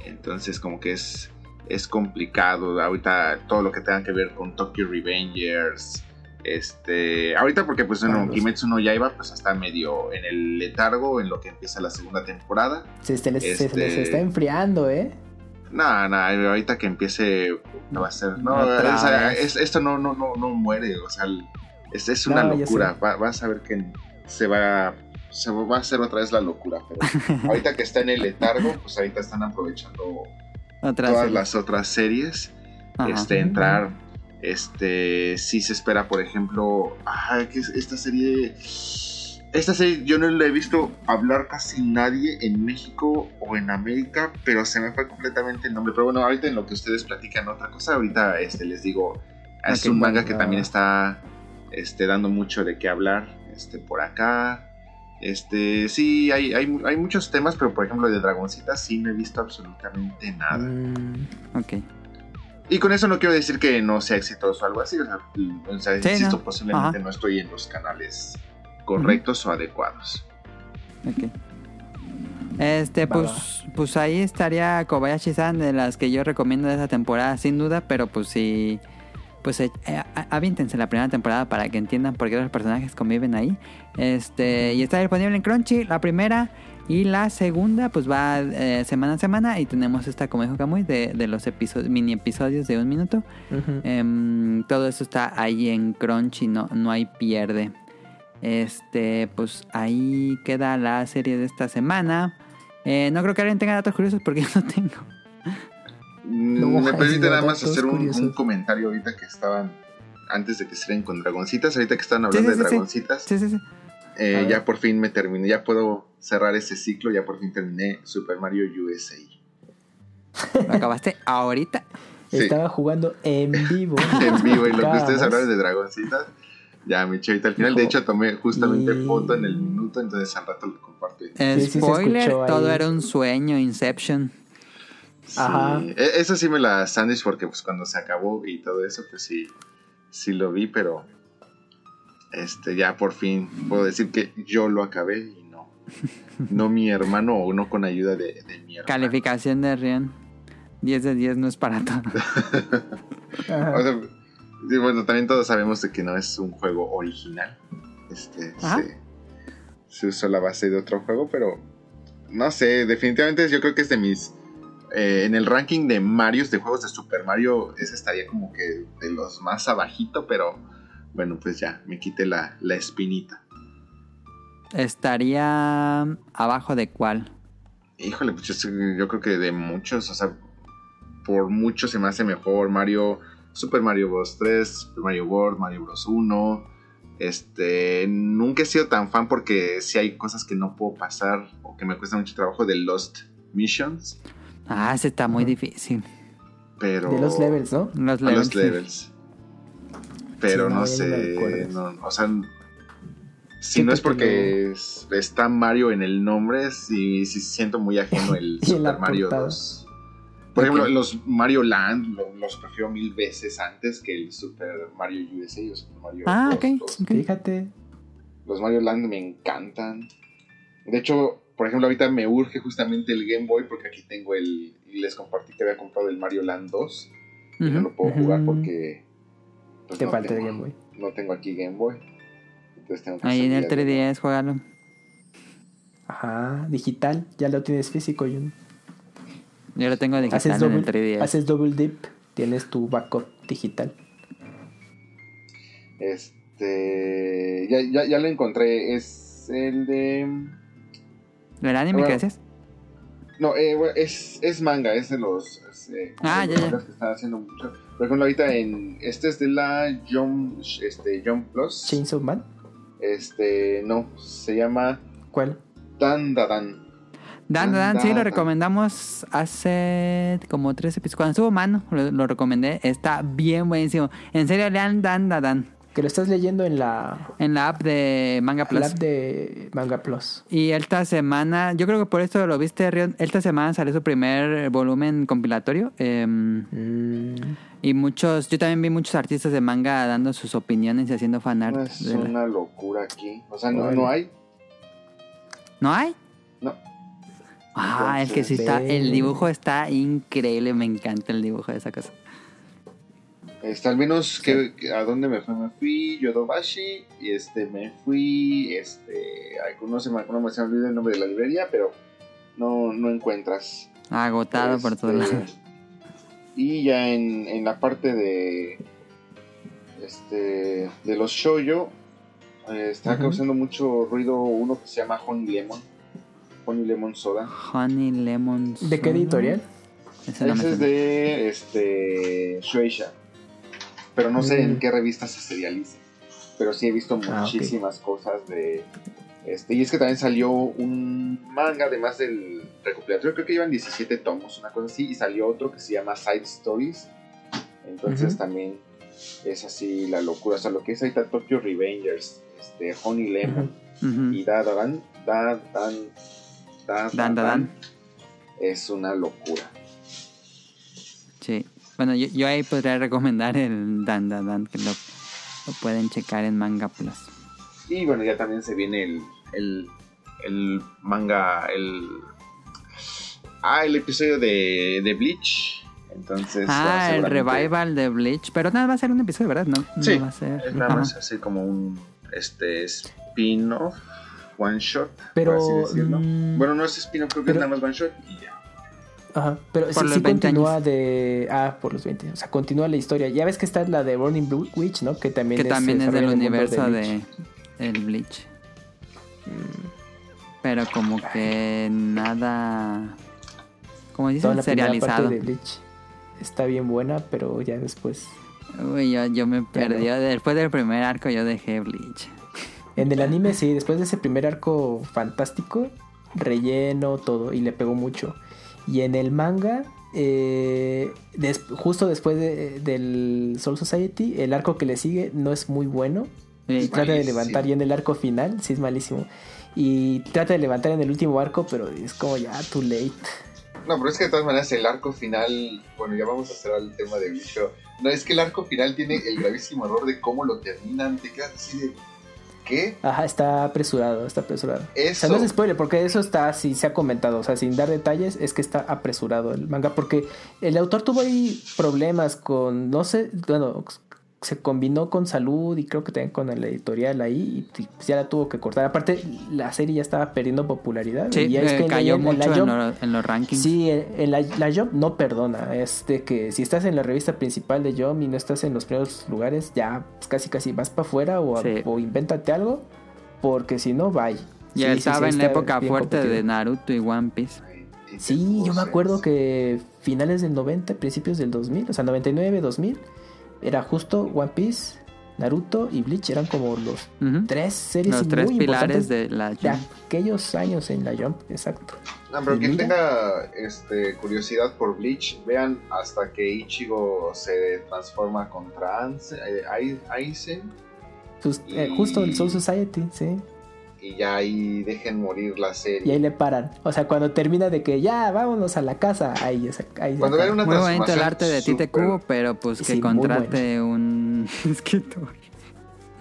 Entonces como que es, es complicado. Ahorita todo lo que tenga que ver con Tokyo Revengers. Este, ahorita porque pues bueno, Ah, los- Kimetsu no Yaiba pues está medio en el letargo en lo que empieza la segunda temporada. Se, se les, se Este- les está enfriando, ¿eh? No, no, ahorita que empiece no va a ser. No, es- esto no, no, no, no muere. O sea, es, es una No, locura. Va- vas a ver que se va, se va a hacer otra vez la locura. Pero ahorita que está en el letargo, pues ahorita están aprovechando Otra todas serie. las otras series. Ajá. Este, entrar. Este, sí se espera, por ejemplo, ah, que es esta serie Esta serie yo no la he visto hablar casi nadie en México o en América, pero se me fue completamente el nombre. Pero bueno, ahorita en lo que ustedes platican otra cosa, ahorita este, les digo, es Ok, un manga que también está este, dando mucho de qué hablar este, por acá. Este, sí, hay, hay, hay muchos temas, pero por ejemplo de Dragoncita sí no he visto absolutamente nada. Mm, Ok. Y con eso no quiero decir que no sea exitoso o algo así. O sea, o sea, Sí, insisto, no. posiblemente Ajá. no estoy en los canales correctos o adecuados. Ok. Este, Va, pues, pues ahí estaría Kobayashi-san de las que yo recomiendo de esa temporada, sin duda, pero pues sí, pues eh, eh, avíntense la primera temporada para que entiendan por qué los personajes conviven ahí. Este, y está disponible en Crunchy, la primera y la segunda, pues va eh, semana a semana y tenemos esta, como dijo Kamui, de, de los episodios, mini episodios de un minuto. Em, todo eso está ahí en Crunchy, no, no hay pierde. Este, pues ahí queda la serie de esta semana. Eh, no creo que alguien tenga datos curiosos porque yo no tengo. Mm, No, Me permite nada más hacer un, comentario ahorita que estaban, antes de que estén con Dragoncitas, ahorita que estaban hablando sí, de sí. Dragoncitas, Sí, sí, sí. Eh, ya por fin me terminé, ya puedo cerrar ese ciclo, ya por fin terminé Super Mario USA. Lo acabaste ahorita. Sí. Estaba jugando en vivo. en vivo y lo que ustedes hablaron de Dragoncitas, ya me eché al final. De hecho, tomé justamente Y- foto en el minuto, entonces al rato lo comparto. Eh, Sí, sí se spoiler, todo era un sueño, Inception. Sí, Ajá. e- Eso sí me la sandwich porque pues cuando se acabó y todo eso, pues sí, sí lo vi, pero este ya por fin puedo decir que yo lo acabé y no, no mi hermano o no con ayuda de, de mi hermano. Calificación de Rian. 10 de 10 no es para todo. O sea, bueno, también todos sabemos de que no es un juego original. Este, se usó la base de otro juego, pero no sé, definitivamente yo creo que es de mis... eh, en el ranking de Marios, de juegos de Super Mario, ese estaría como que de los más abajito, pero bueno, pues ya, me quité la, la espinita. Estaría abajo de cuál. Híjole, pues yo, creo que de muchos, o sea, por mucho se me hace mejor Mario, Super Mario Bros. 3, Super Mario World, Mario Bros. 1. Este, nunca he sido tan fan porque si hay cosas que no puedo pasar o que me cuesta mucho trabajo de Lost Missions, Ah, ese está muy difícil. pero... De los levels, ¿no? Los levels. los levels. Pero Sí, no, sé, no, o sea, si no es que porque es- está Mario en el nombre, sí, sí siento muy ajeno el Super Mario portada. 2. Por ejemplo, los Mario Land lo- los prefiero mil veces antes que el Super Mario USA o Super Mario Ah, Bros. ok, 2. ok. Fíjate. Los Mario Land me encantan. De hecho, por ejemplo, ahorita me urge justamente el Game Boy porque aquí tengo el. Y les compartí que había comprado el Mario Land 2. Y no lo puedo jugar porque. Pues, Te no falta el tengo- Game Boy. No tengo aquí Game Boy. Entonces tengo que Ahí en el salir a- 3DS, juégalo. Ajá, digital. Ya lo tienes físico, Jun. Yo lo tengo Haces digital en el double, 3DS. haces double dip. Tienes tu backup digital. Este. Ya, ya, ya lo encontré. Es el de. ¿El anime Bueno. que haces? No, eh, bueno, es, es manga, es de los. es, eh, Ah, de ya, los ya. que están haciendo mucho. Por ejemplo, ahorita en. Este es de la Jump, este, Jump Plus. Chainsaw Man. Este. No, se llama ¿Cuál? Dan Dan. Dan, Dan, sí, lo Dan. recomendamos hace como tres episodios. Cuando estuvo mano, lo, lo recomendé. Está bien buenísimo. En serio, lean Dan, Dan, Dan. Que lo estás leyendo en la, En la app de Manga Plus. la app de Manga Plus. Y esta semana, yo creo que por esto lo viste, Rion. Esta semana salió su primer volumen compilatorio. em, Mm, y muchos, yo también vi muchos artistas de manga dando sus opiniones y haciendo fanart. No es de la- una locura aquí. O sea, no, no hay. ¿No hay? No. Ah, el que sí Entonces, está, el dibujo está increíble, me encanta el dibujo de esa cosa. Este, al menos que, que- a dónde me fui, me fui Yodobashi y este me fui, este, no se me, no me se me olvida el nombre de la librería, pero no, no encuentras. Agotado por Este, todos lados. Y ya en, en la parte de este de los shoyo eh, está causando mucho ruido uno que se llama Honey Lemon, Honey Lemon Soda. Honey Lemon. ¿De qué Soda. editorial? Ese no es de este Shueisha. Pero no sé Mm. en qué revista se serializa. Pero sí he visto Ah, muchísimas cosas de, Este, y es que también salió un manga, además del recopilatorio, creo que llevan 17 tomos, una cosa así, y salió otro que se llama Side Stories. Entonces también es así la locura. O sea, lo que es ahorita Tokyo Revengers, este, Honey Lemon y Da Da Dan, Da Dan, Da Dan, Da, Dan. es una locura. Sí. Bueno, yo, yo ahí podría recomendar el Dan Dan Dan, que lo, lo pueden checar en Manga Plus. Y bueno, ya también se viene el, el, el manga, el... Ah, el episodio de, de Bleach. Entonces... Ah, el revival de Bleach. Pero nada, va a ser un episodio, ¿verdad? No, no Sí, va a ser. nada más así como un este spin-off, one shot, Pero, por así decirlo. mm, bueno, no es spin-off, creo que pero- es nada más one shot y ya. Ajá, pero Por sí, los sí 20 continúa años. de... Ah, por los 20. O sea, continúa la historia. Ya ves que está la de Burning Blue Witch, ¿no? Que también Que también se es del universo Bleach. de el Bleach. Pero como que nada. Como dicen, serializado. parte de Bleach está bien buena, pero ya después... Uy, yo, yo me perdí. Después del primer arco yo dejé Bleach. En el anime, sí, después de ese primer arco fantástico, relleno, todo, y le pegó mucho. Y en el manga, eh, des- justo después de- del Soul Society, el arco que le sigue no es muy bueno. Sí. Y trata de levantar ya en el arco final, sí es malísimo. Y trata de levantar en el último arco, pero es como ya too late. No, pero es que de todas maneras el arco final, bueno, ya vamos a hacer el tema de pero no, es que el arco final tiene el gravísimo error de cómo lo terminan, te quedas así de... ¿Qué? Ajá, está apresurado, está apresurado. O sea, Eso. no es spoiler, porque eso está así, se ha comentado. O sea, sin dar detalles, es que está apresurado el manga. Porque el autor tuvo ahí problemas con, no sé, bueno, se combinó con salud y creo que también con el editorial ahí. Y pues ya la tuvo que cortar. Aparte, la serie ya estaba perdiendo popularidad. Sí, y ya es eh, que cayó en la mucho en, Jump- lo- en los rankings. Sí, en la, la Jump no perdona. Es de que si estás en la revista principal de Jump y no estás en los primeros lugares, ya pues, casi casi vas para afuera o, Sí. o invéntate algo. Porque si no, bye. Y Sí, estaba sí, en la época fuerte de. Naruto y One Piece. Sí, yo me acuerdo que finales del 90, principios del 2000, o sea, 99, 2000, era justo One Piece, Naruto y Bleach, eran como los tres series Los tres muy pilares importantes de la de Jump. aquellos años en la Jump, exacto. No, pero quien tenga este, curiosidad por Bleach, vean hasta que Ichigo se transforma contra Aizen Pues, eh, Y- Justo el Soul Society, sí. Y ya ahí dejen morir la serie. Y ahí le paran. O sea, cuando termina de que ya vámonos a la casa, ahí ya se ahí Cuando vean una Muy bonito el arte de Tite Cubo, pero pues que Sí, contrate un escritor.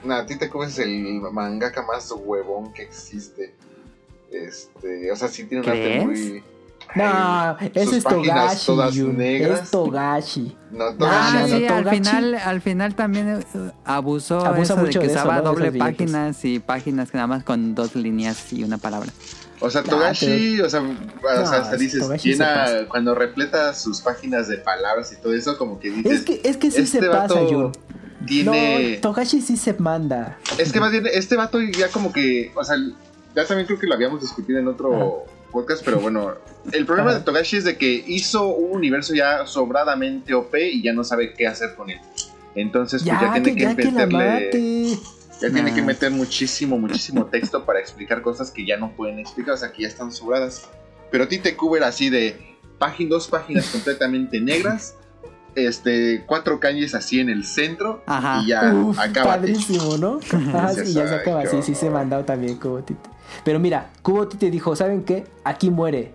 Nah, Tite Kubo es el mangaka más huevón que existe. Este, o sea, sí tiene un arte muy. No, ese es Togashi. todas negras. Es Togashi. No, todo Ah, no, al Togashi- final, al final también eh, abusó Abusa eso mucho que de eso, usaba doble páginas y páginas que nada más con dos líneas y una palabra. O sea, Nah, Togashi, o sea, o sea, hasta dices, Togashi llena, cuando repleta sus páginas de palabras y todo eso, como que dices, Es que, es que sí este se pasa, yo. tiene... No, Togashi sí se manda. Es que más bien, este vato ya como que, o sea, ya también creo que lo habíamos discutido en otro podcast, pero bueno, el problema de Togashi es de que hizo un universo ya sobradamente OP y ya no sabe qué hacer con él. Entonces, pues ya, Ya, tiene que, ya meterle, ya tiene que meter muchísimo, muchísimo texto para explicar cosas que ya no pueden explicar, o sea, que ya están sobradas. Pero Tite Cubo era así de págin, dos páginas completamente negras, este, cuatro calles así en el centro Ajá. y ya acaba. padrísimo, ¿no? Ajá, sí, ya se acaba. Sí, sí se mandado también Kubo Tite. Pero mira, Kubo Tite dijo, ¿saben qué? Aquí muere.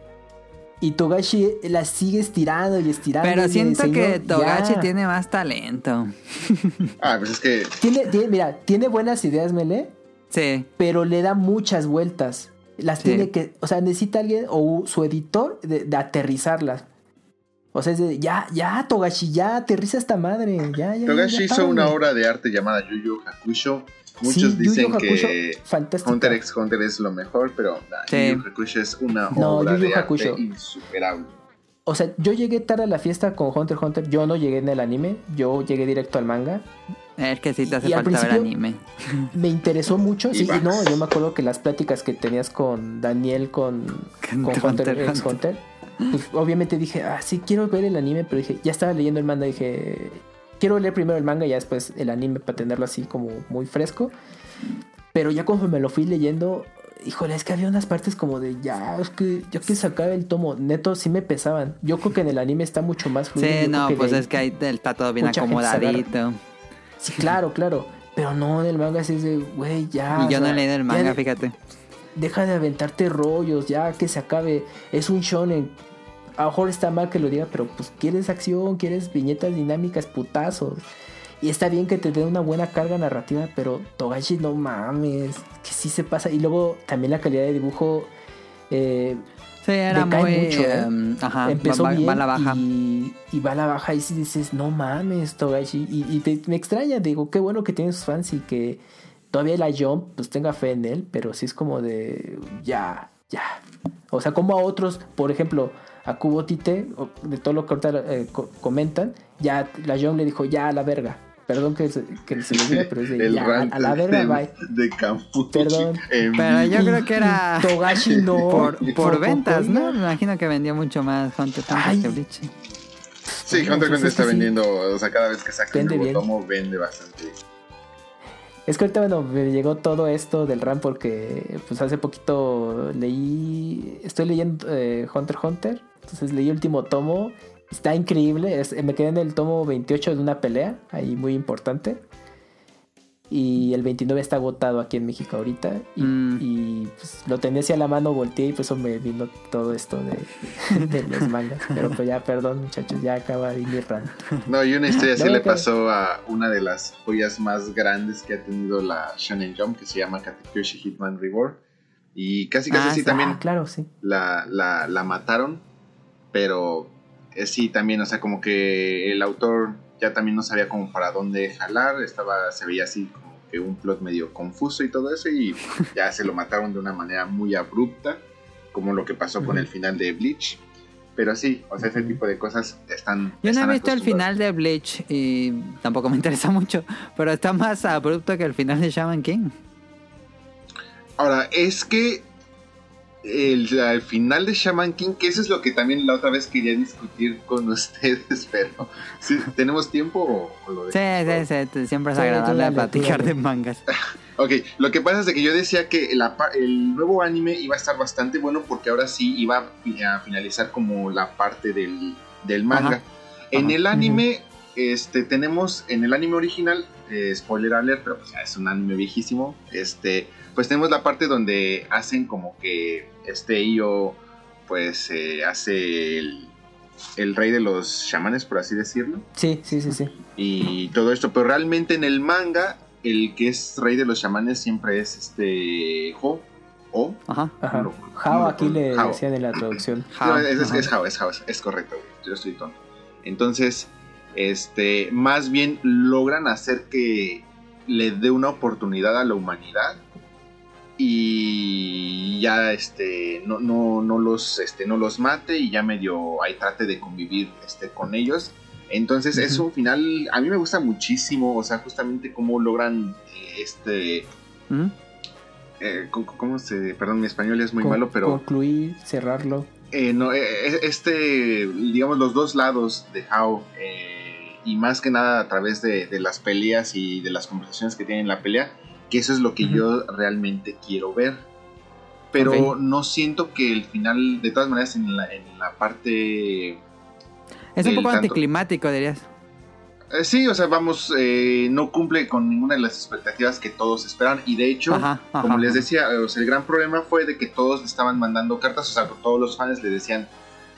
Y Togashi la sigue estirando y estirando. Pero y siento que Togashi ya. tiene más talento. Ah, pues es que Tiene, tiene- mira, tiene buenas ideas, Mele, Sí. pero le da muchas vueltas. Las Sí. tiene que, o sea, necesita alguien o su editor de, de aterrizarlas. O sea, es de, ya, ya, Togashi, ya, aterriza esta madre. Ya, ya, Togashi ya, hizo una obra de arte llamada Yu Yu Hakusho. Muchos Sí, Yu Yu dicen Hakusho, que fantástica. Hunter x Hunter es lo mejor, pero nah, Sí. Yu Yu Hakusho es una No, obra Yu Yu de Hakusho. arte insuperable. O sea, yo llegué tarde a la fiesta con Hunter x Hunter. Yo no llegué en el anime. Yo llegué directo al manga. Es que sí te hace Y al falta ver anime. Me interesó mucho. Y Sí, y no, yo me acuerdo que las pláticas que tenías con Daniel, con, Con con Hunter, Hunter x Hunter, pues obviamente dije, ah, sí, quiero ver el anime, pero dije, ya estaba leyendo el manga, dije, quiero leer primero el manga y ya después el anime para tenerlo así como muy fresco. Pero ya conforme lo fui leyendo, híjole, es que había unas partes como de ya, es que yo que sacaba el tomo, neto, sí me pesaban. Yo creo que en el anime está mucho más fluido. Sí, no, pues es que ahí está todo bien acomodadito. Sí, claro, claro. Pero no, en el manga sí es de, güey, ya. Y yo no sea, he leído el manga, fíjate. Deja de aventarte rollos, ya que se acabe. Es un shonen. A lo mejor está mal que lo diga, pero pues quieres acción, quieres viñetas dinámicas, putazos. Y está bien que te dé una buena carga narrativa, pero Togashi no mames, que sí se pasa. Y luego también la calidad de dibujo eh, Sí, era muy. mucho, ¿eh? em, ajá, empezó va, va- bien va a la baja. Y, y va a la baja y si dices, no mames, Togashi. Y, y te- me extraña, digo, qué bueno que tiene sus fans y que todavía la Jump pues tenga fe en él, pero sí es como de, ya, ya. O sea, como a otros, por ejemplo, a Kubo Tite, o de todo lo que ahorita eh, co- comentan, ya la Jump le dijo, ya a la verga. Perdón que se, que se me diga, pero es de, El ya, rant a la verga, de, bye. de Campuchi Perdón. Pero yo creo que era. Togashi no. Por, por Por ventas, ¿no? Me imagino que vendió mucho más Hunter. Hunter que Bleach. Sí, Hunter Pues Hunter es está sí. vendiendo, o sea, cada vez que saca un Vende nuevo bien. tomo, vende bastante. Es que ahorita, bueno, me llegó todo esto del RAM porque, pues hace poquito leí, estoy leyendo eh, Hunter Hunter, entonces leí el último tomo, está increíble, me quedé en el tomo 28 de una pelea, ahí muy importante, y el 29 está agotado aquí en México ahorita, y, Mm. y, pues, lo tenía así a la mano, volteé y por eso me vino todo esto de, de los mangas, pero pues ya, perdón muchachos, ya acaba ahí mi rant. No, y una historia así No, le pasó a una de las joyas más grandes que ha tenido la Shonen Jump, que se llama Katekyoshi Hitman Reborn. Y casi casi Ah, sí sí. también Ah, claro, sí. la, la, la mataron, pero eh, sí también, o sea, como que el autor ya también no sabía como para dónde jalar, estaba, se veía así un plot medio confuso y todo eso, y ya se lo mataron de una manera muy abrupta, como lo que pasó con el final de Bleach. Pero sí, o sea, ese tipo de cosas están. Yo no están he visto el final de Bleach y tampoco me interesa mucho, pero está más abrupto que el final de Shaman King. Ahora, es que el, al final de Shaman King, que eso es lo que también la otra vez quería discutir con ustedes, pero ¿sí, ¿tenemos tiempo o, o lo Sí, dejamos? sí, sí, siempre es Sí, agradable tú platicar de mangas. Ok, lo que pasa es de que yo decía que la el nuevo anime iba a estar bastante bueno porque ahora sí iba a fi- a finalizar como la parte del, del manga. Ajá, En ajá. el anime, este, tenemos, en el anime original, eh, spoiler alert, pero pues ya es un anime viejísimo, este, pues tenemos la parte donde hacen como que este Io, pues eh, hace el, el rey de los chamanes, por así decirlo Sí, sí, sí, sí. y todo esto, pero realmente en el manga el que es rey de los chamanes siempre es este Ho o Ajá. Ajá. No, Jao no, aquí le Jao. decían en la traducción. Jao, No, es, es, es Jao, es Jao, es- es correcto, yo estoy tonto. Entonces, este, más bien logran hacer que le dé una oportunidad a la humanidad y ya este no, no, no los este no los mate y ya medio ahí trate de convivir este con ellos entonces es Ujú. un final a mí me gusta muchísimo o sea justamente cómo logran este eh, ¿cómo- se perdón mi español es muy Con- malo pero Concluir, cerrarlo. eh, no, eh, eh, este, digamos, los dos lados de How, eh, y más que nada a través de, de las peleas y de las conversaciones que tienen en la pelea, que eso es lo que yo realmente quiero ver. Pero no siento que el final, de todas maneras, en la, en la parte... Es un poco tanto. anticlimático, dirías. eh, sí, o sea, vamos, eh, no cumple con ninguna de las expectativas que todos esperan, y de hecho... Ajá, ajá, Como les decía, o sea, el gran problema fue de que todos le estaban mandando cartas, o sea, todos los fans le decían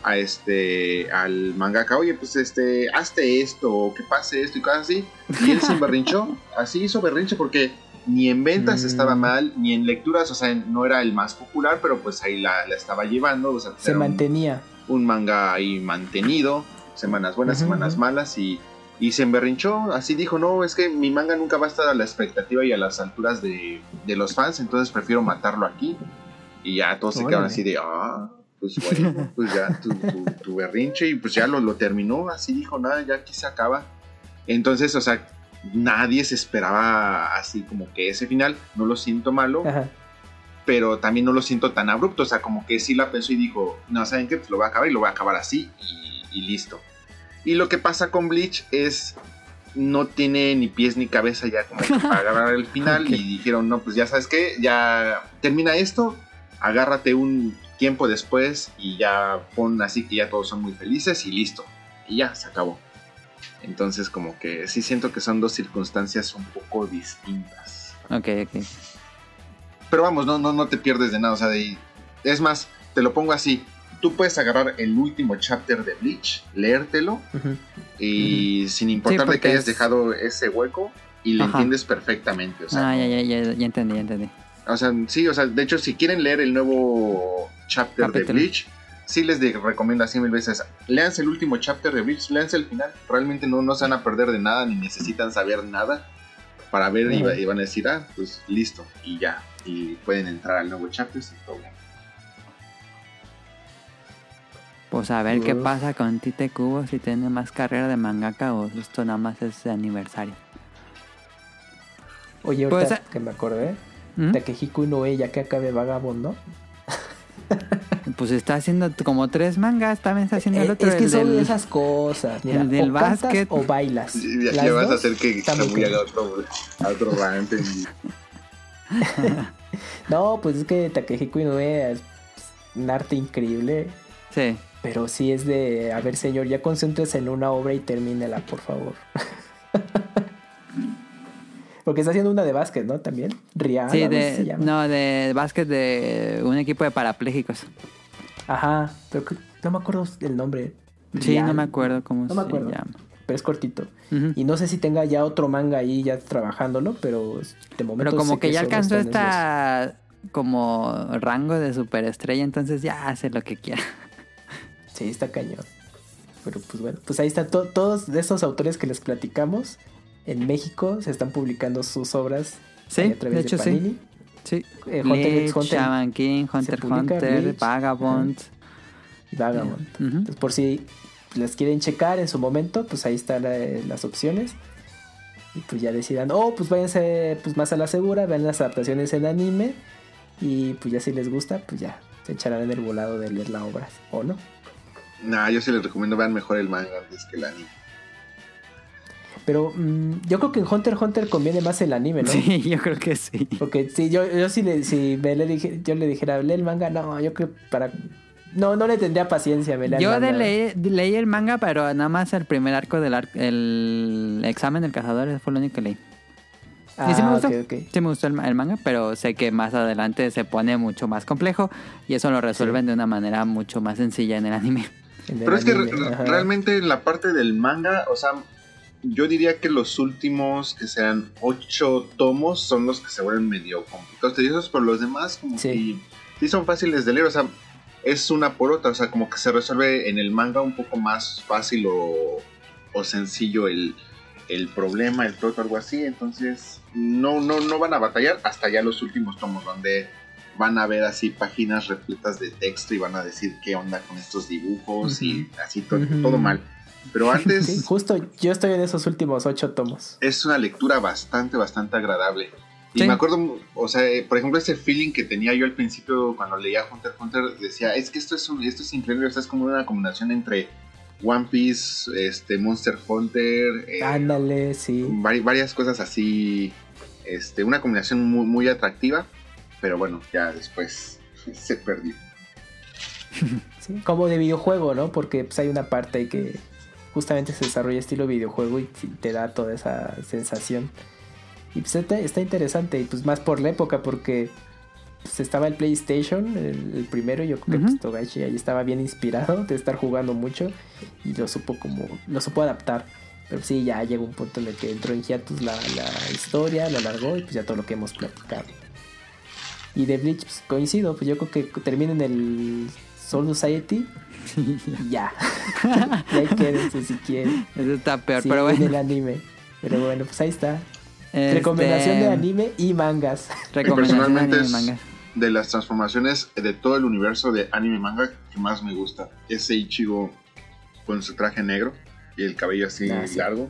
a este al mangaka, oye, pues este, hazte esto, que pase esto y cosas así. Y él se berrinchó, así hizo berrinche porque ni en ventas Mm. estaba mal, ni en lecturas, o sea, no era el más popular, pero pues ahí la, la estaba llevando, o sea, Se un- mantenía. un manga ahí mantenido, semanas buenas, semanas malas y, y se emberrinchó, así dijo, no, es que mi manga nunca va a estar a la expectativa y a las alturas de, de los fans, entonces prefiero matarlo aquí. Y ya todos se quedaron así de, ah, pues bueno, pues ya tu, tu, tu berrinche y pues ya lo, lo terminó, así dijo, nada, ya aquí se acaba. Entonces, o sea, nadie se esperaba así como que ese final, no lo siento malo, Ajá. pero también no lo siento tan abrupto, o sea, como que sí la pensó y dijo, no, ¿saben qué? Pues lo voy a acabar y lo voy a acabar así y, y listo. Y lo que pasa con Bleach es no tiene ni pies ni cabeza ya como para agarrar el final y dijeron, no, pues ya sabes qué, ya termina esto, agárrate un tiempo después y ya pon así que ya todos son muy felices y listo. Y ya, se acabó. Entonces como que sí siento que son dos circunstancias un poco distintas. Ok, ok. Pero vamos, no, no, no te pierdes de nada. O sea, de- es más, te lo pongo así. Tú puedes agarrar el último chapter de Bleach, leértelo y sin importar de que hayas es- dejado ese hueco y lo Ajá. entiendes perfectamente. O sea, ah, ya, ya, ya, ya entendí, ya entendí. o sea, sí, o sea, de hecho, si quieren leer el nuevo chapter de. Bleach, sí les de- recomiendo así mil veces. Leanse el último chapter de Bleach, leanse el final. Realmente no, no se van a perder de nada ni necesitan saber nada para ver y, van a decir, ah, pues listo, y ya. Y pueden entrar al nuevo chapter sin problema. Pues a ver qué pasa con Tite Kubo, si tiene más carrera de mangaka o esto nada más es de aniversario. Oye, ahorita Pues, que me acordé, ¿Mm? Takehiko Inoue ya que acabe Vagabond, ¿no? Pues está haciendo como tres mangas, también está haciendo el Eh, otro. es que el son del- esas cosas. Mira, el del o básquet. o bailas. Las ya vas a hacer que muy haga cool. otro, a otro rant en- No, pues es que Takehiko Inoue es un arte increíble. Sí. Pero sí es de, a ver señor, ya concéntrese en una obra y termínela, por favor. Porque está haciendo una de básquet, ¿no? También. Rihanna. sí, no sé si se de, llama. no, de básquet de un equipo de parapléjicos. Ajá, pero no me acuerdo el nombre. Sí, no me acuerdo cómo No me se llama. Pero es cortito. Y no sé si tenga ya otro manga ahí ya trabajándolo, pero de momento. Pero como sé que ya alcanzó esos esta como rango de superestrella, entonces ya hace lo que quiera. Sí, está cañón. Pero pues bueno, pues ahí están to- todos de estos autores que les platicamos. En México se están publicando sus obras Sí, ahí a través de hecho. Panini. Sí. Eh, Hunter x Hunter Shaman King, Hunter x Hunter, Vagabond. Vagabond. Entonces, por si las quieren checar en su momento, pues ahí están eh, las opciones. Y pues ya decidan, oh, pues váyanse pues más a la segura, vean las adaptaciones en anime. Y pues ya si les gusta, pues ya se echarán en el volado de leer la obra, ¿o no? Nah, yo sí les recomiendo vean mejor el manga antes que el anime. Pero mm, yo creo que en Hunter x Hunter conviene más el anime, ¿no? Sí, yo creo que sí. Porque si yo, yo sí le, si me le dije, yo le dijera, lee el manga, no, yo creo que para... No, no le tendría paciencia, el Yo de leí, leí el manga, pero nada más el primer arco del ar- el examen del cazador, ese fue lo único que leí. Ah, y sí me gustó. ok, ok. Sí me gustó el, el manga, pero sé que más adelante se pone mucho más complejo y eso lo resuelven de una manera mucho más sencilla en el anime. Pero es que re- ajá. realmente en la parte del manga, o sea, yo diría que los últimos que sean ocho tomos son los que se vuelven medio complicados, tediosos, pero los demás como Sí. que sí son fáciles de leer, o sea, es una por otra, o sea, como que se resuelve en el manga un poco más fácil o, o sencillo el, el problema, el plot o algo así, entonces no, no, no van a batallar hasta ya los últimos tomos donde van a ver así páginas repletas de texto y van a decir qué onda con estos dibujos y así to- Ujú. todo mal. Pero antes Sí, justo yo estoy en esos últimos ocho tomos. es una lectura bastante, bastante agradable. Y Sí. me acuerdo, o sea, eh, por ejemplo, ese feeling que tenía yo al principio cuando leía Hunter x Hunter, decía, es que esto es, un- esto es increíble, o sea, es como una combinación entre One Piece, este, Monster Hunter, eh, Ándale, sí. vari- varias cosas así, este, una combinación muy, muy atractiva, pero bueno, ya después se perdió. Sí, Como de videojuego, ¿no? Porque pues, hay una parte que justamente se desarrolla estilo videojuego y te da toda esa sensación. Y pues está, está interesante, y pues más por la época, porque pues, estaba el PlayStation, el, el primero, y yo creo que pues, Togashi ahí estaba bien inspirado de estar jugando mucho y lo supo como, lo supo adaptar. Pero sí, ya llegó un punto en el que entró en hiatus la, la historia, lo alargó y pues ya todo lo que hemos platicado. Y de Bleach, pues, coincido, pues yo creo que termina en el Soul Society y ya. y ahí quédense si quieren. Eso está peor, Sí, pero en bueno. el anime. Pero bueno, pues ahí está. Este, Recomendación de anime y mangas. Recomendación de Personalmente anime y es- manga. de las transformaciones de todo el universo de anime y manga que más me gusta. Ese Ichigo con su traje negro y el cabello así Ah, sí. largo.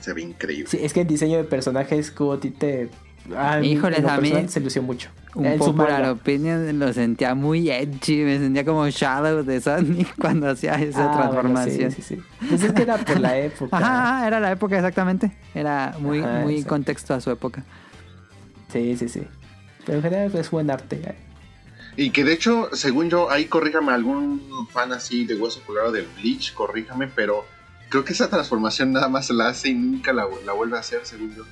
Se ve increíble. Sí, es que el diseño de personajes a ti te, Ah, lo a mí- se lució mucho. Un En popular opinion lo sentía muy edgy, me sentía como Shadow de Sonic cuando hacía esa Ah, bueno, transformación. sí, sí, sí. Pues es que era por la época. Ajá, ajá, era la época exactamente. Era muy, Ajá, muy contexto a su época. Sí, sí, sí. Pero en general es buen arte. Y que de hecho, según yo, ahí corríjame algún fan así de hueso colorado de Bleach, corríjame, pero creo que esa transformación nada más la hace y nunca la, la vuelve a hacer, según yo.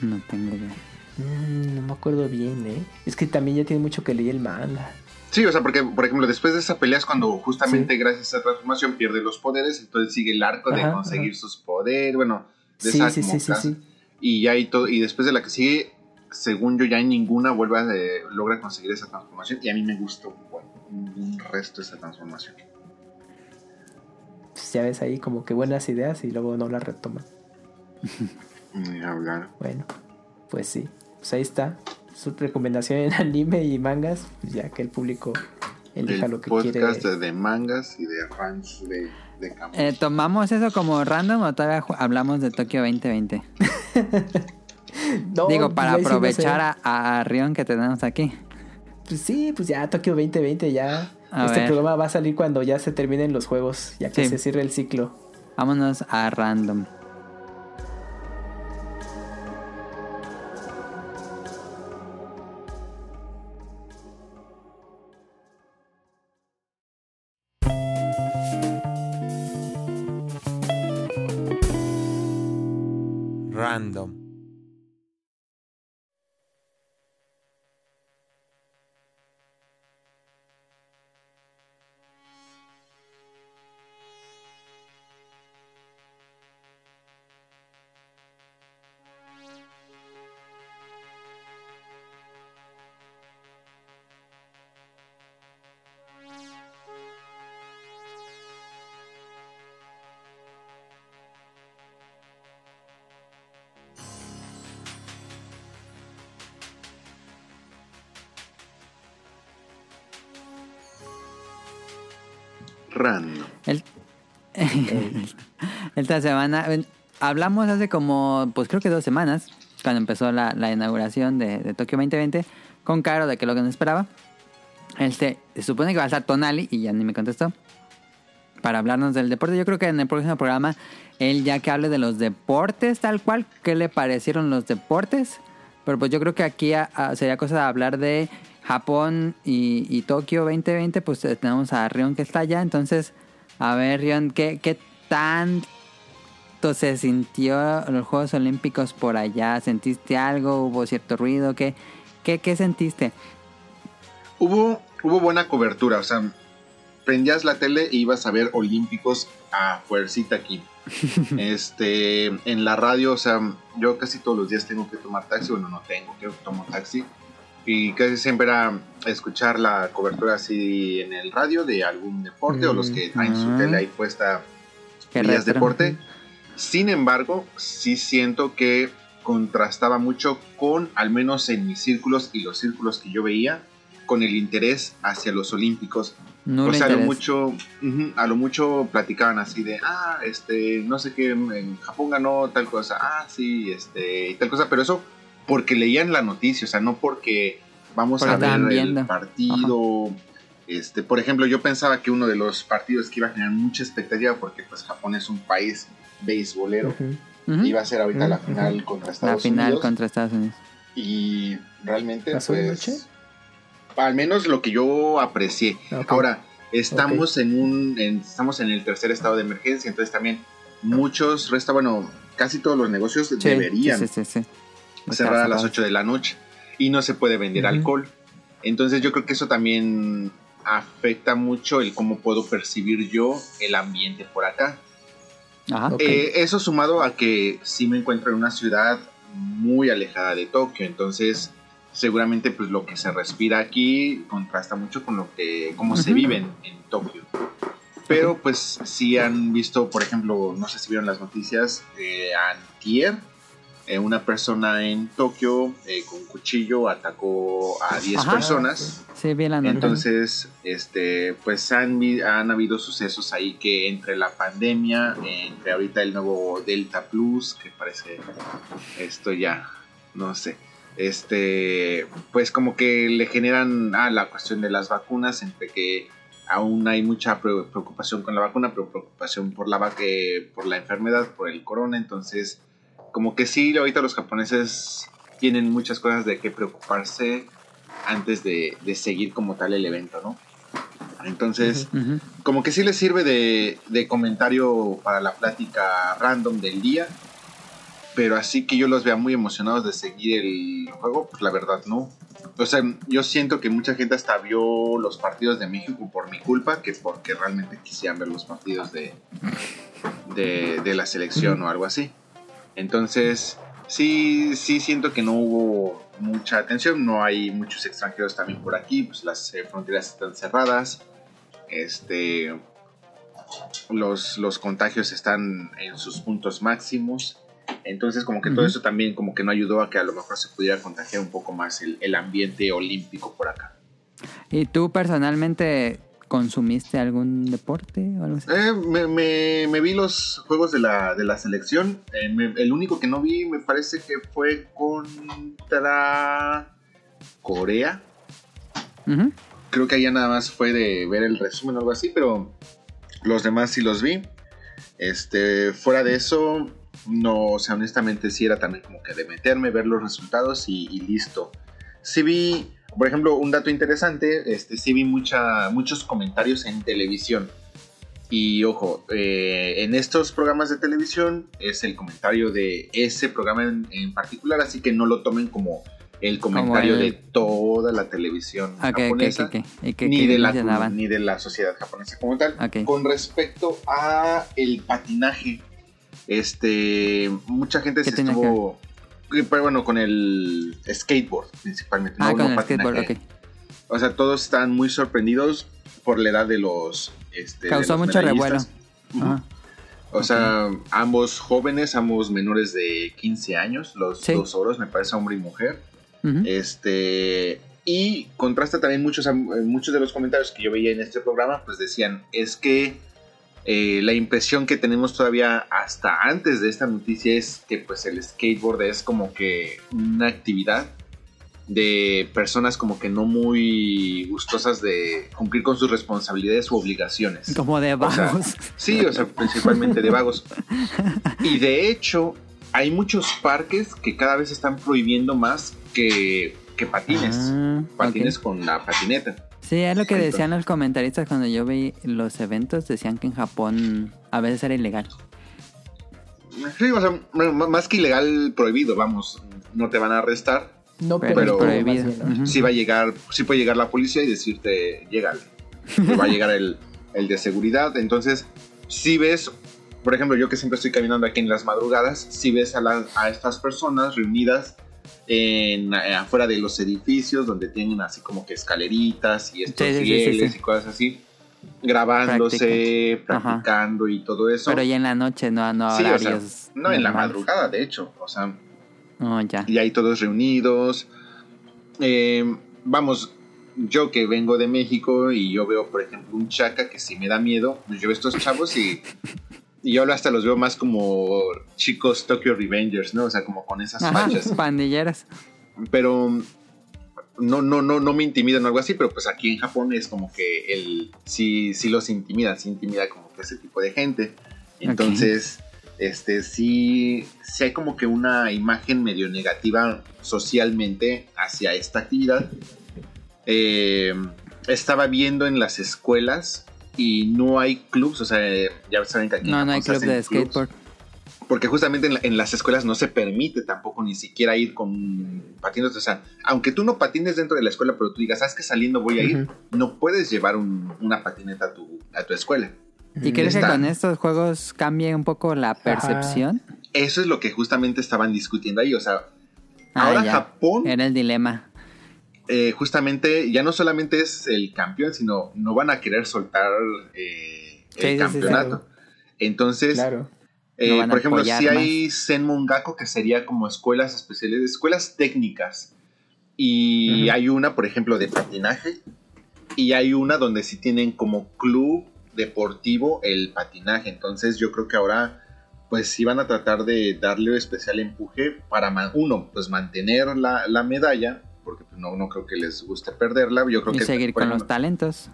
No tengo idea. Mm, no me acuerdo bien, ¿eh? Es que también ya tiene mucho que leer el manga. Sí, o sea, porque, por ejemplo, después de esa pelea es cuando justamente Sí. gracias a esa transformación pierde los poderes, entonces sigue el arco de conseguir ajá. sus poderes, bueno, de Sí, esa sí, como sí, sí, clase. sí. Y ya y todo, y después de la que sigue, según yo, ya ninguna vuelve a eh, logra conseguir esa transformación. Y a mí me gustó bueno, un resto esa transformación. Pues ya ves ahí como que buenas ideas y luego no las retoman. Ni hablar. Bueno, pues sí. Pues ahí está. Su recomendación en anime y mangas. Pues ya que el público elija El lo que podcast quiere. de, de mangas y de fans de. Eh, ¿Tomamos eso como random o todavía hablamos de Tokio 2020? No, Digo, pues para ahí sí no sé. aprovechar a, a Rion que tenemos aquí. Pues sí, pues ya Tokio 2020 ya. A este ver. programa va a salir cuando ya se terminen los juegos, ya que Sí. se cierre el ciclo. Vámonos a. Random. Esta semana hablamos hace como, pues creo que dos semanas, cuando empezó la, la inauguración de, de Tokio 2020, con Caro de que lo que nos esperaba. Este, se supone que va a estar Tonali y ya ni me contestó. Para hablarnos del deporte. Yo creo que en el próximo programa, él ya que hable de los deportes, tal cual, ¿qué le parecieron los deportes? Pero pues yo creo que aquí a- a- sería cosa de hablar de Japón y, y Tokio 2020. Pues tenemos a Rion que está allá. Entonces, a ver, Rion, ¿qué, qué tanto se sintió los Juegos Olímpicos por allá? ¿Sentiste algo? ¿Hubo cierto ruido? ¿Qué, qué, qué sentiste? Hubo, hubo buena cobertura, o sea, prendías la tele e ibas a ver Olímpicos a fuercita aquí. este, en la radio, o sea, yo casi todos los días tengo que tomar taxi, bueno, no tengo, que tomo taxi. Y casi siempre era escuchar la cobertura así en el radio de algún deporte o los que traen su tele ahí puesta Qué días retro. deporte. Sin embargo, sí siento que contrastaba mucho con, al menos en mis círculos y los círculos que yo veía, con el interés hacia los olímpicos. Nulo o sea, a lo mucho, a lo mucho platicaban así de, ah, este, no sé qué, en Japón ganó tal cosa, ah, sí, este, y tal cosa, pero eso porque leían la noticia, o sea, no porque vamos a ver el partido. Este, por ejemplo, yo pensaba que uno de los partidos que iba a generar mucha expectativa, porque pues Japón es un país beisbolero, iba a ser ahorita la final contra La Estados final Unidos. contra Estados Unidos. Y realmente, ¿Pasó de pues, noche? al menos lo que yo aprecié. Ahora, estamos en un, en- estamos en el tercer estado de emergencia, entonces también muchos resta, bueno, casi todos los negocios Sí, deberían sí, sí, sí, sí. cerrar a las Está 8 de la noche y no se puede vender alcohol. Entonces yo creo que eso también afecta mucho el cómo puedo percibir yo el ambiente por acá. Ajá. Eh, eso sumado a que sí me encuentro en una ciudad muy alejada de Tokio, entonces seguramente pues lo que se respira aquí contrasta mucho con lo que cómo se vive en, en Tokio. Pero pues sí han visto, por ejemplo, no sé si vieron las noticias, eh, antier, eh, una persona en Tokio eh, con cuchillo atacó a 10 Ajá. personas. Sí, vi la. Entonces, este, pues han, habido sucesos ahí que entre la pandemia, entre ahorita el nuevo Delta Plus, que parece esto ya no sé. Este, pues como que le generan ah, la cuestión de las vacunas, entre que aún hay mucha pre- preocupación con la vacuna, pero preocupación por la, eh, por la enfermedad, por el corona. Entonces, como que sí, ahorita los japoneses tienen muchas cosas de qué preocuparse antes de, de seguir como tal el evento, ¿no? Entonces, como que sí les sirve de, de comentario para la plática random del día. Pero así que yo los vea muy emocionados de seguir el juego, pues la verdad no. O sea, yo siento que mucha gente hasta vio los partidos de México por mi culpa, que porque realmente quisieran ver los partidos de, de, de la selección o algo así. Entonces, sí, sí siento que no hubo mucha atención, no hay muchos extranjeros también por aquí, pues las eh, fronteras están cerradas, este, los, los contagios están en sus puntos máximos, entonces como que todo eso también como que no ayudó a que a lo mejor se pudiera contagiar un poco más el, el ambiente olímpico por acá. ¿Y tú personalmente consumiste algún deporte o algo así? Eh, me, me- me vi los juegos de la, de la selección. Eh, me- el único que no vi me parece que fue contra Corea. Creo que allá nada más fue de ver el resumen o algo así, pero los demás sí los vi. Este, fuera de eso, no, o sea, honestamente sí era también como que de meterme, ver los resultados y, y listo. Sí vi, por ejemplo, un dato interesante, este, sí vi mucha, muchos comentarios en televisión. Y ojo, eh, en estos programas de televisión es el comentario de ese programa en, en particular, así que no lo tomen como el comentario el- de toda la televisión Ok, ok, japonesa ok, ok. ¿Y qué- ni de la ni de la sociedad japonesa como tal. Con respecto a el patinaje, este mucha gente ¿Qué se estuvo pero bueno con el skateboard principalmente, Ah, no- con no el skateboard, ok. O sea, todos están muy sorprendidos por la edad de los este, de Causó los mucho. Ujú. Ajá. O sea, ambos jóvenes, ambos menores de 15 años, los Sí. dos oros, me parece hombre y mujer. Este, y contrasta también muchos, muchos de los comentarios que yo veía en este programa, pues decían, es que eh, la impresión que tenemos todavía hasta antes de esta noticia es que pues el skateboard es como que una actividad de personas como que no muy gustosas de cumplir con sus responsabilidades u obligaciones. Como de O sea, vagos. Sí, o sea, principalmente de vagos. Y de hecho, hay muchos parques que cada vez están prohibiendo más que, que patines. Ah, patines con la patineta. Sí, es lo que decían los comentaristas cuando yo vi los eventos. Decían que en Japón a veces era ilegal. Sí, o sea, más que ilegal, prohibido, vamos, no te van a arrestar. No, Pero, Pero- prohibido. Sí va a llegar, sí puede llegar la policía y decirte, llégale. Va a llegar el, el de seguridad. Entonces, si ves, por ejemplo, yo que siempre estoy caminando aquí en las madrugadas, si ves a estas personas reunidas en, eh, afuera de los edificios donde tienen así como que escaleritas y estos Sí, sí, sí, sí, rieles sí. y cosas así, grabándose, Ajá. practicando y todo eso. Pero ya en la noche, no, no Sí, o sea, horarios. no en la madrugada, de hecho. O sea, No, ya. y ahí todos reunidos. Eh, vamos, yo que vengo de México y yo veo, por ejemplo, un chaca que si me da miedo, pues yo veo estos chavos y, y yo hasta los veo más como chicos Tokyo Revengers, ¿no? O sea, como con esas fachas. pandilleras. Pero no, no, no, no me intimidan o algo así, pero pues aquí en Japón es como que el sí, sí los intimida, sí intimida como que ese tipo de gente. Entonces, este sí, sí hay como que una imagen medio negativa socialmente hacia esta actividad. Eh, estaba viendo en las escuelas y no hay clubs, o sea, ya saben que aquí en No, no hay club de clubs skateboard. porque justamente en, la- en las escuelas no se permite tampoco ni siquiera ir con patinetas. O sea, aunque tú no patines dentro de la escuela, pero tú digas, sabes que saliendo voy a ir, no puedes llevar un- una patineta a tu, a tu escuela. ¿Y crees que con estos juegos cambie un poco la percepción? Eso es lo que justamente estaban discutiendo ahí. O sea, Ah, ahora ya. Japón Era el dilema. Eh, justamente ya no solamente es el campeón, sino no van a querer soltar eh, Sí, sí, el sí, campeonato. Entonces, Claro. Eh, van por ejemplo, si hay Senmongako, que sería como escuelas especiales, escuelas técnicas. Y hay una, por ejemplo, de patinaje. Y hay una donde sí tienen como club deportivo el patinaje. Entonces yo creo que ahora pues iban a tratar de darle especial empuje para, uno, pues mantener la, la medalla, porque pues, no, no creo que les guste perderla. Yo creo Y que seguir con los talentos.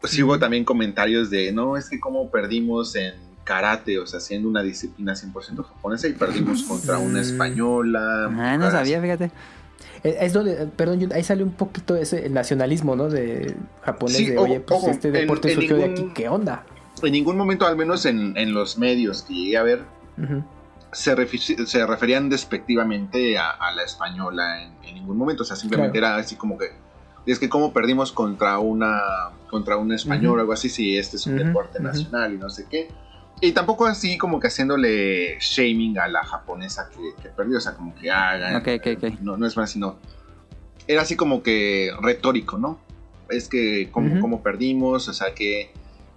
pues, sí hubo también comentarios de, no, es que como perdimos en karate, o sea, siendo una disciplina 100% japonesa y perdimos contra una española. Ah, no sabía, fíjate. Es, es donde, perdón, ahí sale un poquito ese nacionalismo, ¿no? De japonés, Sí, de ojo, oye, pues ojo, este deporte en surgió de ningún- aquí, ¿qué onda? En ningún momento, al menos en, en los medios que llegué a ver, Ujú. Se, se referían despectivamente a, a la española en, en ningún momento. O sea, simplemente era así como que. Es que como perdimos contra una contra una española o Ujú. algo así, si este es un Ujú, deporte ujú. nacional y no sé qué. Y tampoco así como que haciéndole shaming a la japonesa que, que perdió, o sea, como que hagan. Ok, ok, ok. No, no es más, sino. Era así como que retórico, ¿no? Es que cómo, Ujú. cómo perdimos, o sea, que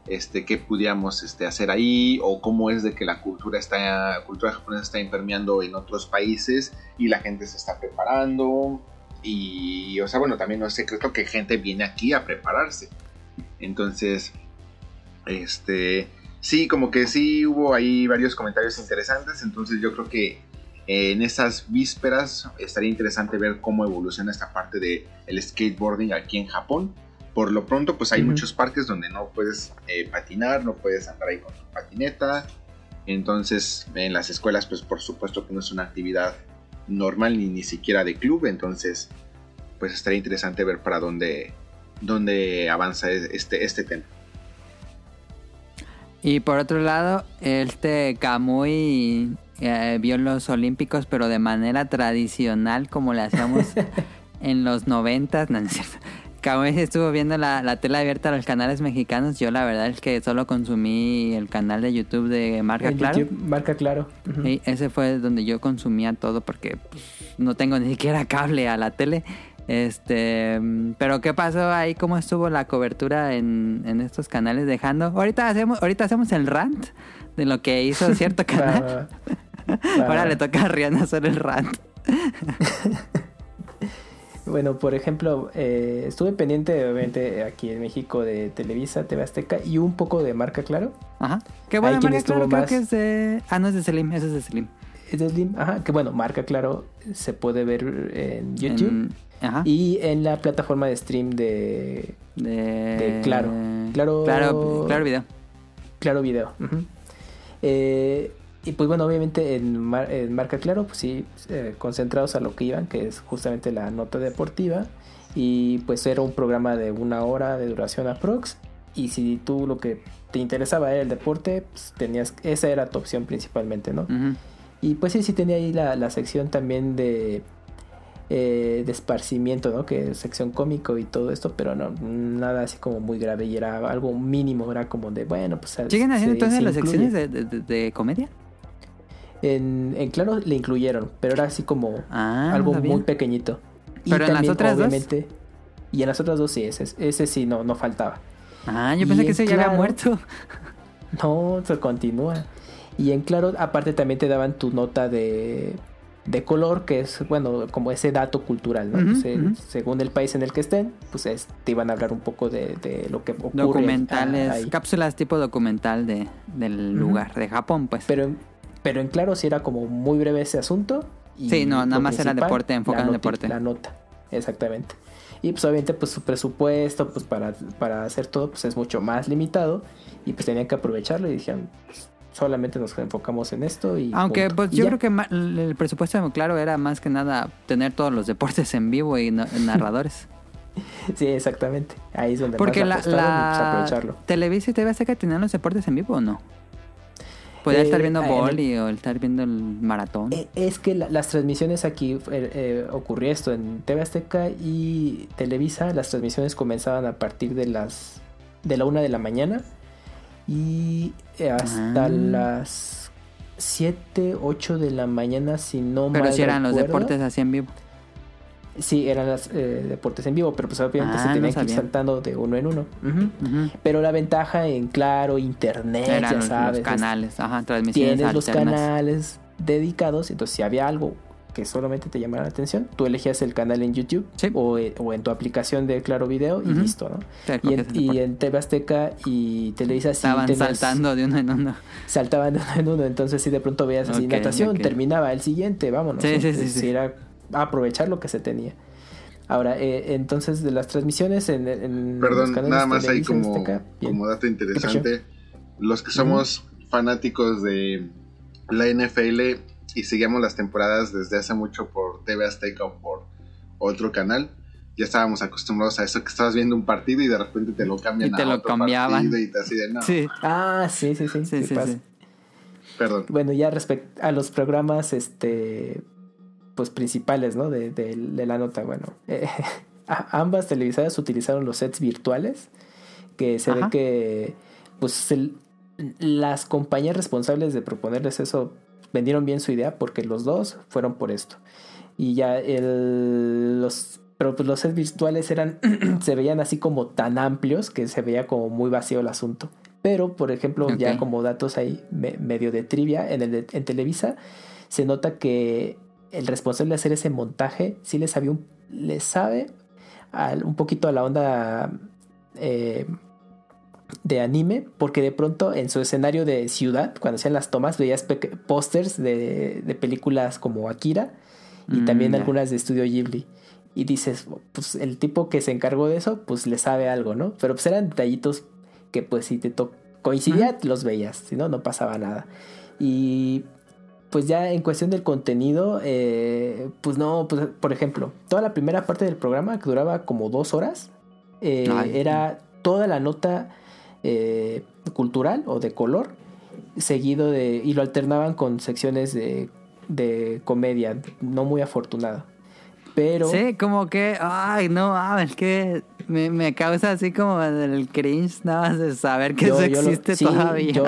este, qué pudiéramos este, hacer ahí, o cómo es de que la cultura está, cultura japonesa está impermeando en otros países y la gente se está preparando. Y, o sea, bueno, también no es secreto que gente viene aquí a prepararse. Entonces, este, sí, como que sí hubo ahí varios comentarios interesantes. Entonces, yo creo que en esas vísperas estaría interesante ver cómo evoluciona esta parte del el skateboarding aquí en Japón. Por lo pronto, pues hay muchos parques donde no puedes eh, patinar, no puedes andar ahí con tu patineta. Entonces, en las escuelas, pues por supuesto que no es una actividad normal ni ni siquiera de club. Entonces, pues estaría interesante ver para dónde, dónde avanza este, este tema. Y por otro lado, este Kamui eh, vio los Olímpicos, pero de manera tradicional, como le hacíamos en los noventas. No, no es cierto. Kamui estuvo viendo la, la tela abierta a los canales mexicanos. Yo la verdad es que solo consumí el canal de YouTube de Marca En Claro. YouTube, marca claro. Ujú. Y ese fue donde yo consumía todo porque pues, no tengo ni siquiera cable a la tele. Este, pero ¿qué pasó ahí? ¿Cómo estuvo la cobertura en, en estos canales dejando? Ahorita hacemos, ahorita hacemos el rant de lo que hizo cierto canal. Ahora le toca a Rihanna hacer el rant. Bueno, por ejemplo, eh, estuve pendiente, obviamente, aquí en México de Televisa, TV Azteca y un poco de marca claro. Ajá. Qué bueno, Marca Claro, estuvo creo más- que es de... Ah, no es de Selim, ese es de Selim. Es de Slim, ajá, que bueno, marca claro se puede ver en YouTube En- ajá. y en la plataforma de stream de de... de Claro. Claro- Claro, claro video. Claro Video. ujú. Eh, y pues bueno, obviamente en, Mar- en Marca Claro, pues sí, eh, concentrados a lo que iban, que es justamente la nota deportiva. Y pues era un programa de una hora de duración aprox. Y si tú lo que te interesaba era el deporte, pues tenías, esa era tu opción principalmente, ¿no? Y pues sí, sí tenía ahí la, la sección también de, eh, de esparcimiento, ¿no? Que es sección cómico y todo esto, pero no, nada así como muy grave y era algo mínimo, era como de, bueno, pues... ¿Siguen haciendo entonces las incluye. secciones de- de comedia? En, en Claro le incluyeron, pero era así como Ah, algo muy pequeñito. Y Pero en las también, otras dos? obviamente, Y en las otras dos sí, ese, ese sí no, no faltaba. Ah, yo Y pensé que ese ya había Claro- muerto. No, se continúa. Y en claro, aparte también te daban tu nota de, de color, que es, bueno, como ese dato cultural, ¿no? Ujú. Según el país en el que estén, pues es- te iban a hablar un poco de, de lo que ocurre. Documentales, ah, ahí. cápsulas tipo documental de, del lugar, de Japón, pues. Pero, en- pero en claro sí era como muy breve ese asunto. y Sí, no, nada más era deporte, enfocado en deporte. La nota, exactamente. Y pues obviamente pues su presupuesto pues para, para hacer todo pues es mucho más limitado y pues tenían que aprovecharlo y dijeron pues, solamente nos enfocamos en esto y Aunque punto. pues Y yo ya. creo que el presupuesto, claro, era más que nada tener todos los deportes en vivo y no- narradores. Sí, exactamente. Ahí es donde Porque más la, y, pues, la aprovecharlo. Televisa y TV Azteca tenían los deportes en vivo o no? Podía Eh, estar viendo en el- boli o estar viendo el maratón. Eh, Es que la- las transmisiones aquí eh, eh, ocurrió esto en TV Azteca y Televisa. Las transmisiones comenzaban a partir de las de la una de la mañana y eh, hasta Ah. las 7, 8 de la mañana, si no Pero mal si eran los deportes así en vivo. Sí, eran los deportes en vivo, pero pues obviamente Ah, se no tenían que ir saltando de uno en uno. Pero la ventaja en claro, internet, Eran ya los, los sabes, es- canales, ajá, transmisiones tienes los canales dedicados, entonces si había algo que solamente te llamara la atención, tú elegías el canal en YouTube Sí. o, eh, o en tu aplicación de Claro Video y listo, ¿no? Sí, Y en, y en TV Azteca y Televisa sí Estaban tenías- saltando de uno en uno. saltaban de uno en uno, entonces si de pronto veías así natación, terminaba el siguiente, vámonos. Sí, sí, sí, sí. Era aprovechar lo que se tenía. Ahora, eh, entonces de las transmisiones en, en los Perdón, canales nada más ahí como, como dato interesante. Los que somos fanáticos de la NFL y seguíamos las temporadas desde hace mucho por TV Azteca o por otro canal, ya estábamos acostumbrados a eso, que estabas viendo un partido y de repente te lo cambian Y te a lo otro cambiaban. partido y te así de no. Sí, Ah, sí, sí, sí. sí, sí sí. pasa. sí. Perdón. Bueno, ya respecto a los programas, este, pues principales, ¿no? De, de- de la nota, bueno, eh, ambas televisoras utilizaron los sets virtuales, que se Ajá. ve que, pues, las compañías responsables de proponerles eso vendieron bien su idea porque los dos fueron por esto. Y ya el, los, pero pues los sets virtuales eran, se veían así como tan amplios que se veía como muy vacío el asunto. Pero, por ejemplo, ya como datos ahí me- medio de trivia, en, el de- en Televisa se nota que el responsable de hacer ese montaje sí le sabía un, le sabe al- un poquito a la onda eh, de anime, porque de pronto en su escenario de ciudad, cuando hacían las tomas, veías pósters de, de películas como Akira y Mm, también algunas de Estudio Ghibli. Y dices, pues el tipo que se encargó de eso, pues le sabe algo, ¿no? Pero pues eran detallitos que pues si te coincidía, los veías, si no, no pasaba nada. Y pues ya en cuestión del contenido, eh, pues no, pues por ejemplo, toda la primera parte del programa que duraba como dos horas, eh, era toda la nota eh, cultural o de color, seguido de, y lo alternaban con secciones de, de comedia, no muy afortunado. Pero... Sí, como que, ay, no, ah, es que me, me causa así como el cringe nada más de saber que yo- eso yo lo- existe sí, todavía. Yo,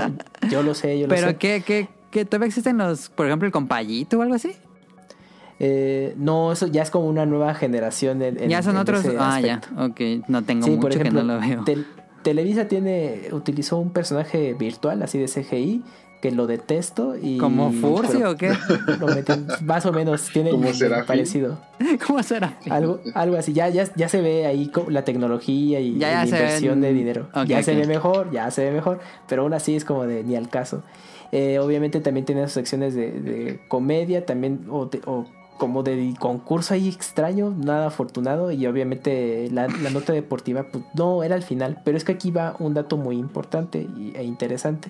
yo lo sé, yo lo Pero sé. que, que, que todavía existen los, por ejemplo, el compayito o algo así. Eh, no, eso ya es como una nueva generación. En, ya son en otros. ese Ah, ya, ok. No tengo Sí, mucho por ejemplo, que no lo veo. Tel- Televisa tiene utilizó un personaje virtual así de CGI que lo detesto y ¿Como Fursi pero o qué? lo meten- más o menos tiene ¿Como el- Serafín? parecido ¿Cómo será? algo algo así ya ya, ya se ve ahí la tecnología y, Ya, y ya la inversión ven- de dinero ya se ve mejor ya se ve mejor pero aún así es como de ni al caso Eh, obviamente también tiene sus secciones de, de comedia también o, de- o como de concurso ahí extraño nada afortunado y obviamente la, la nota deportiva pues no era al final pero es que aquí va un dato muy importante e interesante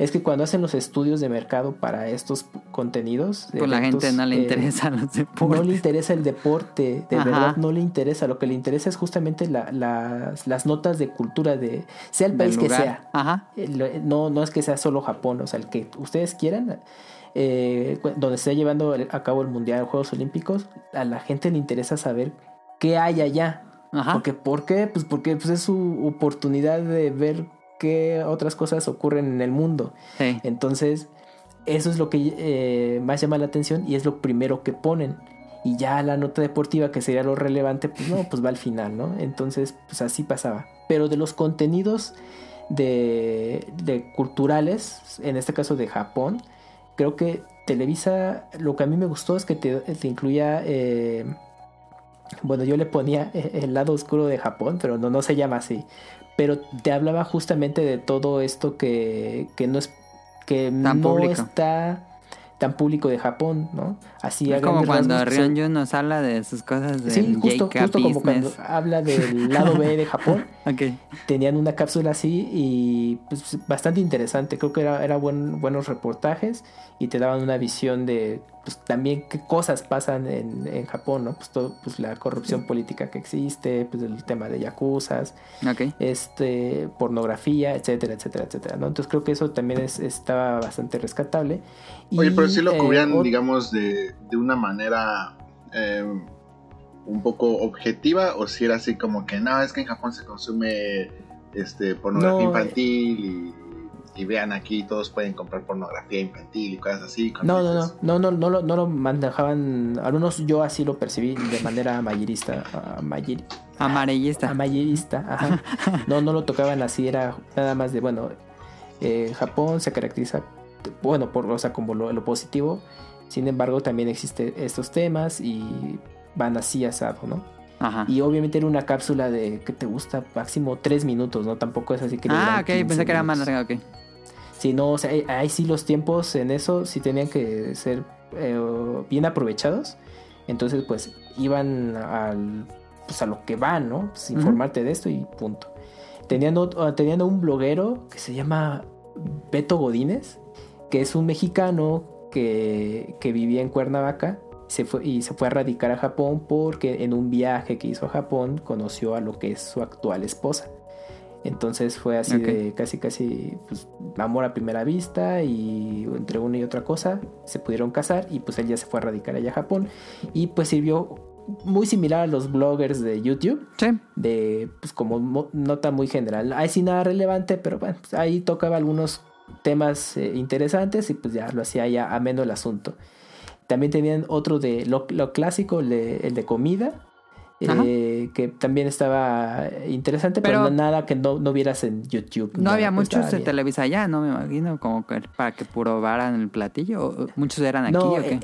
es que cuando hacen los estudios de mercado para estos contenidos de Pues la gente no le eh, interesan los no deportes. le interesa el deporte, de Ajá. verdad no le interesa. Lo que le interesa es justamente la- las, las notas de cultura de sea el país que sea. Ajá. Eh, No, no es que sea solo Japón, o sea, el que ustedes quieran, eh, donde se esté llevando a cabo el Mundial, Juegos Olímpicos, a la gente le interesa saber qué hay allá. Ajá. Porque, ¿Por qué? Pues porque pues, es su oportunidad de ver qué otras cosas ocurren en el mundo. Sí. Entonces, eso es lo que eh, más llama la atención y es lo primero que ponen. Y ya la nota deportiva, que sería lo relevante, pues no, pues va al final, ¿no? Entonces, pues así pasaba. Pero de los contenidos de, de culturales, en este caso de Japón, creo que Televisa, lo que a mí me gustó es que te, te incluía, eh, bueno, yo le ponía el lado oscuro de Japón, pero no, no se llama así. Pero te hablaba justamente de todo esto que, que no es que Tan no público. está tan público de Japón, ¿no? Así Es como cuando Ryonju nos habla de sus cosas de Sí, justo, justo como cuando habla del lado B de Japón, tenían una cápsula así y pues, bastante interesante. Creo que era, era buen- buenos reportajes y te daban una visión de pues, también qué cosas pasan en, en Japón, ¿no? Pues, todo, pues la corrupción política que existe, pues el tema de yakuzas, este, pornografía, etcétera, etcétera, etcétera, ¿no? Entonces creo que eso también es, estaba bastante rescatable. Oye, Y, pero sí lo eh, cubrían, ot- digamos, de, de una manera eh, un poco objetiva, o si era así como que no, es que en Japón se consume este pornografía No, eh. infantil y, y vean aquí, todos pueden comprar pornografía infantil y cosas así. No, no, no, no, no, no, lo, no lo manejaban, algunos yo así lo percibí de manera amarillista, amaril- Amarillista. amarillista, ajá. No, no lo tocaban así, era nada más de, bueno, eh, Japón se caracteriza, bueno, por, o sea, como lo, lo positivo, Sin embargo, también existen estos temas y van así asado, ¿no? Ajá. Y obviamente era una cápsula de que te gusta máximo tres minutos, ¿no? Tampoco es así que. Ah, ok, 15 pensé que era más larga, ok. Sí, no, o sea, ahí- ahí sí los tiempos en eso sí tenían que ser eh, bien aprovechados. Entonces, pues, iban al, pues, a lo que van, ¿no? Pues, informarte de esto y punto. Tenían, ot- tenían un bloguero que se llama Beto Godínez, que es un mexicano que, que vivía en Cuernavaca se fue, y se fue a radicar a Japón porque en un viaje que hizo a Japón conoció a lo que es su actual esposa. Entonces fue así de casi casi pues, amor a primera vista y entre una y otra cosa se pudieron casar y pues él ya se fue a radicar allá a Japón y pues sirvió muy similar a los bloggers de YouTube Sí. de pues como mo- nota muy general. Hay sí nada relevante, pero bueno, pues, ahí tocaba algunos temas eh, interesantes y pues ya lo hacía ya ameno el asunto. También tenían otro de lo, lo clásico, el de, el de comida, eh, que también estaba interesante, pero, Pero- no- nada que no, no vieras en YouTube. No había muchos de bien. Televisa allá, ¿no? Me imagino, como que para que probaran el platillo. ¿O ¿Muchos eran aquí No, o qué? eh,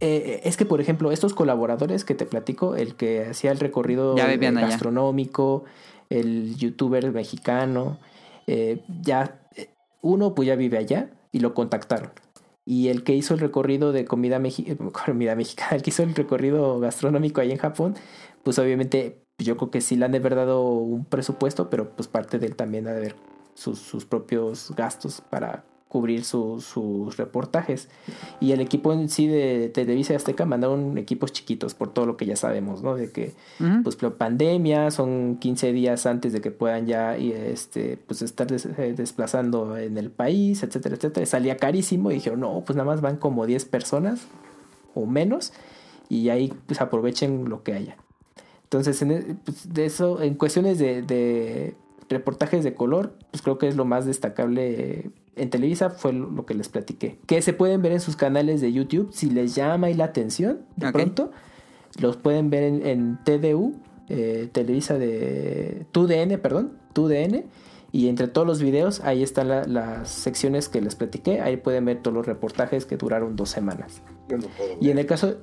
eh, es que, por ejemplo, estos colaboradores que te platico, el que hacía el recorrido gastronómico, el youtuber mexicano, eh, ya uno pues ya vive allá y lo contactaron. Y el que hizo el recorrido de comida, mexi- eh, comida mexicana, el que hizo el recorrido gastronómico allá en Japón, pues obviamente yo creo que sí le han de haber dado un presupuesto, pero pues parte de él también ha de haber sus, sus propios gastos para cubrir su- sus reportajes. Y el equipo en sí de Televisa y Azteca mandaron equipos chiquitos por todo lo que ya sabemos, ¿no? De que Ujú. pues la pandemia son 15 días antes de que puedan ya este pues estar des- eh, desplazando en el país, etcétera, etcétera. Salía carísimo y dijeron, "No, pues nada más van como 10 personas o menos y ahí pues aprovechen lo que haya." Entonces, en, e- pues, de eso, en cuestiones de, de reportajes de color, pues creo que es lo más destacable en Televisa, fue lo, que les platiqué. Que se pueden ver en sus canales de YouTube, si les llama ahí la atención, de pronto, los pueden ver en, en TDU, eh, Televisa de TUDN, perdón, TUDN. Y entre todos los videos, ahí están la- las secciones que les platiqué. Ahí pueden ver todos los reportajes que duraron dos semanas. Yo no puedo. Y en el caso.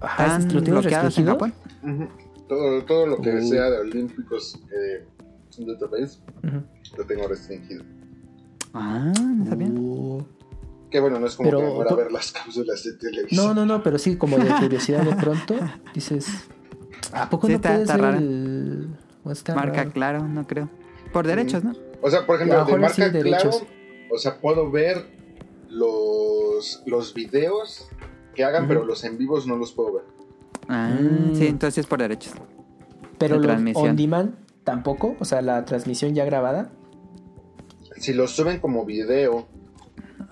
Ajá, ¿Están ¿lo tienes en todo, todo lo que Uh. sea de olímpicos eh, de otro país lo tengo restringido. Ah, no sabía. Uh, Que bueno, no es como Pero- que fuera a por- ver las cápsulas de televisión. No, no, no, pero sí, como de curiosidad de pronto, dices, ¿a poco Sí, no está- puedes está rara. el... está Marca raro? claro, no creo. Por derechos, ¿no? O sea, por A ejemplo, lo de marca sí, derechos. claro, o sea, puedo ver los, los videos que hagan, pero los en vivos no los puedo ver. Ah, Mm. sí, entonces es por derechos. Pero de los transmisión. on demand tampoco, o sea, la transmisión ya grabada. Si los suben como video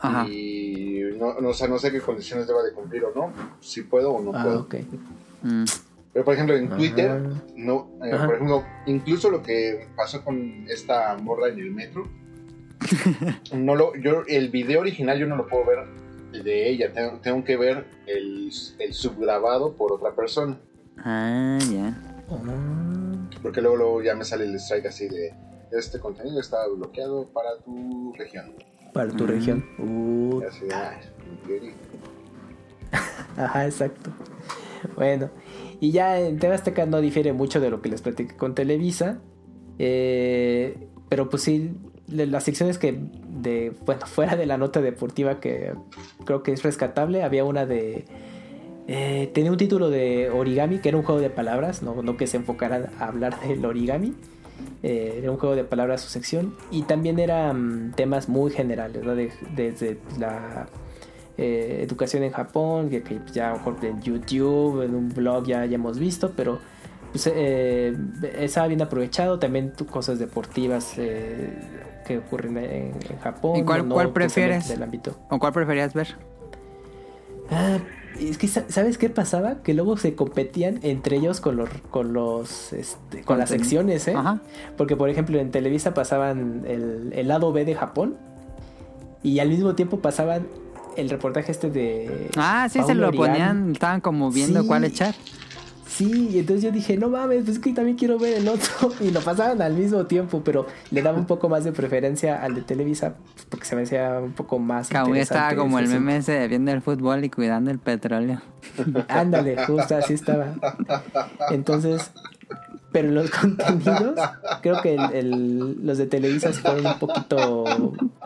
Ajá. y no, no, o sea, no sé qué condiciones deba de cumplir o no, si puedo o no ah, puedo. ok. Mm. Pero por ejemplo, en Twitter, no, eh, por ejemplo, incluso lo que pasó con esta morra en el metro, no lo, yo el video original yo no lo puedo ver de ella, tengo, tengo que ver el, el subgrabado por otra persona, Ah, ya. Ah, porque luego, luego ya me sale el strike así de este contenido está bloqueado para tu región. para tu Mm. región. Uh. Ajá, exacto. Bueno, y ya en TV Azteca no difiere mucho de lo que les platiqué con Televisa. eh, pero pues sí, las secciones que, de, bueno, fuera de la nota deportiva que creo que es rescatable, había una de... eh, tenía un título de origami, que era un juego de palabras, no, no que se enfocara a hablar del origami. Eh, era un juego de palabras su sección. Y también eran temas muy generales, ¿no? De- desde la eh, educación en Japón, que, que ya a lo mejor en YouTube, en un blog ya, ya hemos visto, pero pues, eh, estaba bien aprovechado. También cosas deportivas eh, que ocurren en, en Japón. ¿Y cuál- no cuál prefieres? Del ámbito. ¿O cuál preferías ver? Ah, es que sa- ¿sabes qué pasaba? Que luego se competían entre ellos con los con los este, con las secciones, ¿eh? Ajá. Porque por ejemplo en Televisa pasaban el, el lado B de Japón y al mismo tiempo pasaban el reportaje este de Ah, sí, se lo ponían, estaban como viendo Sí. cuál echar. Sí, y entonces yo dije, no mames, pues es que también quiero ver el otro. Y lo pasaban al mismo tiempo, pero le daba un poco más de preferencia al de Televisa, pues, porque se me hacía un poco más. Kamui estaba como el meme ese de viendo el fútbol y cuidando el petróleo. Ándale, justo así estaba. Entonces, pero los contenidos, creo que el- el- los de Televisa sí fueron un poquito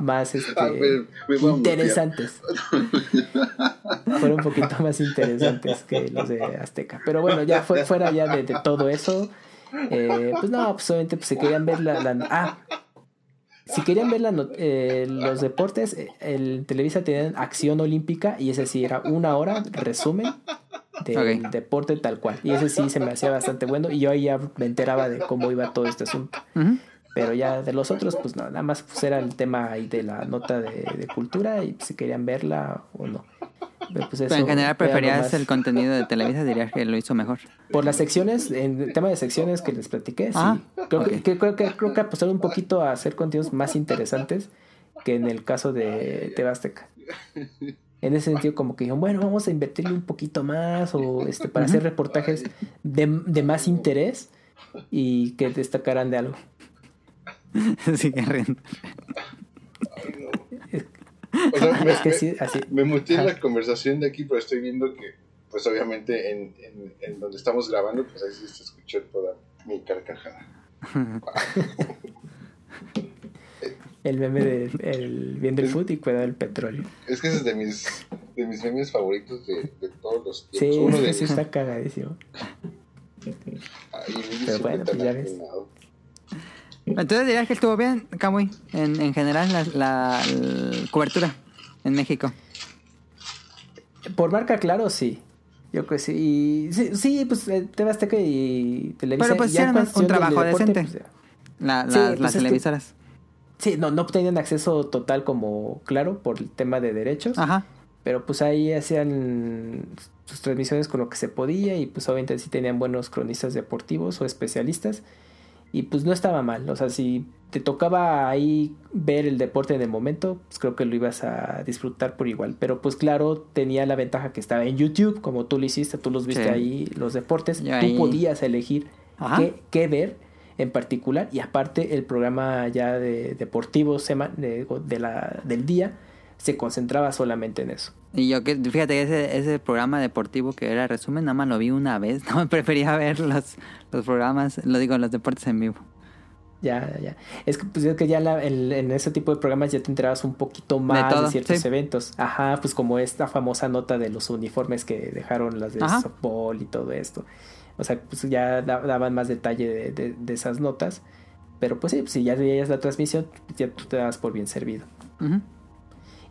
más este, me interesantes. fueron un poquito más interesantes que los de Azteca. Pero bueno, ya fue, fuera ya de, de todo eso. eh, pues no, pues obviamente pues, si querían ver la... la- ah, si querían ver la not- eh, los deportes, eh, el Televisa tenía acción olímpica y ese sí era una hora, resumen del Ok. deporte tal cual. Y ese sí se me hacía bastante bueno y yo ahí ya me enteraba de cómo iba todo este asunto. Pero ya de los otros, pues no, nada más pues era el tema ahí de la nota de, de cultura y si querían verla o no. Pero, pues, Pero en general preferías el contenido de Televisa, dirías que lo hizo mejor. Por las secciones, en el tema de secciones que les platiqué, sí. Ah, creo, que- creo que creo que apostaron un poquito a hacer contenidos más interesantes que en el caso de Tebasteca. En ese sentido, como que dijeron, bueno, vamos a invertirle un poquito más o este para hacer reportajes de, de más interés y que destacaran de algo. Sigue riendo. O sea, me, Es que sí, así. me muteé Ajá. la conversación de aquí, pero estoy viendo que, pues obviamente en, en, en donde estamos grabando, pues ahí sí se escuchó toda mi carcajada. El meme de el bien del food y cuidado del petróleo. Es que ese es de mis, de mis memes favoritos de, de todos los Sí, tiempos. Uno es de sí está cagadísimo. Ay, Pero bueno, pues ya ves. Entonces dirías que estuvo bien, Kamui, en, en general la, la- la cobertura en México. Por marca, claro, sí. Yo creo que sí. Y, sí, sí, pues eh, TV Azteca y Televisa. Pero, pues, hicieron un del trabajo deporte, decente. pues. La- Sí, las, pues las es que- televisoras. Sí, no, no tenían acceso total como claro por el tema de derechos. Ajá. Pero pues ahí hacían sus transmisiones con lo que se podía y pues obviamente sí tenían buenos cronistas deportivos o especialistas. Y pues no estaba mal. O sea, si te tocaba ahí ver el deporte en el momento, pues creo que lo ibas a disfrutar por igual. Pero pues claro, tenía la ventaja que estaba en YouTube, como tú lo hiciste, tú los viste Sí. ahí, los deportes. Yo tú ahí- podías elegir qué, qué ver en particular. Y aparte el programa ya de deportivo sema- de, de la, del día se concentraba solamente en eso. Y yo que, fíjate ese, ese programa deportivo que era resumen, nada más lo vi una vez. No, prefería ver los, los programas, lo digo, los deportes en vivo. Ya, ya, ya. Es que, pues, es que ya la- en, en ese tipo de programas ya te enterabas un poquito más de, todo, ciertos sí. eventos. Ajá, pues como esta famosa nota de los uniformes que dejaron las de Ajá. softball y todo esto. O sea, pues ya da- daban más detalle de, de- de esas notas. Pero pues sí, pues, si ya veías la transmisión, ya tú te dabas por bien servido.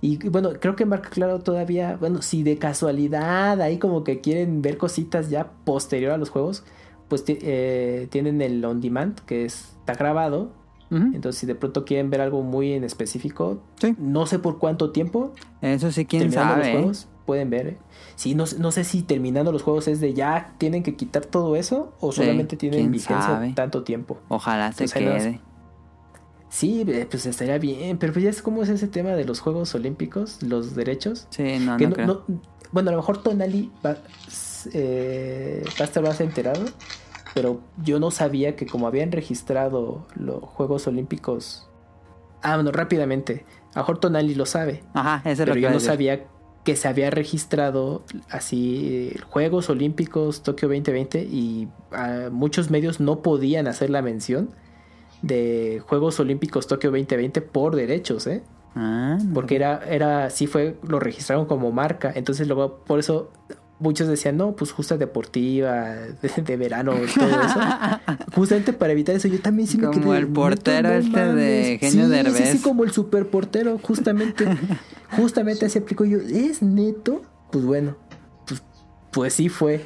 Y, y bueno, creo que Marca Claro todavía, bueno, si de casualidad ahí como que quieren ver cositas ya posterior a los juegos, pues eh, tienen el on demand, que es- está grabado. Entonces, si de pronto quieren ver algo muy en específico, Sí. no sé por cuánto tiempo, Eso sí, quién sabe. los ¿eh? juegos, pueden ver. ¿eh? Sí, no, sé- no sé si terminando los juegos es de ya tienen que quitar todo eso o Sí, solamente tienen vigencia sabe. tanto tiempo. Ojalá se Entonces, quede. Sí, eh, pues estaría bien, pero pues ya es como es ese tema de los Juegos Olímpicos, los derechos. Sí, no, Que no, no- creo. no- bueno, a lo mejor Tonali va, eh, va a estar más enterado, pero yo no sabía que como habían registrado los Juegos Olímpicos. Ah, bueno, rápidamente. A lo mejor Tonali lo sabe, Ajá, eso es lo pero que yo no decir. sabía que se había registrado así Juegos Olímpicos Tokio 2020 y ah, muchos medios no podían hacer la mención de Juegos Olímpicos Tokio 2020 por derechos, ¿eh? Ah, no. porque era, era, sí fue, lo registraron como marca, entonces luego por eso muchos decían, no, pues justa deportiva, de, de verano, todo eso, justamente para evitar eso, yo también sí me Como quedé, el portero "Neta, no este de mames". Eugenio sí, Derbez. Sí, sí, como el super portero, justamente, justamente así aplicó yo, ¿es neto? Pues bueno, pues, pues sí fue,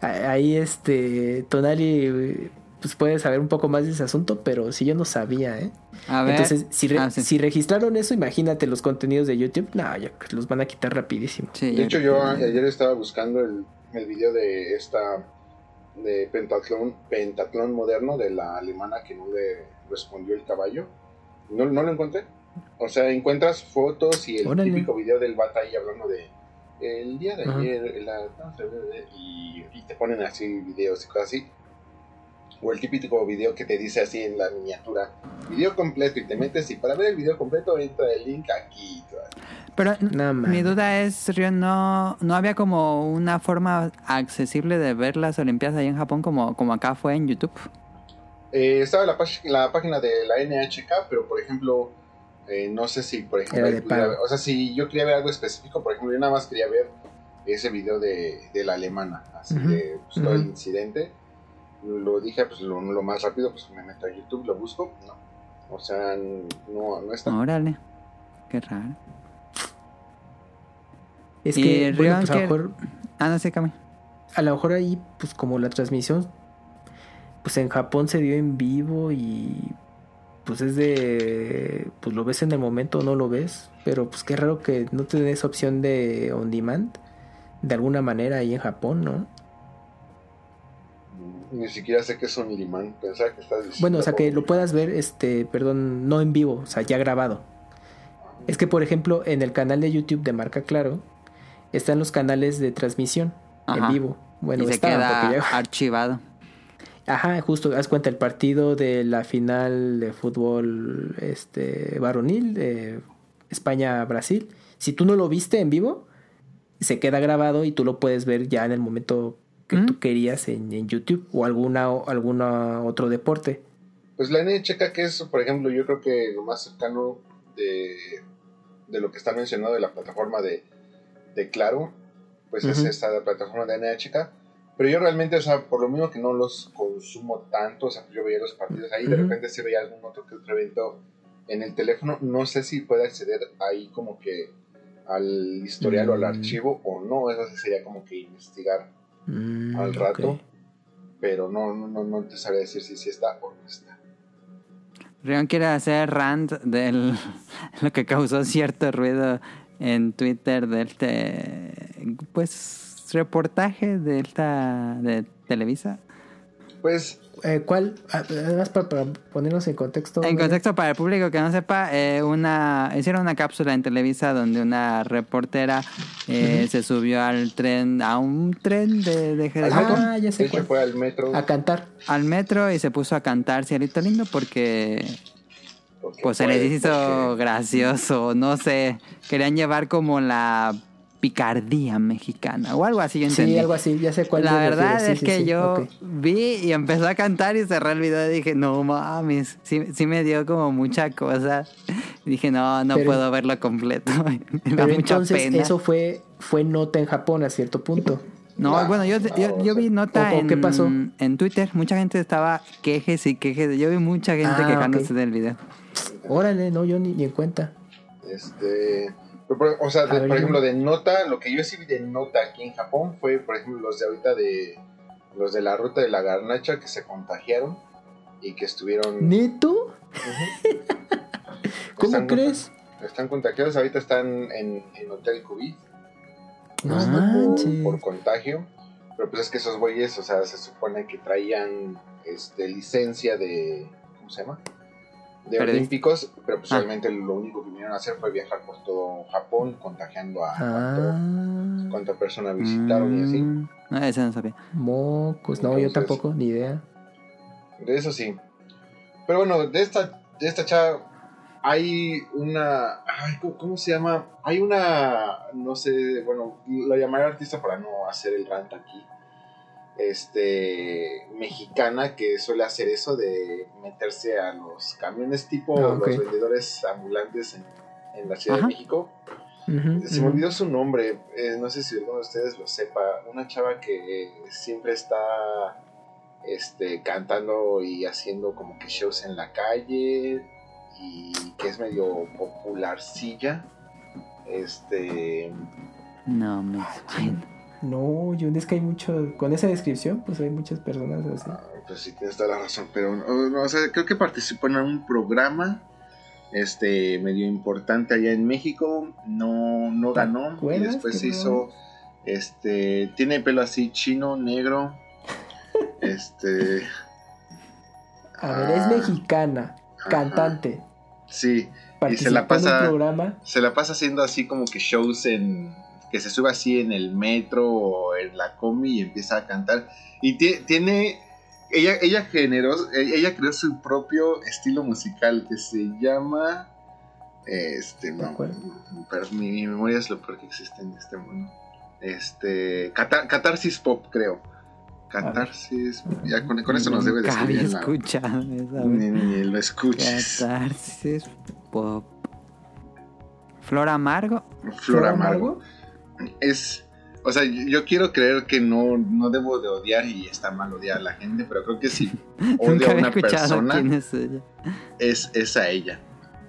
ahí este, Tonali, pues puede saber un poco más de ese asunto, pero sí yo no sabía, ¿eh? A ver. Entonces, si, re- Ah, sí. si registraron eso, imagínate los contenidos de YouTube. No, ya los van a quitar rapidísimo. Sí, De yo hecho, yo ayer estaba buscando el, el video de esta de pentatlón, pentatlón moderno de la alemana que no le respondió el caballo. No, no lo encontré. O sea, encuentras fotos y el Órale. típico video del bata ahí hablando de el día de Ajá. ayer, la, y, y te ponen así videos y cosas así. O el típico video que te dice así en la miniatura, video completo y te metes y para ver el video completo entra el link aquí. Pero No, mi duda es, Río, ¿no, ¿no había como una forma accesible de ver las Olimpiadas ahí en Japón como, como acá fue en YouTube? Eh, estaba la, la página de la NHK, pero por ejemplo, eh, no sé si, por ejemplo, pudiera o sea, si yo quería ver algo específico, por ejemplo, yo nada más quería ver ese video de, de la alemana, así de pues, todo el incidente. Lo dije, pues lo, lo más rápido, pues me meto a YouTube, lo busco. No. O sea, no, no está. Órale, qué raro. Es que, bueno, pues a lo mejor Ah, no sé, Cami. a lo mejor ahí, pues como la transmisión, pues en Japón se dio en vivo y pues es de, pues lo ves en el momento o no lo ves, pero pues qué raro que no te esa opción de on demand de alguna manera ahí en Japón, ¿no? Ni siquiera sé que es un limán. Pensaba que estás diciendo. Bueno, o sea que lo puedas ver, este, perdón, no en vivo, o sea, ya grabado. Es que, por ejemplo, en el canal de YouTube de Marca Claro están los canales de transmisión Ajá. en vivo. Bueno, y se queda porque ya- archivado. Ajá, justo, haz cuenta el partido de la final de fútbol este varonil de España-Brasil. Si tú no lo viste en vivo, se queda grabado y tú lo puedes ver ya en el momento que Mm. tú querías en, en YouTube o alguna o alguna otro deporte. Pues la NHK, que es, por ejemplo, yo creo que lo más cercano de, de lo que está mencionado de la plataforma de, de Claro, pues es Ujú. esta plataforma de NHK. Pero yo realmente, o sea, por lo mismo que no los consumo tanto, o sea, yo veía los partidos ahí, de Ujú. repente se veía algún otro que otro evento en el teléfono. No sé si puede acceder ahí como que al historial o al Mm. archivo o no, eso sería como que investigar Mm, al rato. Pero no, no, no, no te sabría decir si sí está o no está. Rion quiere hacer rant del lo que causó cierto ruido en Twitter de este pues reportaje de esta de Televisa. Pues Eh, ¿Cuál? Ah, Además, para, para ponernos en contexto. En contexto para el público que no sepa, eh, una hicieron una cápsula en Televisa donde una reportera eh, se subió al tren, a un tren de, de, de Al Japón, Ah, ya sé de hecho cuál. fue al metro. A cantar. al metro y se puso a cantar Cielito Lindo porque porque pues se les hizo porque- gracioso, no sé, querían llevar como la picardía mexicana o algo así, yo entendí. Sí, algo así, ya sé cuál La te verdad refieres, es sí, que sí, yo vi y empezó a cantar y cerré el video y dije, no mames, sí, sí me dio como mucha cosa. Dije, no, no Pero- puedo verlo completo. me da Pero mucha entonces pena. eso fue, fue nota en Japón a cierto punto. No, bueno, yo, no, yo, vi nota ¿o- o en, qué pasó? en Twitter. Mucha gente estaba quejes y quejes. Yo vi mucha gente Ah, quejándose del video. Órale, no, yo ni, ni en cuenta. Este, pero, o sea, de- ver, por ejemplo, de nota, lo que yo sí vi de nota aquí en Japón fue, por ejemplo, los de ahorita de los de la ruta de la garnacha que se contagiaron y que estuvieron ¿Neto? ¿Cómo Están crees? están contagiados, ahorita están en, en hotel COVID No por- por contagio, pero pues es que esos güeyes, o sea, se supone que traían este licencia de ¿cómo se llama? De olímpicos, pero pues Ah. lo único que vinieron a hacer fue viajar por todo Japón contagiando a Ah, cuánto- cuánta persona visitaron y así. Mm, No, ese no sabía. mocos. No, yo tampoco, ni idea. De eso sí. Pero bueno, de esta, de esta chava hay una. ay, ¿cómo, cómo se llama? Hay una. No sé, bueno, la llamaré artista para no hacer el rant aquí. Este. Mexicana que suele hacer eso de meterse a los camiones tipo Ah, los vendedores ambulantes en, en la Ciudad Ajá. de México. Se me olvidó su nombre, eh, no sé si alguno de ustedes lo sepa. Una chava que eh, siempre está este, cantando y haciendo como que shows en la calle y que es medio popularcilla. Este, No me suena. No, yo es que hay mucho. Con esa descripción, pues hay muchas personas así. pues sí tienes toda la razón, pero no, no, o sea, creo que participó en un programa este medio importante allá en México, no, no ¿Te ganó y después se hizo este tiene pelo así chino, negro. este A ver, es Ah, mexicana, ajá. cantante. Sí, Participó la pasa- en un programa. se la pasa haciendo así como que shows en que se sube así en el metro o en la combi y empieza a cantar. Y ti- tiene, ella, ella generó, ella creó su propio estilo musical que se llama, este, no, pero mi, mi memoria es lo peor que existe en este mundo. Este, cata- catarsis pop, creo. Catarsis, ya con, con eso nos debe de había la- escuchado ni lo escuches. Catarsis pop. Flor amargo. Flor amargo. Es, o sea, yo, quiero creer que no, no debo de odiar y está mal odiar a la gente, pero creo que si odio a una persona es ella. es, es a ella.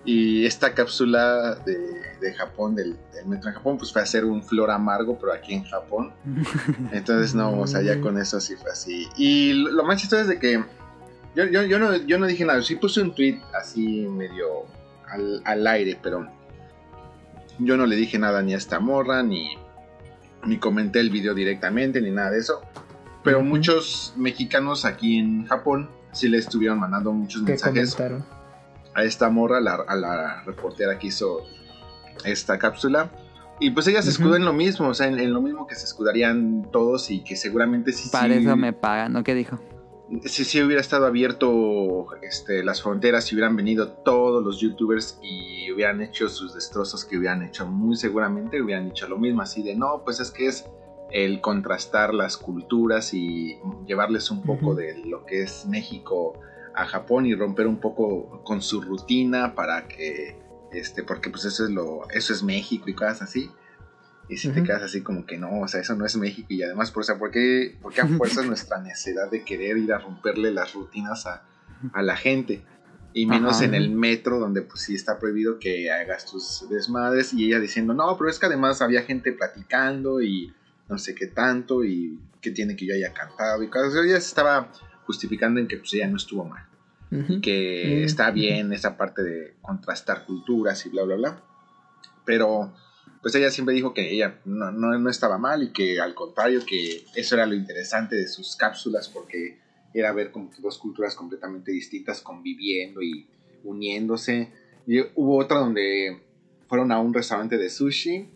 Y esta cápsula de, de Japón, del, del metro en Japón, pues fue a hacer un flor amargo, pero aquí en Japón. Entonces, no, o sea, ya con eso sí fue así. Y lo lo más chistoso es de que yo, yo, yo, no, yo no dije nada, sí puse un tweet así medio al, al aire, pero yo no le dije nada ni a esta morra, ni, ni comenté el video directamente, ni nada de eso. Pero muchos mexicanos aquí en Japón sí le estuvieron mandando muchos ¿Qué mensajes comentaron? a esta morra, a la, a la reportera que hizo esta cápsula. Y pues ella se Ujú. escuda en lo mismo, o sea, en, en lo mismo que se escudarían todos y que seguramente sí, Para sí, eso me pagan, ¿no? ¿Qué dijo? Si sí hubiera estado abierto este, las fronteras, si hubieran venido todos los youtubers y hubieran hecho sus destrozos que hubieran hecho, muy seguramente hubieran dicho lo mismo, así de no, pues es que es el contrastar las culturas y llevarles un poco de lo que es México a Japón y romper un poco con su rutina para que, este, porque pues eso es lo, eso es México y cosas así. Y si te Ujú. quedas así como que no, o sea, eso no es México. Y además, por, o sea, ¿por qué, por qué a fuerza nuestra necesidad de querer ir a romperle las rutinas a, a la gente? Y menos Ajá. en el metro, donde pues sí está prohibido que hagas tus desmadres. Y ella diciendo, no, pero es que además había gente platicando y no sé qué tanto. Y que tiene que yo haya cantado y cosas. Ella se estaba justificando en que pues ella no estuvo mal Ujú. que Mm, está ujú. bien esa parte de contrastar culturas y bla, bla, bla. Pero pues ella siempre dijo que ella no, no, no estaba mal y que al contrario, que eso era lo interesante de sus cápsulas porque era ver como que dos culturas completamente distintas conviviendo y uniéndose. Y hubo otra donde fueron a un restaurante de sushi,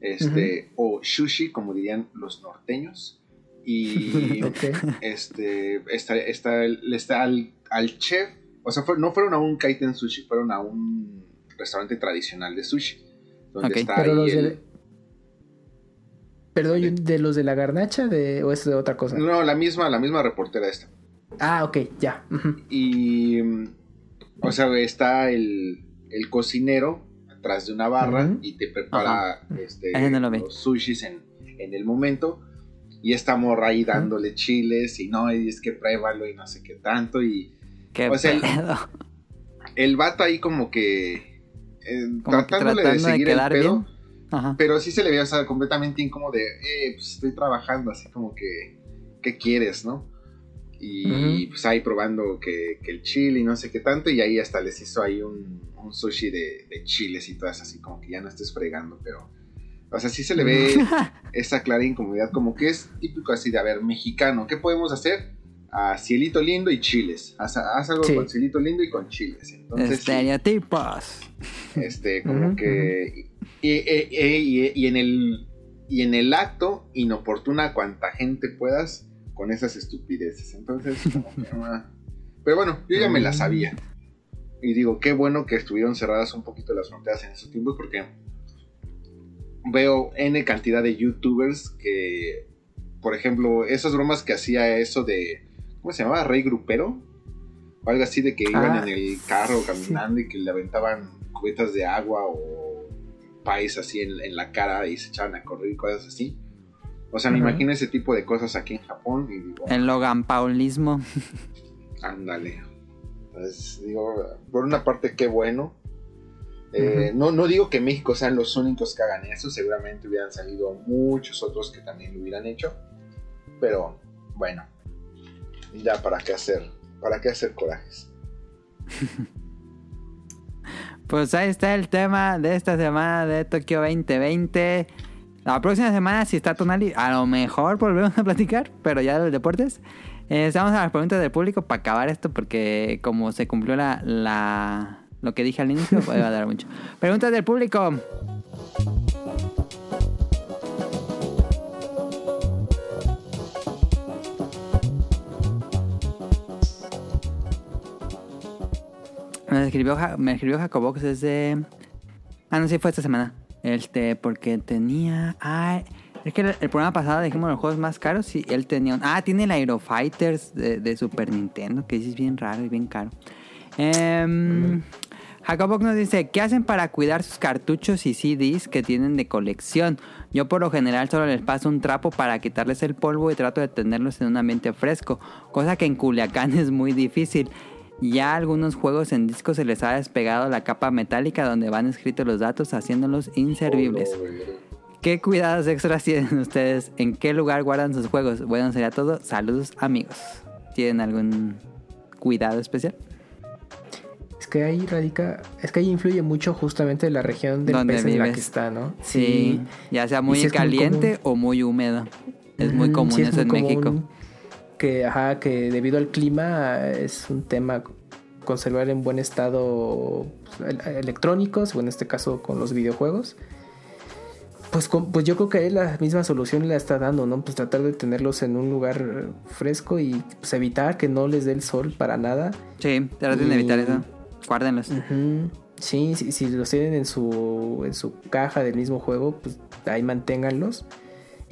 este, o sushi, como dirían los norteños. Y Ok. este está, está, está al, al chef, o sea, fue- no fueron a un kaiten sushi, fueron a un restaurante tradicional de sushi, donde Ok. está Pero ahí los el- de... Perdón, ¿de los de la garnacha de... o es de otra cosa? no, la misma, la misma reportera esta. Ah, ok, ya. Y, o sea, está el, el cocinero atrás de una barra y te prepara este, no lo los sushis en, en el momento. Y esta morra ahí dándole chiles y no, y es que pruébalo y no sé qué tanto. Y ¿Qué O sea, el- el vato ahí como que eh, tratándole de tratando de seguir el pedo. Ajá. Pero sí se le veía, o sea, completamente incómodo de, eh, pues estoy trabajando, así como que, ¿qué quieres, no? Y Ujú. pues ahí probando que, que el chile y no sé qué tanto, y ahí hasta les hizo ahí un, un sushi de, de chiles y todas así, como que ya no estés fregando, pero, o sea, sí se le ve esa clara incomodidad, como que es típico así de, a ver, mexicano, ¿qué podemos hacer? A cielito lindo y chiles, haz, haz algo Sí. con cielito lindo y con chiles, entonces... Estereotipos. Este, como que. Y, y- y- y en el. Y en el acto, inoportuna cuanta gente puedas con esas estupideces. Entonces, como que, ah. Pero bueno, yo ya me la sabía. Y digo, qué bueno que estuvieron cerradas un poquito las fronteras en esos tiempos porque veo N cantidad de youtubers que, por ejemplo, esas bromas que hacía eso de, ¿cómo se llamaba? Rey Grupero. O algo así de que iban Ah, en el carro caminando y que le aventaban cubetas de agua o país así en, en la cara y se echaban a correr y cosas así. O sea, me Ajá. imagino ese tipo de cosas aquí en Japón y digo, El Logan Paulismo. ándale. Entonces, digo, por una parte, qué bueno. Eh, no, no digo que México sean los únicos que hagan eso, seguramente hubieran salido muchos otros que también lo hubieran hecho. Pero bueno, ya para qué hacer, para qué hacer corajes. Pues ahí está el tema de esta semana de Tokio 2020. La próxima semana, si está Tonali, a lo mejor volvemos a platicar, pero ya de los deportes. Eh, estamos a las preguntas del público para acabar esto, porque como se cumplió la, la- lo que dije al inicio, pues va a dar mucho. Preguntas del público. Me escribió, me escribió Jacobox desde... Ah, no, sí, fue esta semana. Este, porque tenía... Ah, es que el, programa pasado dijimos los juegos más caros y él tenía... un- Ah, tiene el Aero Fighters de, de Super Nintendo, que es bien raro y bien caro. Em, Jacobox nos dice, ¿qué hacen para cuidar sus cartuchos y CDs que tienen de colección? Yo por lo general solo les paso un trapo para quitarles el polvo y trato de tenerlos en un ambiente fresco, cosa que en Culiacán es muy difícil. Ya a algunos juegos en disco se les ha despegado la capa metálica donde van escritos los datos haciéndolos inservibles. Oh. ¿Qué cuidados extras tienen ustedes? ¿En qué lugar guardan sus juegos? Bueno, sería todo. Saludos amigos. ¿Tienen algún cuidado especial? Es que ahí radica, es que ahí influye mucho justamente la región del Donde país en la que está, ¿no? Sí, ya sea muy caliente o muy húmedo. Es muy común sí, es eso muy en común México. Que, ajá, que debido al clima es un tema conservar en buen estado pues, el- electrónicos, o en este caso con los videojuegos. Pues, con- pues yo creo que ahí la misma solución la está dando, ¿no? Pues tratar de tenerlos en un lugar fresco y pues evitar que no les dé el sol para nada. Sí, traten de evitar eso. Guárdenlos. Sí, sí, si los tienen en su, en su caja del mismo juego, pues ahí manténganlos.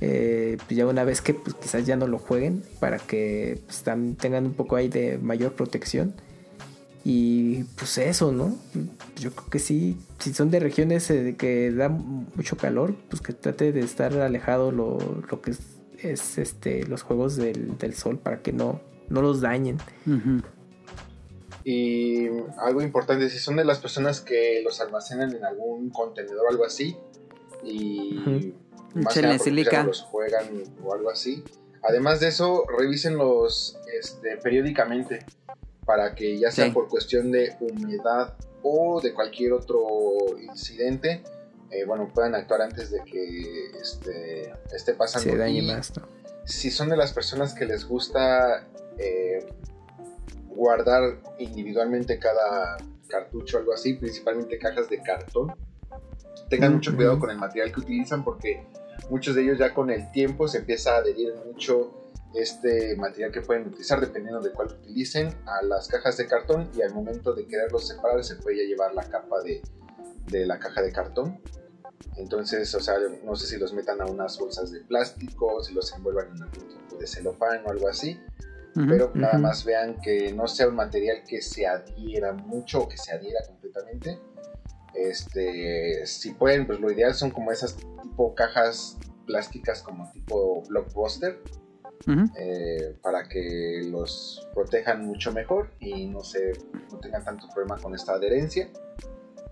Eh, pues ya una vez que pues, quizás ya no lo jueguen, para que pues, tengan un poco ahí de mayor protección. Y pues eso, ¿no? Yo creo que sí, si son de regiones eh, de que da mucho calor, pues que trate de estar alejado lo, lo que es, es, este los juegos del, del sol para que no, no los dañen. Y algo importante, si son de las personas que los almacenan en algún contenedor o algo así, y. más ya silica. no los juegan o algo así. Además de eso, revísenlos este, periódicamente para que ya sea Sí. por cuestión de humedad o de cualquier otro incidente, eh, bueno, puedan actuar antes de que este, esté pasando. Se dañe más, ¿no? si son de las personas que les gusta eh, guardar individualmente cada cartucho o algo así, principalmente cajas de cartón, tengan mucho cuidado con el material que utilizan porque muchos de ellos ya con el tiempo se empieza a adherir mucho este material que pueden utilizar dependiendo de cuál utilicen a las cajas de cartón y al momento de quererlos separar se puede ya llevar la capa de, de la caja de cartón entonces, o sea, no sé si los metan a unas bolsas de plástico, si los envuelvan en algún tipo de celofán o algo así, pero nada más vean que no sea un material que se adhiera mucho o que se adhiera completamente. Este, si pueden, pues lo ideal son como esas tipo cajas plásticas como tipo blockbuster eh, para que los protejan mucho mejor y no se no tengan tanto problema con esta adherencia.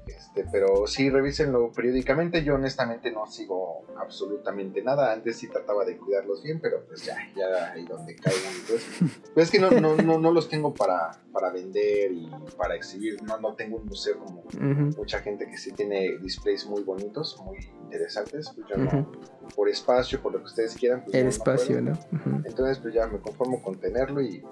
Este, pero sí, revísenlo periódicamente. Yo honestamente no sigo absolutamente nada. Antes sí trataba de cuidarlos bien, pero pues ya, ya ahí donde caigan. Pues, pues es que no, no, no, no los tengo para, para vender y para exhibir. No, no tengo un museo como Ujú. mucha gente que sí tiene displays muy bonitos, muy interesantes. Pues yo no, Ujú. por espacio, por lo que ustedes quieran. Pues El no espacio. ¿no? Ujú. Entonces pues ya me conformo con tenerlo y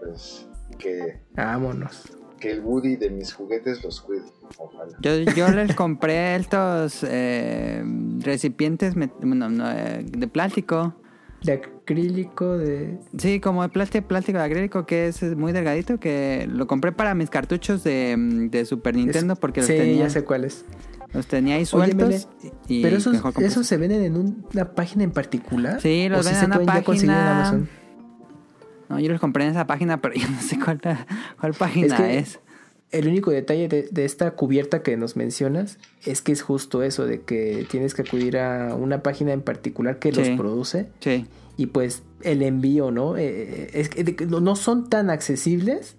pues que, Vámonos. Que el Woody de mis juguetes los cuide. Ojalá. Yo, yo les compré estos eh, recipientes met- bueno, no, eh, de plástico. De acrílico, de. Sí, como de plástico, plástico de acrílico que es muy delgadito, que lo compré para mis cartuchos de, de Super Nintendo es- porque los, sí, tenía, ya sé cuál es. los tenía ahí sueltos. Y Pero esos, esos se venden en un- una página en particular. Sí, los ¿O venden en una conseguir en página. Amazon? No, yo los compré en esa página, pero yo no sé cuál, cuál página es. que- El único detalle de, de esta cubierta que nos mencionas es que es justo eso, de que tienes que acudir a una página en particular que Sí. los produce Sí. y pues el envío, ¿no? Eh, es que de que no no son tan accesibles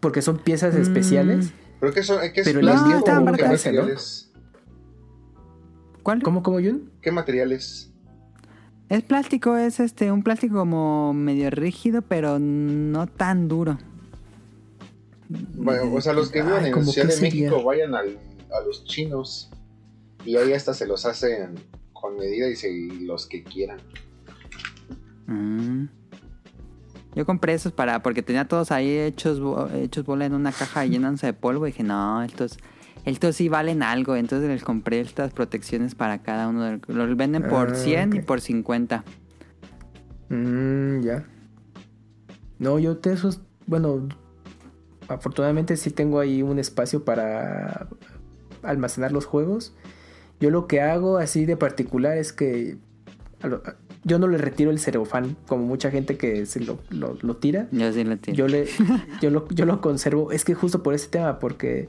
porque son piezas Mm. especiales. Pero que eso, ¿qué es Pero el plástico qué ¿no? materiales? ¿Cuál? ¿Cómo, cómo, Jun? ¿Qué materiales? Es plástico, es este un plástico como medio rígido, pero no tan duro. Bueno, o sea, los que vivan Ay, en ¿cómo Ciudad de sería? México vayan al- a los chinos y ahí hasta se los hacen con medida y, se, y los que quieran. Mm. Yo compré esos para porque tenía todos ahí hechos hechos bola en una caja llenándose de polvo y dije, no, estos estos sí valen algo, entonces les compré estas protecciones para cada uno. de- Los venden por Ah, 100 y por 50. Mm, ya. No, yo de esos, bueno, afortunadamente sí tengo ahí un espacio para almacenar los juegos. Yo lo que hago así de particular es que yo no le retiro el celofán como mucha gente que se lo, lo- lo tira. Yo sí lo tengo. Yo, le, yo, lo, yo lo conservo. Es que justo por ese tema, porque,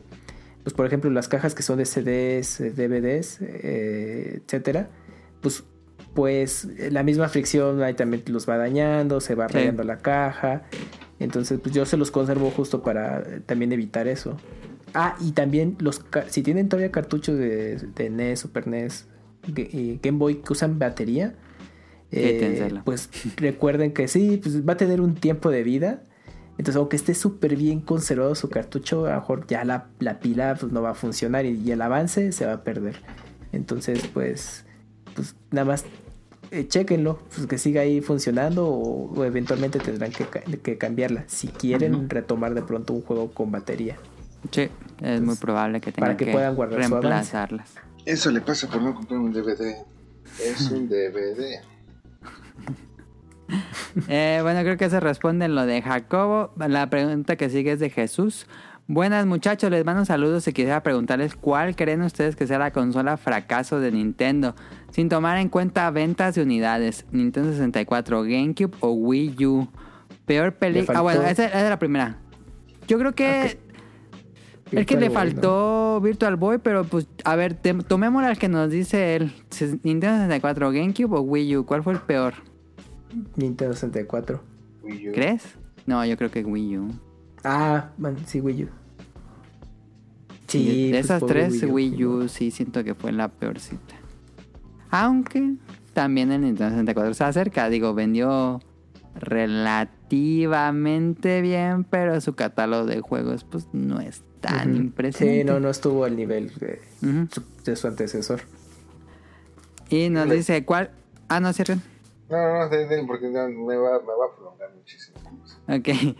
pues por ejemplo, las cajas que son de CDs, eh, DVDs, eh, etcétera, pues, pues eh, la misma fricción ahí también los va dañando, se va Sí. rayando la caja. Entonces, pues yo se los conservo justo para eh, también evitar eso. Ah, y también los si tienen todavía cartuchos de, de NES, Super NES Game Boy que usan batería, eh, pues recuerden que sí, pues va a tener un tiempo de vida. Entonces, aunque esté súper bien conservado su cartucho, a lo mejor ya la, la pila pues, no va a funcionar y, y el avance se va a perder. Entonces, pues, pues nada más eh, chéquenlo, pues que siga ahí funcionando o, o eventualmente tendrán que, que cambiarla si quieren retomar de pronto un juego con batería. Sí, es muy probable que tengan para que puedan guardar su reemplazarlas. Eso le pasa por no comprar un DVD. Es un DVD. Eh, bueno, creo que se responde en lo de Jacobo. La pregunta que sigue es de Jesús. Buenas muchachos, les mando saludos y quisiera preguntarles cuál creen ustedes que sea la consola fracaso de Nintendo, sin tomar en cuenta ventas de unidades, Nintendo 64, GameCube o Wii U. Peor película... Ah, bueno, faltó- esa, esa es la primera. Yo creo que... Es que le Boy, ¿no? faltó Virtual Boy, pero pues, a ver, tomemos al que nos dice él. Nintendo 64, GameCube o Wii U, ¿cuál fue el peor? Nintendo 64. Wii U. ¿Crees? No, yo creo que Wii U. Ah, man, sí, Wii U. de, de pues, esas tres, Wii U, sí siento que fue la peorcita. Aunque también el Nintendo 64 se acerca. Digo, vendió relativamente bien, pero su catálogo de juegos pues no es tan impresionante. Sí, no, no estuvo al nivel de, su, de su antecesor. Y nos dice, ¿cuál? Ah, no, cierren. No, no, no, porque me va, me va a prolongar muchísimo. Ok.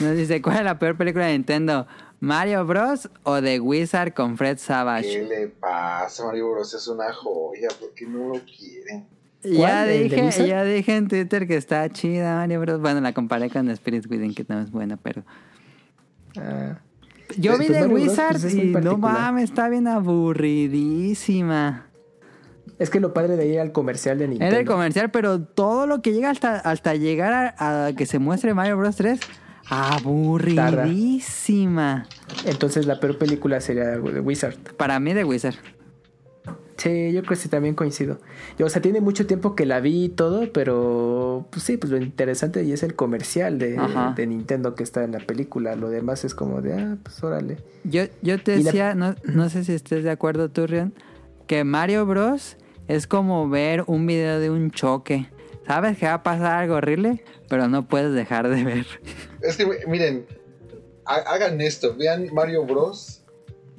Nos dice, ¿cuál es la peor película de Nintendo? ¿Mario Bros. o The Wizard con Fred ¿Qué Savage? le pasa, Mario Bros? Es una joya, ¿por qué no lo quieren? Ya ¿Cuál? ¿El de dije, Wizard? ya dije en Twitter que está chida Mario Bros. Bueno, la comparé con Spirit Within, que no es buena, pero... Ah, Yo Pues, vi pues, The Mario Bros, Wizard pues, es muy y no mames, está bien aburridísima. Es que lo padre de ir al comercial de Nintendo. Era el comercial, pero todo lo que llega hasta, hasta llegar a, a que se muestre Mario Bros 3, aburridísima. Entonces la peor película sería The Wizard. Para mí The Wizard. Sí, yo creo que sí también coincido. Yo, o sea, tiene mucho tiempo que la vi y todo, pero pues sí, pues lo interesante y es el comercial de, de Nintendo que está en la película. Lo demás es como de, ah, pues órale. Yo, yo te Y la- decía, no, no sé si estés de acuerdo tú, Rion, que Mario Bros es como ver un video de un choque. Sabes que va a pasar algo horrible, pero no puedes dejar de ver. Es que, miren, ha- hagan esto, vean Mario Bros.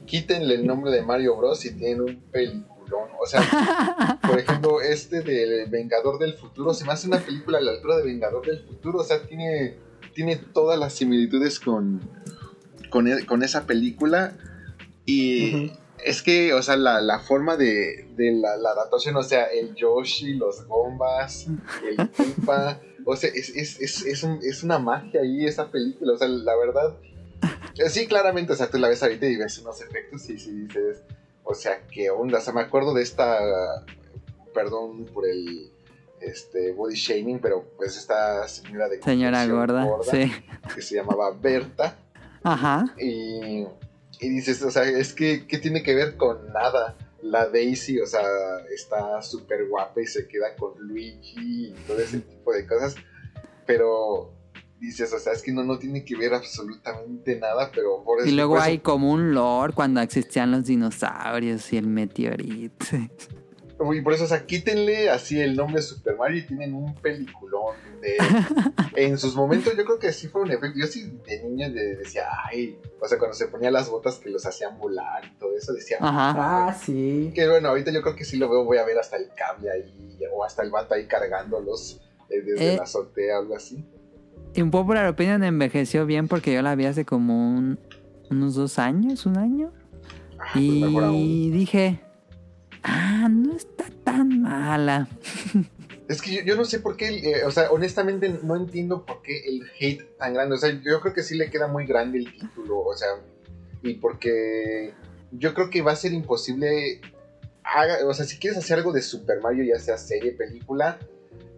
Quítenle el nombre de Mario Bros. y tienen un peliculón. O sea, por ejemplo, este del Vengador del Futuro, se me hace una película a la altura de Vengador del Futuro. O sea, tiene, tiene todas las similitudes con, con, e- con esa película. Y. es que, o sea, la, la forma de, de la, la adaptación, o sea, el Yoshi, los Gombas, el Koopa, o sea, es, es, es, es, un- es una magia ahí esa película, o sea, la verdad, eh, sí, claramente, o sea, tú la ves ahorita y ves unos efectos y sí dices, o sea, qué onda, o sea, me acuerdo de esta, perdón por el este body shaming, pero pues esta señora de Señora complexión gorda, sí. que se llamaba Berta, Ajá. y, y dices, o sea, es que, ¿qué tiene que ver con nada? La Daisy, o sea, está súper guapa y se queda con Luigi y todo ese tipo de cosas. Pero dices, o sea, es que no, no tiene que ver absolutamente nada, pero por eso. Y luego hay como un lore cuando existían los dinosaurios y el meteorito. Y por eso, o sea, quítenle así el nombre Super Mario y tienen un peliculón. De, en sus momentos yo creo que sí fue un efecto. Yo sí de niño de- decía, ay, o sea, cuando se ponía las botas que los hacían volar y todo eso, decía, Ajá. Ah, sí. Que bueno, ahorita yo creo que sí lo veo, voy a ver hasta el cable ahí, o hasta el vato ahí cargándolos eh, desde Eh. la azotea o algo así. Y un Popular Opinion envejeció bien porque yo la vi hace como un- unos dos años, un año. Ah, pues mejor aún. Y dije, ah, no está tan mala. Es que yo, yo no sé por qué, eh, o sea, honestamente no entiendo por qué el hate tan grande. O sea, yo creo que sí le queda muy grande el título, o sea, y porque yo creo que va a ser imposible. haga- o sea, si quieres hacer algo de Super Mario, ya sea serie, película,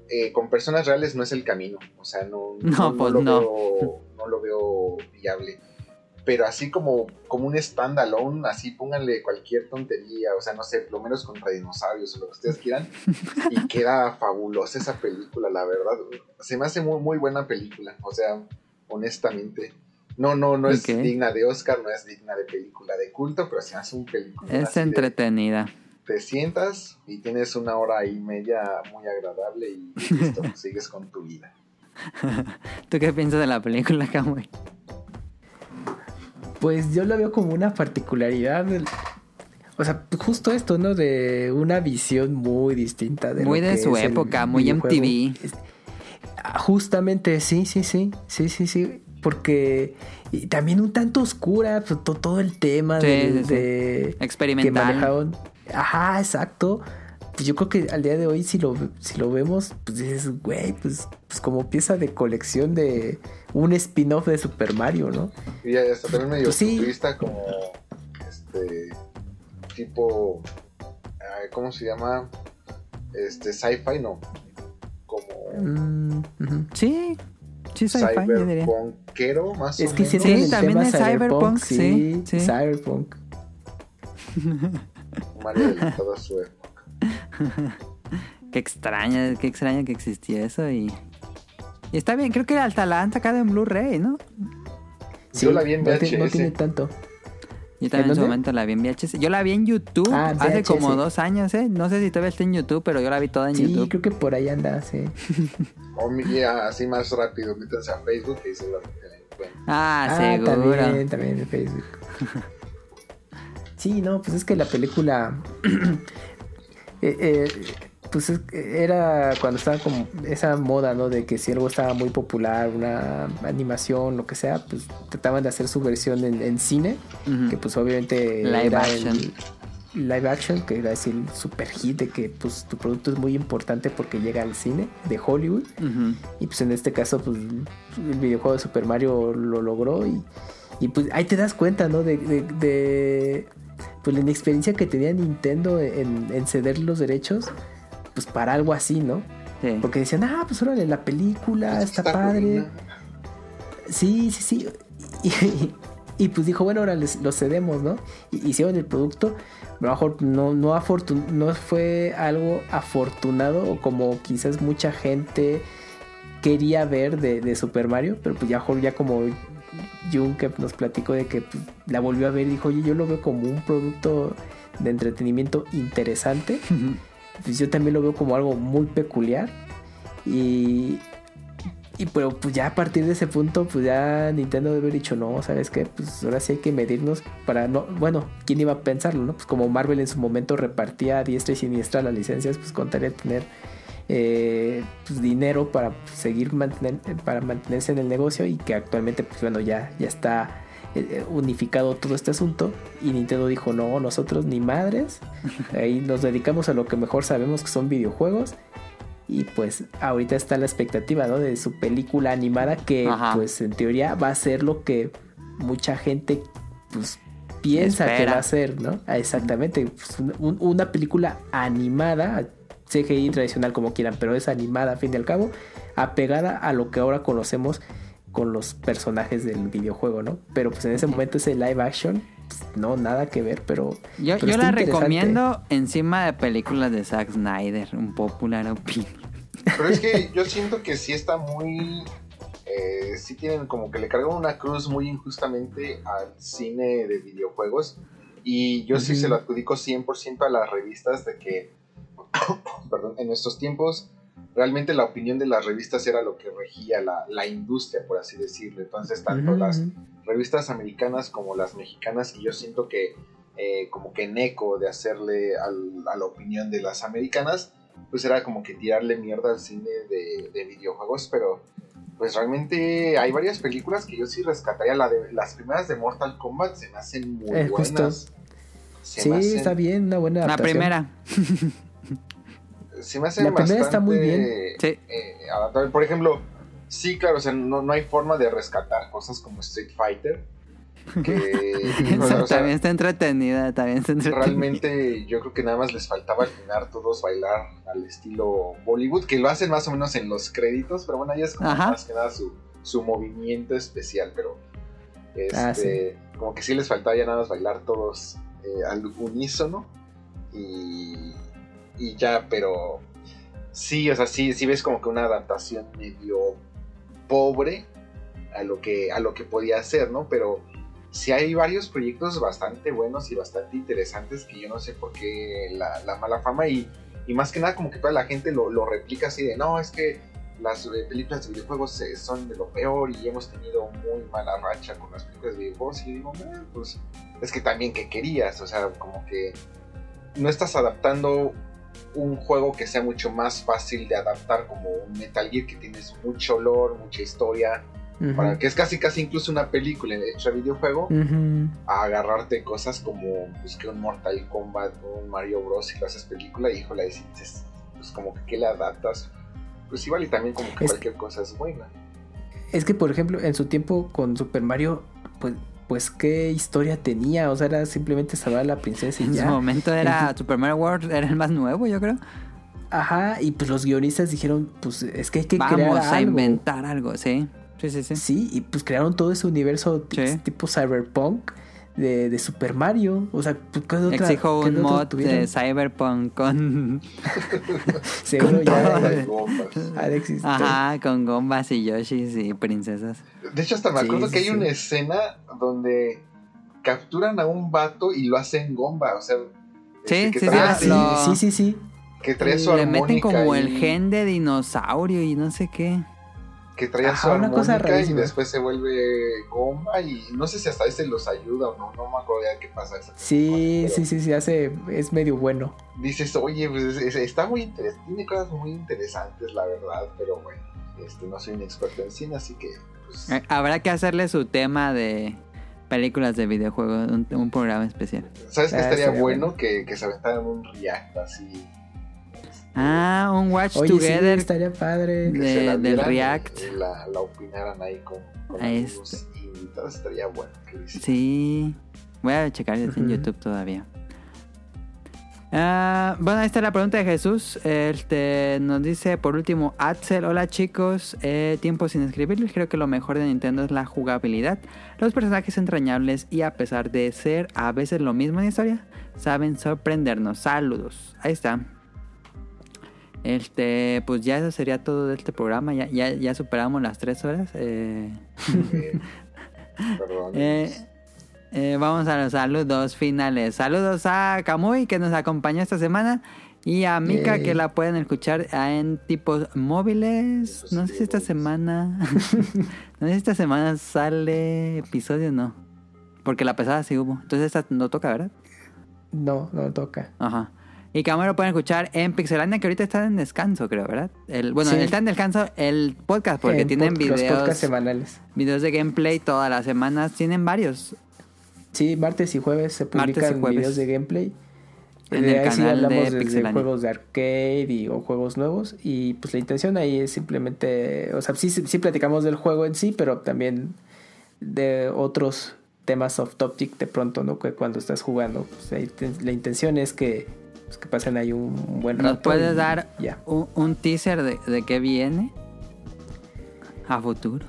eh, con personas reales no es el camino. O sea, no, No, pues lo. Veo, no lo veo viable. Pero así como, como un standalone, así pónganle cualquier tontería, o sea, no sé, lo menos contra dinosaurios o lo que ustedes quieran, y queda fabulosa esa película, la verdad. Se me hace muy, muy buena película, o sea, honestamente. No, no, no es digna de Oscar, no es digna de película de culto, pero se hace un película. Es entretenida. Te sientas y tienes una hora y media muy agradable y listo, sigues con tu vida. ¿Tú qué piensas de la película, Kamui? Pues yo lo veo como una particularidad. O sea, justo esto, ¿no? De una visión muy distinta. De Muy lo de que su es época, muy videojuego. MTV. Ah, Justamente, sí, sí, sí. Sí, sí, sí. Porque. Y también un tanto oscura, pues, to- todo el tema Sí, de, sí, sí. de- que Experimental. manejaron. Ajá, exacto. Pues yo creo que al día de hoy, si lo, si lo vemos, pues dices, güey, pues, pues como pieza de colección de un spin-off de Super Mario, ¿no? Y ya está también medio Pues sí. futurista como este tipo ¿cómo se llama? Este sci-fi no. Como Mm. Sí, sí, sci-fi, cyberpunkero más Es o que menos. si Sí, el también es cyberpunk, sí, sí. Cyberpunk. Mario de toda su época. Qué extraña, qué extraña que existía eso y... y está bien, creo que hasta la han sacado en Blu-ray, ¿no? Yo la vi en no, ti- no VHS. tiene tanto. Yo también en su dónde? momento la vi en VHS. Yo la vi en YouTube Ah, hace VHS. como dos años, ¿eh? No sé si todavía está en YouTube, pero yo la vi toda en Sí, YouTube. creo que por ahí anda, sí. O mi- ya, así más rápido, métanse a Facebook y seguramente la encuentran. Ah, Ah, seguro. también, también en Facebook. Sí, no, pues es que la película. eh, eh, pues es- era cuando estaba como esa moda, ¿no? De que si algo estaba muy popular, una animación, lo que sea, pues trataban de hacer su versión en, en cine, que pues obviamente Live era action. el live action, que era decir el super hit de que pues tu producto es muy importante porque llega al cine de Hollywood. Y pues en este caso, pues el videojuego de Super Mario lo logró y, y pues ahí te das cuenta, ¿no? De, de, de, pues la inexperiencia que tenía Nintendo en, en ceder los derechos, pues para algo así, ¿no? Sí. Porque decían, ah, pues órale, la película está, padre. buena. Sí, sí, sí. Y, y- y, pues dijo, bueno, ahora les, lo cedemos, ¿no? Y hicieron el producto. A lo mejor no, no, afortun- no fue algo afortunado o como quizás mucha gente quería ver de, de Super Mario, pero pues ya, ya como Jun que nos platicó de que pues, la volvió a ver y dijo, oye, yo lo veo como un producto de entretenimiento interesante. Pues yo también lo veo como algo muy peculiar. Y, y pero pues ya a partir de ese punto, pues ya Nintendo debe haber dicho, no, ¿sabes qué? Pues ahora sí hay que medirnos para no, bueno, ¿quién iba a pensarlo, no? Pues como Marvel en su momento repartía a diestra y siniestra las licencias, pues contaría tener eh, pues, dinero para seguir mantener, para mantenerse en el negocio y que actualmente, pues bueno, ya, ya está unificado todo este asunto y Nintendo dijo, no, nosotros ni madres, ahí nos dedicamos a lo que mejor sabemos que son videojuegos y pues ahorita está la expectativa, ¿no? De su película animada que Ajá. pues en teoría va a ser lo que mucha gente pues piensa que va a ser, ¿no? Ah, Exactamente, pues, un- un- una película animada, CGI tradicional como quieran, pero es animada a fin y al cabo, apegada a lo que ahora conocemos con los personajes del videojuego, ¿no? Pero pues en ese momento ese live action, pues, no, nada que ver, pero... Yo, pero yo está la recomiendo encima de películas de Zack Snyder, un popular opinion. Pero es que yo siento que sí está muy. Eh, sí tienen como que le cargan una cruz muy injustamente al cine de videojuegos. Y yo sí se lo adjudico 100% a las revistas de que. perdón, en estos tiempos. Realmente la opinión de las revistas era lo que regía la, la industria, por así decirlo. Entonces, tanto las revistas americanas como las mexicanas y yo siento que eh, como que en eco de hacerle al- a la opinión de las americanas pues era como que tirarle mierda al cine de, de videojuegos pero pues realmente hay varias películas que yo sí rescataría la de las primeras de Mortal Kombat se me hacen muy Eh, justo. buenas Se Sí, hacen- está bien, una buena La primera. se me hace La bastante está muy bien. Sí. eh, adaptable. Por ejemplo, sí, claro, o sea, no, no hay forma de rescatar cosas como Street Fighter. Que, o sea, también está entretenida, también está entretenida. realmente yo creo que nada más les faltaba al final todos bailar al estilo Bollywood, que lo hacen más o menos en los créditos, pero bueno, ahí es como Ajá. más que nada su, su movimiento especial, pero este, Ah, sí. como que sí les faltaba ya nada más bailar todos eh, al unísono y, y ya, pero sí, o sea, sí, sí ves como que una adaptación medio pobre a lo que, a lo que podía hacer, ¿no? Pero sí hay varios proyectos bastante buenos y bastante interesantes que yo no sé por qué la, la mala fama y, y más que nada como que toda la gente lo, lo replica así de no, es que las eh, películas de videojuegos eh, son de lo peor y hemos tenido muy mala racha con las películas de videojuegos y digo, "Eh, pues es que también que querías, o sea, como que no estás adaptando un juego que sea mucho más fácil de adaptar como un Metal Gear que tienes mucho olor, mucha historia, para que es casi casi incluso una película hecha videojuego Ujú. a agarrarte cosas como pues, que un Mortal Kombat un Mario Bros. y lo haces película y híjole, dices, pues como que ¿qué le adaptas? Pues igual y también como que Es- cualquier cosa es buena. Es que, por ejemplo, en su tiempo con Super Mario, pues, pues qué historia tenía. O sea, era simplemente salvar a la princesa y En su ya. momento era Super Mario World, era el más nuevo, yo creo. Ajá, y pues los guionistas dijeron, pues es que hay que crear Vamos a algo. inventar algo, sí. Sí, sí, sí. Sí, y pues crearon todo ese universo Sí. tipo cyberpunk de, de Super Mario. O sea, pues, ¿qué otra, Exijo qué un mod tuvieron? de Cyberpunk con. Seguro con ya Las bombas. existir. Ajá, con gombas y yoshis y princesas. De hecho, hasta me acuerdo sí, que hay sí. una escena donde capturan a un vato y lo hacen gomba, o sea, Sí, este, que sí, trae, Ah, sí, sí, lo- sí, sí, sí. que trae su Le meten como el gen de dinosaurio y no sé qué. Que traía Ajá, su una cosa armónica y después se vuelve gomba y no sé si hasta ese los ayuda o no, no me acuerdo ya qué pasa. Sí, pero sí, sí, sí, hace, es medio bueno. Dices, oye, pues es- es- está muy interesante, tiene cosas muy interesantes, la verdad, pero bueno, este, no soy un experto en cine, así que, pues, Eh, Habrá que hacerle su tema de películas de videojuegos, un, un programa especial. ¿sabes qué Ah, estaría estaría bueno? bueno. Que, que se aventaran un react así. Ah, un Watch Oye, sí, Together. estaría padre. de- la del React. Y la, la opinaran ahí con, con Ahí amigos invitados, estaría bueno. Sí. Voy a checar en. YouTube todavía. Ah, bueno, ahí está la pregunta de Jesús. Este nos dice por último Axel, hola chicos, eh, tiempo sin escribirles. Creo que lo mejor de Nintendo es la jugabilidad, los personajes entrañables y a pesar de ser a veces lo mismo en historia, saben sorprendernos. Saludos. Ahí está. Este, pues ya eso sería todo de este programa. Ya, ya, ya superamos las tres horas. Eh, perdón. eh, eh, vamos a los saludos finales. Saludos a Kamui que nos acompañó esta semana y a Mika Yay. que la pueden escuchar en tipos móviles. No sé si esta semana. no sé si esta semana sale episodio o no. Porque la pesada sí hubo. Entonces esta no toca, ¿verdad? No, no toca. Ajá. Y Kamui lo pueden escuchar en Pixelania que ahorita está en descanso, creo, ¿verdad? El, bueno, Sí. está en descanso el podcast porque En tienen pod- Los videos, podcasts semanales. videos de gameplay todas las semanas. Tienen varios. Sí, martes y jueves se publican jueves. videos de gameplay. En De el ahí sí canal de hablamos desde Pixelania. juegos de arcade y, o juegos nuevos. Y pues la intención ahí es simplemente, o sea, sí, sí platicamos del juego en sí, pero también de otros temas off topic de pronto, ¿no? Que cuando estás jugando, pues la intención es que, pues, que pasen ahí un buen rato. ¿Nos puedes y dar Ya. un, un teaser de, de qué viene a futuro?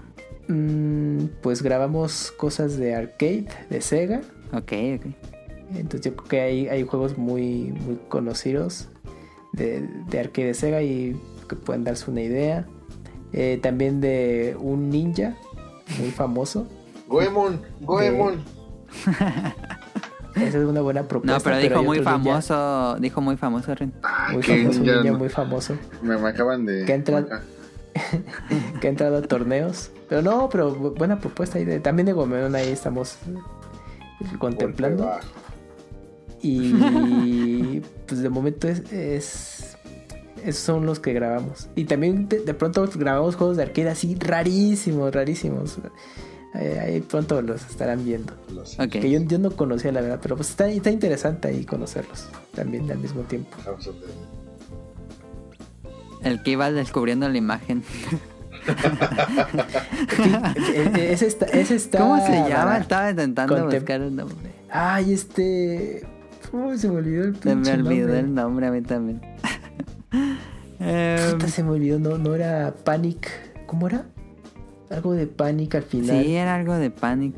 Mm, pues grabamos cosas de arcade, de Sega. Ok, ok. Entonces yo creo que hay, hay juegos muy, muy conocidos de, de arcade de Sega y que pueden darse una idea. Eh, también de un ninja muy famoso. Goemon, Goemon. Esa es una buena propuesta. No, pero dijo hay muy ninja famoso, dijo muy famoso, Ren. Ah, Muy famoso, ninja no- muy famoso me, me acaban de. Que entra- Ah, que ha entrado a torneos. Pero no, pero bu- buena propuesta. de- también de Gomeon ahí estamos contemplando. golpe bajo. Y pues de momento es, es- esos son los que grabamos. Y también de, de pronto grabamos juegos de arcade así rarísimos, rarísimos. Eh, ahí pronto los estarán viendo. Que yo, yo no conocía la verdad, pero pues está, está interesante ahí conocerlos también al mismo tiempo. El que iba descubriendo la imagen. Ese está, ese está ¿Cómo se llama? Estaba intentando Contem- buscar el nombre. Ay, este. Uy, se me olvidó el Se me pinche olvidó nombre. el nombre a mí también. Em, Puta, se me olvidó, no, no era Panic. ¿Cómo era? Algo de Panic al final. sí, era algo de Panic.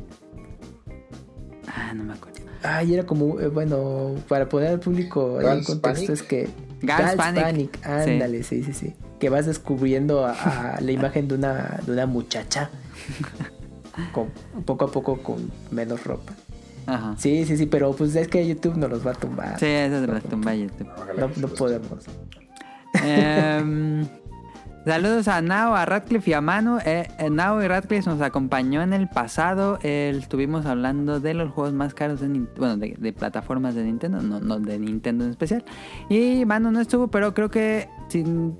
Ah, no me acuerdo. Ay, era como, eh, bueno, para poner al público en contexto Panic. es que... Girls Panic. ándale, sí. sí, sí, Que vas descubriendo a, a la imagen de una, de una muchacha. Con, poco a poco con menos ropa. Ajá. Sí, sí, sí, pero pues es que YouTube nos los va a tumbar. Sí, eso de las tumba YouTube. No, no los- podemos. Em, saludos a Nao, a Radcliffe y a Manu. Eh, eh, Nao y Radcliffe nos acompañó en el pasado. Eh, estuvimos hablando de los juegos más caros de bueno, de, de plataformas de Nintendo, no, no de Nintendo en especial. Y Manu no estuvo, pero creo que sin,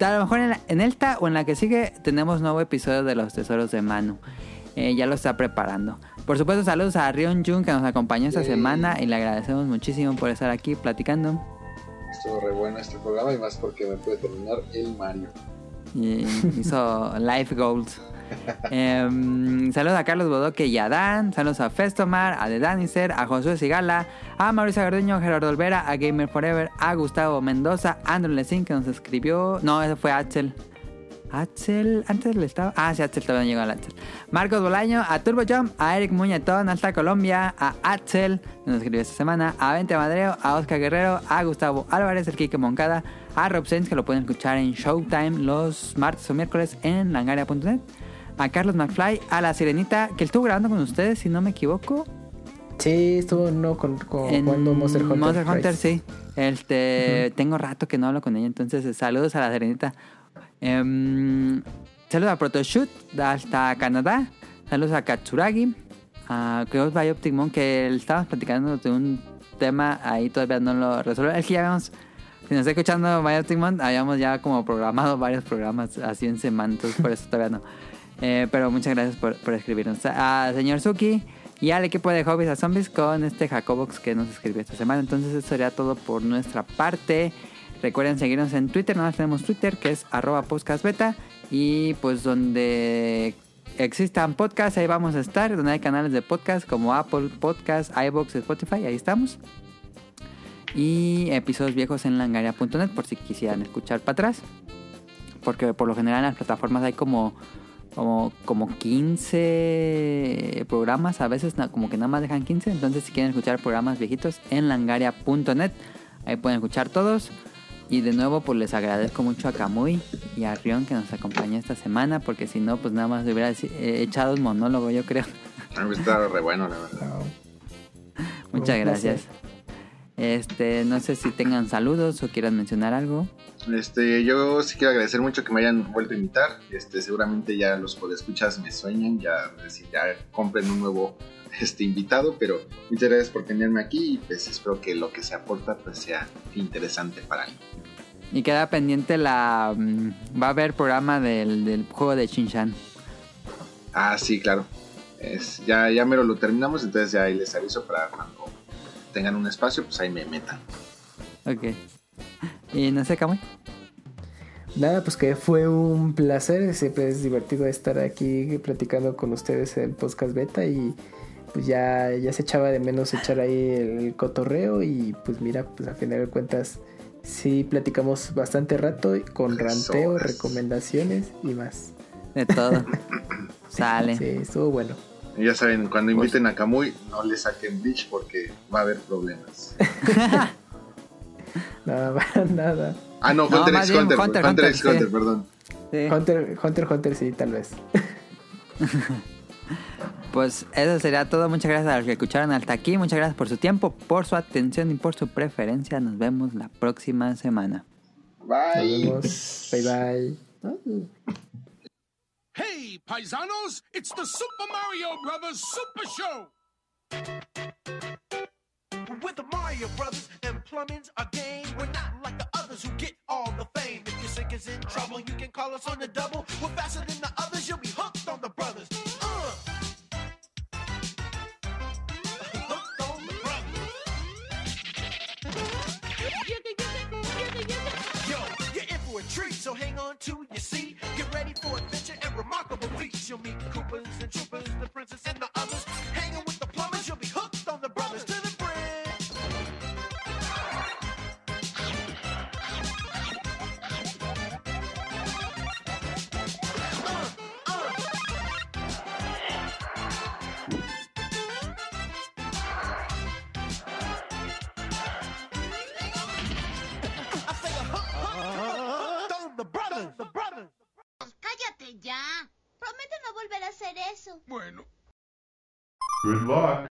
a lo mejor en, la- en esta o en la que sigue tenemos nuevo episodio de los tesoros de Manu. Eh, ya lo está preparando. Por supuesto, saludos a Rion Jun que nos acompañó esta semana y le agradecemos muchísimo por estar aquí platicando. Estuvo re bueno este programa y más porque me puede terminar el Mario. Y hizo Life Goals. Em, saludos a Carlos Bodoque y a Dan. Saludos a Festomar, a The Danister, a Josué Sigala, a Mauricio Garduño, a Gerardo Olvera, a Gamer Forever, a Gustavo Mendoza, Andrew Lezín que nos escribió. No, ese fue Axel. Axel, antes le estaba. Ah, sí, Axel todavía no llegó al Axel. Marcos Bolaño, a Turbo Jump, a Eric Muñetón, hasta Colombia, a Axel, que nos escribió esta semana, a Vente Madreo, a Oscar Guerrero, a Gustavo Álvarez, el Kike Moncada, a Rob Sainz, que lo pueden escuchar en Showtime los martes o miércoles en langaria.net, a Carlos McFly, a La Sirenita, que estuvo grabando con ustedes, si no me equivoco. Sí, estuvo no con, con en jugando Monster Hunter. Monster Hunter, sí. Este, Tengo rato que no hablo con ella, entonces saludos a la Serenita. Em, saludos a Protoshoot hasta Canadá. Saludos a Katsuragi. A Chaos by Optimon, que estábamos platicando de un tema ahí, todavía no lo resuelve. Es que ya si nos está escuchando by Optimon, habíamos ya como programado varios programas así en semana, entonces por eso todavía no. Eh, pero muchas gracias por, por escribirnos. A señor Suki y al equipo de Hobbies a Zombies con este Jacobox que nos escribió esta semana. Entonces eso sería todo por nuestra parte. Recuerden seguirnos en Twitter, nada más tenemos Twitter que es arroba podcastbeta y pues donde existan podcasts ahí vamos a estar, donde hay canales de podcast como Apple Podcasts, iBox, Spotify, ahí estamos. Y episodios viejos en langaria.net por si quisieran escuchar para atrás. Porque por lo general en las plataformas hay como como, como 15 programas, a veces como que nada más dejan 15, entonces si quieren escuchar programas viejitos en langaria.net, ahí pueden escuchar todos. Y de nuevo pues les agradezco mucho a Kamui y a Rion que nos acompañó esta semana, porque si no pues nada más hubiera deci- eh, echado un monólogo yo creo. A mí está re bueno, la verdad. No. Muchas gracias. Este, no sé si tengan saludos o quieran mencionar algo. Este, yo sí quiero agradecer mucho que me hayan vuelto a invitar. Este, seguramente ya los podescuchas me sueñan, ya, decir, ya compren un nuevo este, invitado, pero muchas gracias por tenerme aquí y pues espero que lo que se aporta pues sea interesante para mí. Y queda pendiente la... mm, Va a haber programa del, del juego de Shinshan. Ah, sí, claro. Es, ya, ya mero lo terminamos, entonces ya ahí les aviso para cuando tengan un espacio, pues ahí me metan. Ok. Y no sé, Kamui. Nada, pues que fue un placer. Siempre es divertido estar aquí platicando con ustedes en el podcast beta y pues ya, ya se echaba de menos echar ahí el, el cotorreo y pues mira, pues a final de cuentas sí platicamos bastante rato con Tres ranteo, horas. recomendaciones y más. De todo. Sale. Sí, estuvo bueno. Ya saben, cuando inviten a Kamui, no le saquen Bleach porque va a haber problemas. Nada, nada. Ah, no, Hunter x Hunter, Hunter, Hunter, Hunter, x sí. Hunter, perdón. Sí. Hunter, Hunter, Hunter, sí, tal vez. Pues eso sería todo. Muchas gracias a los que escucharon hasta aquí. Muchas gracias por su tiempo, por su atención y por su preferencia. Nos vemos la próxima semana. Nos Bye. vemos. Bye bye. Hey, paisanos, it's the Super Mario Brothers Super Show! With the Mario Brothers and plumbing's a game. We're not like the others who get all the fame. If your sink is in trouble, you can call us on the double. We're faster than the others, you'll be hooked on the brothers. see. Get ready for adventure and remarkable feats. You'll meet Coopers and Troopers, the princess and the volver a hacer eso. Bueno, Good luck.